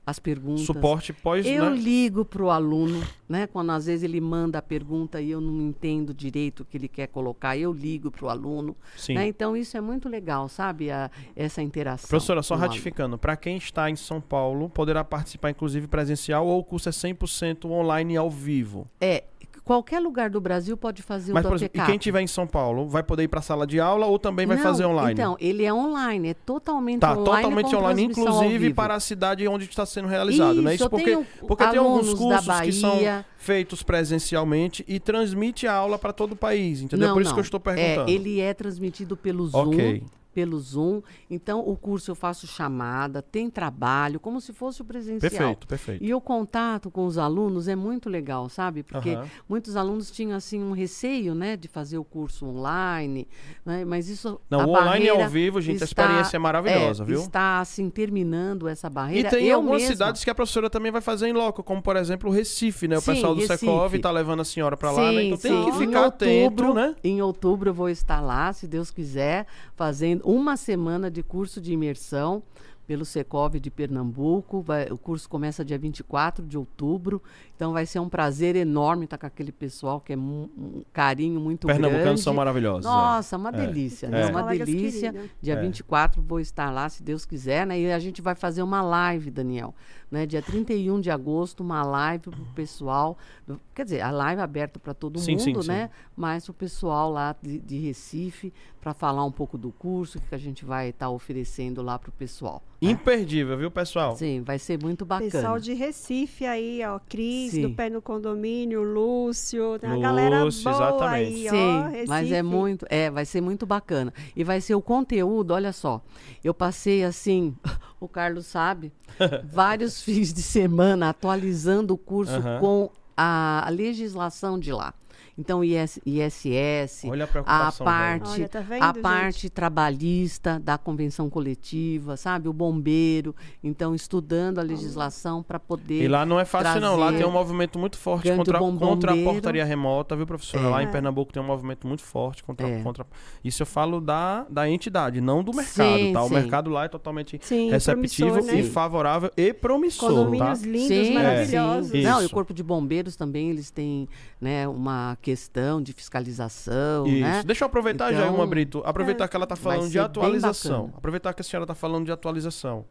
Speaker 3: as perguntas.
Speaker 1: Suporte pós,
Speaker 3: Eu
Speaker 1: né?
Speaker 3: ligo para o aluno, né? Quando às vezes ele manda a pergunta e eu não entendo direito o que ele quer colocar, eu ligo para o aluno.
Speaker 1: Sim.
Speaker 3: Né? Então isso é muito legal, sabe? A, essa interação.
Speaker 1: Professora, só ratificando, para quem está em São Paulo, poderá participar inclusive presencial ou o curso é 100% online ao vivo?
Speaker 3: É, qualquer lugar do Brasil pode fazer
Speaker 1: Mas,
Speaker 3: o
Speaker 1: exemplo, e quem estiver em São Paulo, vai poder ir para a sala de aula ou também vai
Speaker 3: Não,
Speaker 1: fazer online?
Speaker 3: Então, ele é online, é totalmente
Speaker 1: tá,
Speaker 3: online.
Speaker 1: totalmente online, inclusive para a cidade onde está sendo realizado,
Speaker 3: Isso,
Speaker 1: né? Isso porque, porque tem alguns cursos que são feitos presencialmente e transmite a aula para todo o país, entendeu?
Speaker 3: Não,
Speaker 1: Por isso
Speaker 3: não.
Speaker 1: que eu estou perguntando.
Speaker 3: É, ele é transmitido pelo Zoom.
Speaker 1: Ok
Speaker 3: pelo Zoom. Então, o curso eu faço chamada, tem trabalho, como se fosse o presencial.
Speaker 1: Perfeito, perfeito.
Speaker 3: E o contato com os alunos é muito legal, sabe? Porque uhum. muitos alunos tinham, assim, um receio, né? De fazer o curso online, né? Mas isso...
Speaker 1: Não, o online é ao vivo, gente,
Speaker 3: está,
Speaker 1: a experiência é maravilhosa,
Speaker 3: é,
Speaker 1: viu?
Speaker 3: Está, assim, terminando essa barreira.
Speaker 1: E tem
Speaker 3: eu
Speaker 1: algumas
Speaker 3: mesma...
Speaker 1: cidades que a professora também vai fazer em loco, como, por exemplo, o Recife, né? O
Speaker 3: sim,
Speaker 1: pessoal do
Speaker 3: Recife.
Speaker 1: Secov está levando a senhora para lá, né? Então
Speaker 3: sim.
Speaker 1: tem que ficar
Speaker 3: em
Speaker 1: atento,
Speaker 3: outubro,
Speaker 1: né?
Speaker 3: Em outubro eu vou estar lá, se Deus quiser, fazendo uma semana de curso de imersão pelo Secov de Pernambuco. Vai, o curso começa dia 24 de outubro. Então vai ser um prazer enorme estar com aquele pessoal que é um, um carinho muito grande.
Speaker 1: Pernambucanos são maravilhosos.
Speaker 3: Nossa,
Speaker 1: é.
Speaker 3: uma delícia,
Speaker 1: é.
Speaker 3: né?
Speaker 1: É.
Speaker 3: Uma delícia. Dia é. 24 vou estar lá, se Deus quiser, né? E a gente vai fazer uma live, Daniel. Né? Dia 31 de agosto, uma live para o pessoal. Do, quer dizer, a live aberta para todo
Speaker 1: sim,
Speaker 3: mundo,
Speaker 1: sim,
Speaker 3: né?
Speaker 1: Sim.
Speaker 3: Mas o pessoal lá de, de Recife, para falar um pouco do curso, que a gente vai estar tá oferecendo lá para o pessoal.
Speaker 1: Imperdível, viu, pessoal?
Speaker 3: Sim, vai ser muito bacana.
Speaker 2: Pessoal de Recife aí, ó, Cris,
Speaker 3: Sim.
Speaker 2: do Pé no Condomínio, Lúcio, tem a
Speaker 1: Lúcio,
Speaker 2: galera boa
Speaker 1: exatamente.
Speaker 2: aí,
Speaker 3: Sim,
Speaker 2: ó, Recife.
Speaker 3: mas é muito, é, vai ser muito bacana. E vai ser o conteúdo, olha só. Eu passei assim, o Carlos sabe, vários fins de semana atualizando o curso
Speaker 1: Aham.
Speaker 3: com a legislação de lá. Então, IS, ISS,
Speaker 1: Olha a
Speaker 3: a parte,
Speaker 2: Olha, tá vendo,
Speaker 3: a
Speaker 2: gente?
Speaker 3: parte trabalhista da convenção coletiva, sabe? O bombeiro. Então, estudando a legislação para poder.
Speaker 1: E lá não é fácil, não. Lá tem um movimento muito forte contra, contra a portaria remota, viu, professora?
Speaker 3: É.
Speaker 1: Lá em Pernambuco tem um movimento muito forte contra.
Speaker 3: É.
Speaker 1: contra... Isso eu falo da, da entidade, não do mercado,
Speaker 3: Sim,
Speaker 1: tá? O
Speaker 3: sim.
Speaker 1: mercado lá é totalmente
Speaker 2: Sim,
Speaker 1: receptivo
Speaker 2: né?
Speaker 1: e favorável e promissor, tá?
Speaker 2: Condomínios lindos,
Speaker 3: Sim,
Speaker 2: maravilhosos.
Speaker 3: Não, e o. Corpo de Bombeiros também, eles têm né, uma questão de fiscalização,
Speaker 1: Isso.
Speaker 3: né?
Speaker 1: Deixa eu aproveitar já,
Speaker 3: Então,
Speaker 1: uma Brito. Aproveitar que ela está falando de atualização. Aproveitar que a senhora está falando de atualização.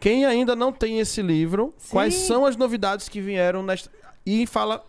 Speaker 1: Quem ainda não tem esse livro,
Speaker 2: Sim.
Speaker 1: quais são as novidades que vieram nesta. E fala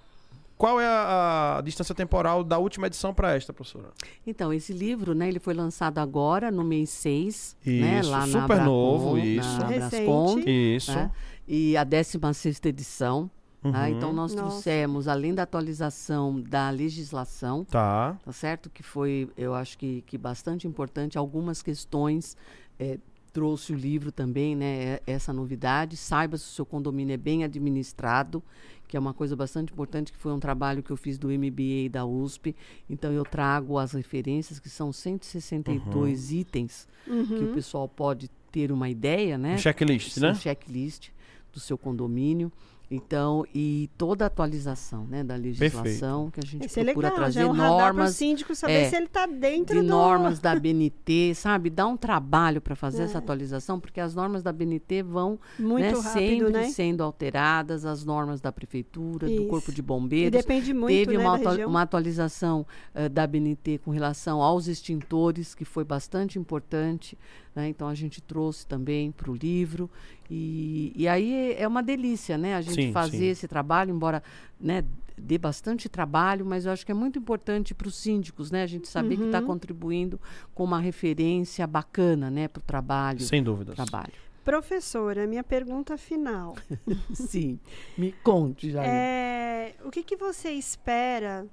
Speaker 1: qual é a, a distância temporal da última edição para esta, professora?
Speaker 3: Então, esse livro, né, ele foi lançado agora, no mês 6, né,
Speaker 1: Isso,
Speaker 3: lá na
Speaker 1: super
Speaker 3: Abracom,
Speaker 1: novo,
Speaker 3: na
Speaker 1: isso.
Speaker 3: Abrascom,
Speaker 2: Recente.
Speaker 1: Isso.
Speaker 3: né? E a 16ª edição. Tá?
Speaker 1: Uhum.
Speaker 3: Então, nós
Speaker 2: Nossa.
Speaker 3: trouxemos, além da atualização da legislação,
Speaker 1: Tá.
Speaker 3: tá certo? Que foi, eu acho que, que bastante importante. Algumas questões eh, trouxe o livro também, né? é- Essa novidade. Saiba se o seu condomínio é bem administrado, que é uma coisa bastante importante, que foi um trabalho que eu fiz do MBA da USP. Então, eu trago as referências, que são 162 itens, que o pessoal pode ter uma ideia, né?
Speaker 1: Checklist,
Speaker 3: São
Speaker 1: né?
Speaker 3: checklist do seu condomínio. Então, e toda a atualização né, da legislação Perfeito. que a gente
Speaker 2: Esse
Speaker 3: procura
Speaker 2: é legal,
Speaker 3: trazer
Speaker 2: já é um
Speaker 3: normas.
Speaker 2: síndico saber é, se ele está dentro
Speaker 3: de
Speaker 2: do...
Speaker 3: normas da BNT, sabe? Dá um trabalho para fazer é. essa atualização, porque as normas da BNT vão
Speaker 2: muito
Speaker 3: né,
Speaker 2: rápido,
Speaker 3: sempre
Speaker 2: né?
Speaker 3: sendo alteradas, as normas da prefeitura,
Speaker 2: Isso.
Speaker 3: do corpo de bombeiros.
Speaker 2: E depende muito,
Speaker 3: Teve
Speaker 2: né,
Speaker 3: uma,
Speaker 2: atua
Speaker 3: uma atualização uh, da BNT com relação aos extintores, que foi bastante importante. Né? Então a gente trouxe também para o livro. E, e aí é uma delícia, né? A gente sim, fazer sim. esse trabalho, embora né, dê bastante trabalho, mas eu acho que é muito importante para os síndicos, né? A gente saber tá uhum. que está contribuindo com uma referência bacana, né, para o trabalho.
Speaker 1: Sem dúvidas.
Speaker 3: Trabalho.
Speaker 2: Professora, minha pergunta final.
Speaker 3: Sim, me conte, já.
Speaker 2: É, o que, que você espera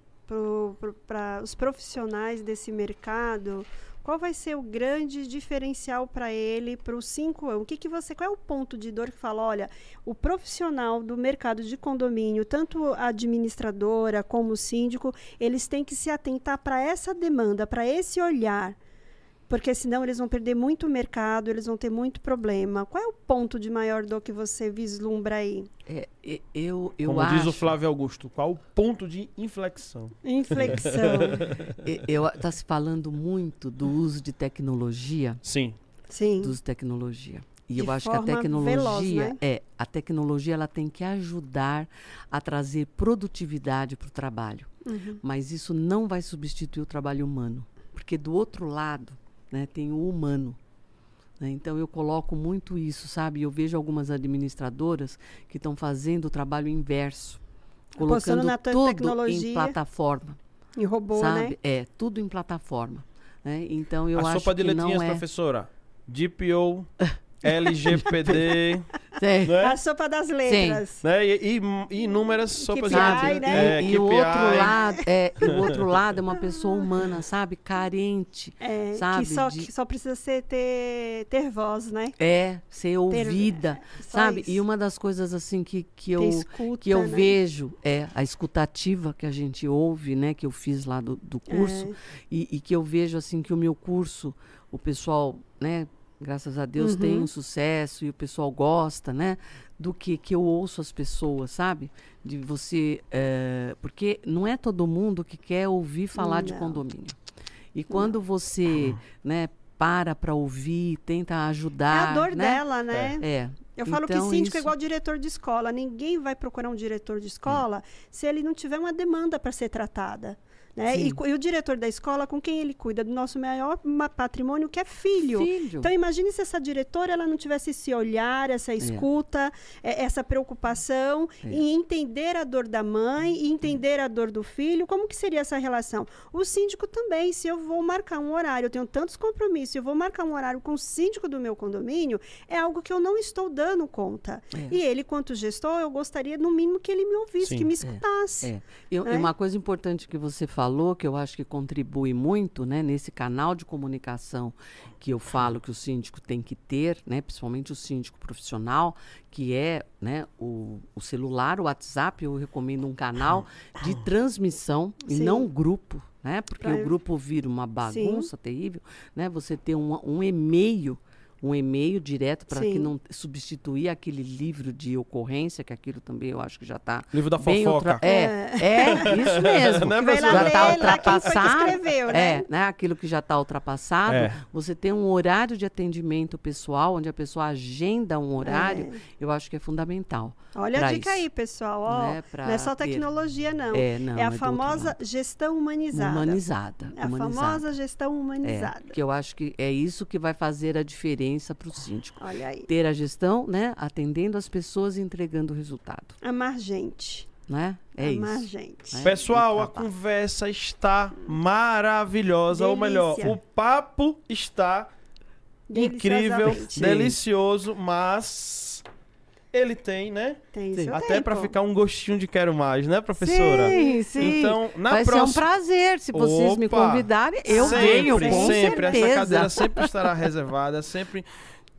Speaker 2: para os profissionais desse mercado qual vai ser o grande diferencial para ele para os cinco anos? O que, que você, qual é o ponto de dor que fala, olha, o profissional do mercado de condomínio, tanto a administradora como o síndico, eles têm que se atentar para essa demanda, para esse olhar porque senão eles vão perder muito mercado, eles vão ter muito problema. Qual é o ponto de maior dor que você vislumbra aí?
Speaker 3: É, eu, eu
Speaker 1: Como
Speaker 3: acho...
Speaker 1: diz o Flávio Augusto, qual o ponto de inflexão?
Speaker 2: Inflexão.
Speaker 3: eu está se falando muito do uso de tecnologia.
Speaker 1: Sim.
Speaker 2: Sim.
Speaker 3: Do uso de tecnologia. E
Speaker 2: de
Speaker 3: eu acho que a tecnologia
Speaker 2: veloz, né?
Speaker 3: é a tecnologia ela tem que ajudar a trazer produtividade para o trabalho,
Speaker 2: uhum.
Speaker 3: mas isso não vai substituir o trabalho humano, porque do outro lado né? Tem o humano. Né? Então eu coloco muito isso, sabe? Eu vejo algumas administradoras que estão fazendo o trabalho inverso, colocando
Speaker 2: na
Speaker 3: tudo
Speaker 2: tecnologia,
Speaker 3: em plataforma.
Speaker 2: Em robô,
Speaker 3: sabe?
Speaker 2: né?
Speaker 3: É, tudo em plataforma. Né? Então eu
Speaker 1: A
Speaker 3: acho
Speaker 1: sopa de
Speaker 3: que
Speaker 1: letrinhas,
Speaker 3: não é...
Speaker 1: professora. DPO, LGPD.
Speaker 2: Né? A sopa das letras.
Speaker 1: Né? E, e, e inúmeras sopas
Speaker 2: de letras.
Speaker 3: Né? É, e, o outro lado é o outro lado é uma pessoa humana, sabe? Carente.
Speaker 2: É,
Speaker 3: sabe?
Speaker 2: Que só,
Speaker 3: de...
Speaker 2: que só precisa ser ter, ter voz, né?
Speaker 3: É, ser ouvida,
Speaker 2: ter,
Speaker 3: sabe?
Speaker 2: Isso.
Speaker 3: E uma das coisas assim que, que eu,
Speaker 2: escuta,
Speaker 3: que eu
Speaker 2: né?
Speaker 3: vejo é a escutativa que a gente ouve, né? Que eu fiz lá do, do curso.
Speaker 2: É.
Speaker 3: E, e que eu vejo assim que o meu curso, o pessoal, né? Graças a Deus
Speaker 2: Uhum.
Speaker 3: tem um sucesso e o pessoal gosta, né? Do que que eu ouço as pessoas, sabe? De você, é, porque não é todo mundo que quer ouvir falar de
Speaker 2: Não.
Speaker 3: condomínio. E quando você, né? Para para ouvir, tenta
Speaker 2: É
Speaker 3: ajudar.
Speaker 2: a dor
Speaker 3: né?
Speaker 2: dela, né?
Speaker 3: É.
Speaker 2: Eu falo
Speaker 3: Então,
Speaker 2: que síndico é
Speaker 3: isso-
Speaker 2: igual diretor de escola. Ninguém vai procurar um diretor de escola se ele não tiver uma demanda para ser tratada. Né? E, e o diretor da escola, com quem ele cuida do nosso maior ma- patrimônio, que é filho.
Speaker 3: Filho.
Speaker 2: Então imagine se essa diretora ela não tivesse esse olhar, essa escuta, é, essa preocupação
Speaker 3: É.
Speaker 2: em entender a dor da mãe e entender a dor do filho. Como que seria essa relação? O síndico também, se eu vou marcar um horário, eu tenho tantos compromissos, eu vou marcar um horário com o síndico do meu condomínio, é algo que eu não estou dando conta.
Speaker 3: É.
Speaker 2: E ele, quanto gestor, eu gostaria no mínimo que ele me ouvisse,
Speaker 1: Sim.
Speaker 2: que me
Speaker 1: É.
Speaker 2: escutasse.
Speaker 3: É. E, e
Speaker 2: né?
Speaker 3: uma coisa importante que você falou, que eu acho que contribui muito, né, nesse canal de comunicação que eu falo que o síndico tem que ter, né, principalmente o síndico profissional, que é, né, o, o celular, o WhatsApp, eu recomendo um canal de transmissão e
Speaker 2: Sim.
Speaker 3: não grupo, né, porque
Speaker 2: Pra-
Speaker 3: o grupo vira uma bagunça terrível, né, você ter um, um e-mail um e-mail direto para que não substituir aquele livro de ocorrência, que aquilo também eu acho que já está
Speaker 1: Livro da fofoca.
Speaker 3: outra- É, é, isso mesmo.
Speaker 1: Né,
Speaker 2: Que vai lá
Speaker 3: já está
Speaker 2: lá quem foi que
Speaker 3: ultrapassado.
Speaker 2: escreveu, né?
Speaker 3: É, né? Aquilo que já está ultrapassado.
Speaker 1: É.
Speaker 3: Você tem um horário de atendimento pessoal, onde a pessoa agenda um horário,
Speaker 2: É.
Speaker 3: eu acho que é fundamental.
Speaker 2: Olha a dica
Speaker 3: isso.
Speaker 2: aí, pessoal. Ó,
Speaker 3: Né, pra
Speaker 2: não é só tecnologia, não.
Speaker 3: É, não,
Speaker 2: é a
Speaker 3: é
Speaker 2: famosa gestão humanizada.
Speaker 3: Humanizada.
Speaker 2: É a
Speaker 3: humanizada.
Speaker 2: famosa gestão
Speaker 3: É,
Speaker 2: humanizada.
Speaker 3: que eu acho que é isso que vai fazer a diferença para o síndico.
Speaker 2: Olha aí.
Speaker 3: Ter a gestão, né? Atendendo as pessoas e entregando o resultado.
Speaker 2: Amar gente.
Speaker 3: Né? É
Speaker 2: Amar
Speaker 3: isso.
Speaker 2: gente.
Speaker 3: É.
Speaker 1: Pessoal, a conversa está maravilhosa. Ou melhor,
Speaker 2: Delícia.
Speaker 1: o papo está incrível, delicioso, mas ele tem, né?
Speaker 2: Tem
Speaker 3: Sim.
Speaker 2: seu
Speaker 1: Até para ficar um gostinho de quero mais, né, professora?
Speaker 3: Sim, sim.
Speaker 1: Então, na
Speaker 3: Vai ser um
Speaker 1: próxima
Speaker 3: prazer. Se vocês me
Speaker 1: Opa!
Speaker 3: convidarem, eu
Speaker 1: sempre,
Speaker 3: venho, com
Speaker 1: sempre.
Speaker 3: certeza.
Speaker 1: Essa cadeira sempre estará reservada, sempre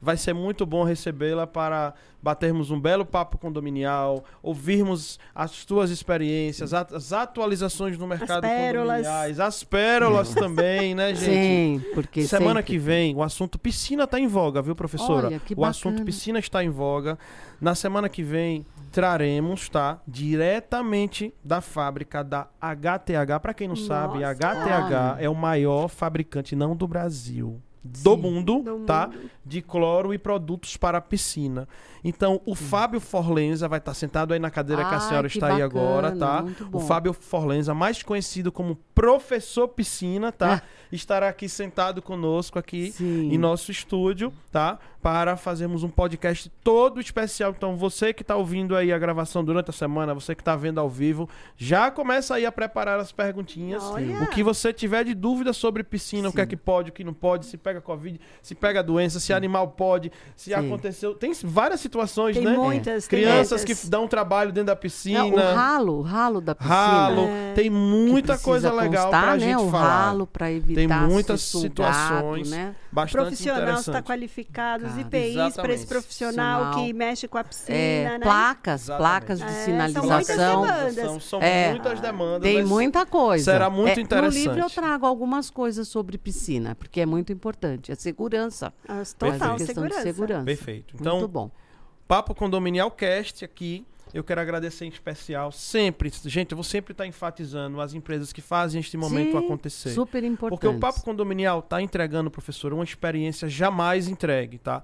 Speaker 1: Vai ser muito bom recebê-la para batermos um belo papo condominial, ouvirmos as tuas experiências, as atualizações no mercado
Speaker 2: as pérolas.
Speaker 1: condominiais, as pérolas também, né, gente?
Speaker 3: Sim, porque
Speaker 1: semana
Speaker 3: sempre...
Speaker 1: que vem o assunto piscina está em voga, viu, professora?
Speaker 3: Olha, que
Speaker 1: o assunto piscina está em voga. Na semana que vem traremos, tá, diretamente da fábrica da HTH. Para quem não Nossa. sabe, a HTH é o maior fabricante não do Brasil, do Sim, mundo, do tá? Mundo. De cloro e produtos para piscina. Então, o Fábio Forlenza vai estar sentado aí na cadeira que a senhora que está bacana, aí agora, tá? O Fábio Forlenza, mais conhecido como professor piscina, tá? É. Estará aqui sentado conosco aqui Sim. em nosso estúdio, tá? Para fazermos um podcast todo especial. Então, você que está ouvindo aí a gravação durante a semana, você que está vendo ao vivo, já começa aí a preparar as perguntinhas. Olha. O que você tiver de dúvida sobre piscina, Sim. o que é que pode, o que não pode, se pega Covid, se pega doença, se animal pode, se Sim. aconteceu. Tem várias situações,
Speaker 2: tem
Speaker 1: né?
Speaker 2: Muitas,
Speaker 1: Crianças
Speaker 2: tem
Speaker 1: que dão trabalho dentro da piscina. Não,
Speaker 3: o ralo, o ralo da piscina.
Speaker 1: Ralo. É. Tem muita coisa legal para a né? gente
Speaker 3: o
Speaker 1: falar.
Speaker 3: ralo para evitar
Speaker 1: Tem muitas situações
Speaker 2: né?
Speaker 1: bastante
Speaker 2: profissional está qualificado, os IPIs para esse profissional que mexe com a piscina,
Speaker 3: é,
Speaker 2: né?
Speaker 3: Placas, Exatamente. placas de é, sinalização.
Speaker 2: São muitas demandas.
Speaker 1: São, é, muitas demandas.
Speaker 3: Tem muita coisa.
Speaker 1: Será muito
Speaker 3: é,
Speaker 1: interessante.
Speaker 3: No livro eu trago algumas coisas sobre piscina, porque é muito importante. A segurança.
Speaker 2: Total, a questão segurança.
Speaker 3: de segurança.
Speaker 1: Perfeito. Então,
Speaker 3: muito bom.
Speaker 1: Papo Condominial Cast aqui. Eu quero agradecer em especial sempre, gente, eu vou sempre estar enfatizando as empresas que fazem este momento
Speaker 3: Sim,
Speaker 1: acontecer.
Speaker 3: Super importante.
Speaker 1: Porque o Papo Condominial está entregando, professor, uma experiência jamais entregue, tá?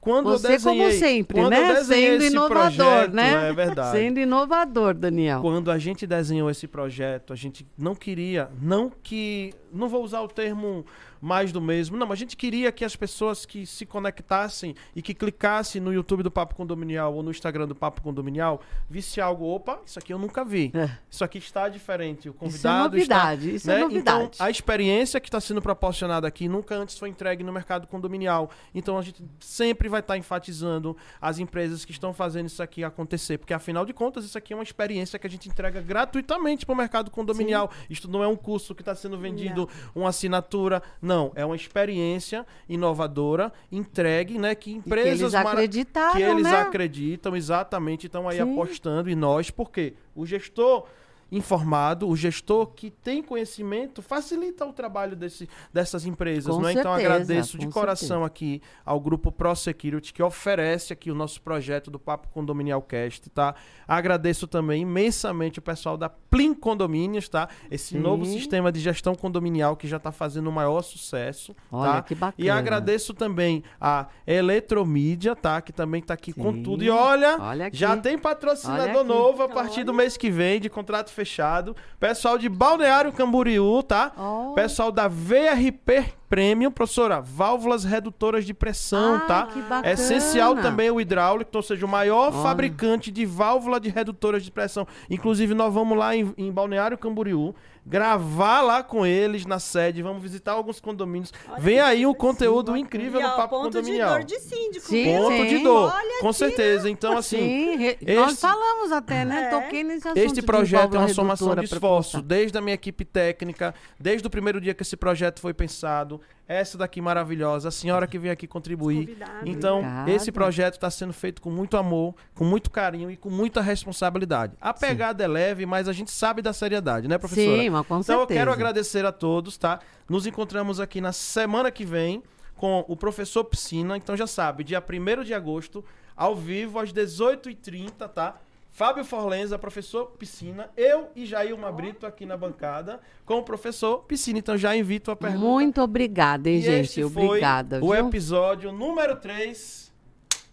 Speaker 3: Quando Você, desenhei, como sempre, né? Sendo inovador,
Speaker 1: projeto,
Speaker 3: né?
Speaker 1: É verdade.
Speaker 3: Sendo inovador, Daniel.
Speaker 1: Quando a gente desenhou esse projeto, a gente não queria, não que, não vou usar o termo mais do mesmo. Não, a gente queria que as pessoas que se conectassem e que clicassem no YouTube do Papo Condominial ou no Instagram do Papo Condominial, visse algo, opa, isso aqui eu nunca vi. É. Isso aqui está diferente. O convidado
Speaker 3: isso é novidade,
Speaker 1: está,
Speaker 3: isso é né? é novidade.
Speaker 1: Então, a experiência que está sendo proporcionada aqui nunca antes foi entregue no mercado condominial. Então, a gente sempre vai estar enfatizando as empresas que estão fazendo isso aqui acontecer, porque afinal de contas, isso aqui é uma experiência que a gente entrega gratuitamente para o mercado condominial. Sim. Isto não é um curso que está sendo vendido, uma assinatura. Não, é uma experiência inovadora, entregue, né? Que empresas.
Speaker 3: que eles acreditaram,
Speaker 1: Que eles
Speaker 3: né?
Speaker 1: acreditam, exatamente, estão aí Sim. apostando. E nós, porque o gestor informado, o gestor que tem conhecimento facilita o trabalho desse, dessas empresas,
Speaker 3: com
Speaker 1: não
Speaker 3: é?
Speaker 1: Então agradeço de coração
Speaker 3: certeza.
Speaker 1: aqui ao grupo Pro Security que oferece aqui o nosso projeto do Papo Condominial Cast, tá? Agradeço também imensamente o pessoal da Plim Condomínios, tá? Esse Sim. novo sistema de gestão condominial que já está fazendo o maior sucesso,
Speaker 3: Olha,
Speaker 1: tá?
Speaker 3: que bacana.
Speaker 1: E agradeço também a Eletromídia, tá? Que também está aqui Sim. com tudo. E olha, olha já tem patrocinador novo a partir olha. do mês que vem de contrato fechado. Pessoal de Balneário Camboriú, tá? Oh. Pessoal da VRP Premium, professora, válvulas redutoras de pressão,
Speaker 3: ah,
Speaker 1: tá?
Speaker 3: Que bacana.
Speaker 1: É essencial também o hidráulico, ou seja, o maior oh. fabricante de válvula de redutoras de pressão. Inclusive, nós vamos lá em, em Balneário Camboriú gravar lá com eles na sede, vamos visitar alguns condomínios. Olha Vem aí um conteúdo sim, incrível no Papo
Speaker 2: ponto
Speaker 1: Condominial.
Speaker 2: Ponto de dor de síndico.
Speaker 3: Sim,
Speaker 1: ponto
Speaker 3: sim.
Speaker 1: de dor,
Speaker 2: Olha
Speaker 1: com certeza. Então, assim...
Speaker 3: Sim, este, nós falamos até, né? É. Toquei nesse assunto
Speaker 1: Este projeto é uma somação de esforço, desde a minha equipe técnica, desde o primeiro dia que esse projeto foi pensado, essa daqui maravilhosa, a senhora que veio aqui contribuir. Então, Obrigada. esse projeto está sendo feito com muito amor, com muito carinho e com muita responsabilidade. A pegada Sim. é leve, mas a gente sabe da seriedade, né, professora?
Speaker 3: Sim, mas com
Speaker 1: então,
Speaker 3: certeza.
Speaker 1: eu quero agradecer a todos, tá? Nos encontramos aqui na semana que vem com o professor Piscina. Então, já sabe, dia 1 de agosto, ao vivo, às 18h30, tá? Fábio Forlenza, professor Piscina, eu e Jailma Brito aqui na bancada com o professor Piscina. Então já invito a pergunta.
Speaker 3: Muito obrigada, hein,
Speaker 1: e
Speaker 3: gente? Obrigada.
Speaker 1: O episódio número 3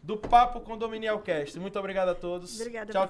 Speaker 1: do Papo Condominial Cast. Muito obrigado a todos.
Speaker 2: Obrigada,
Speaker 1: tchau, tchau.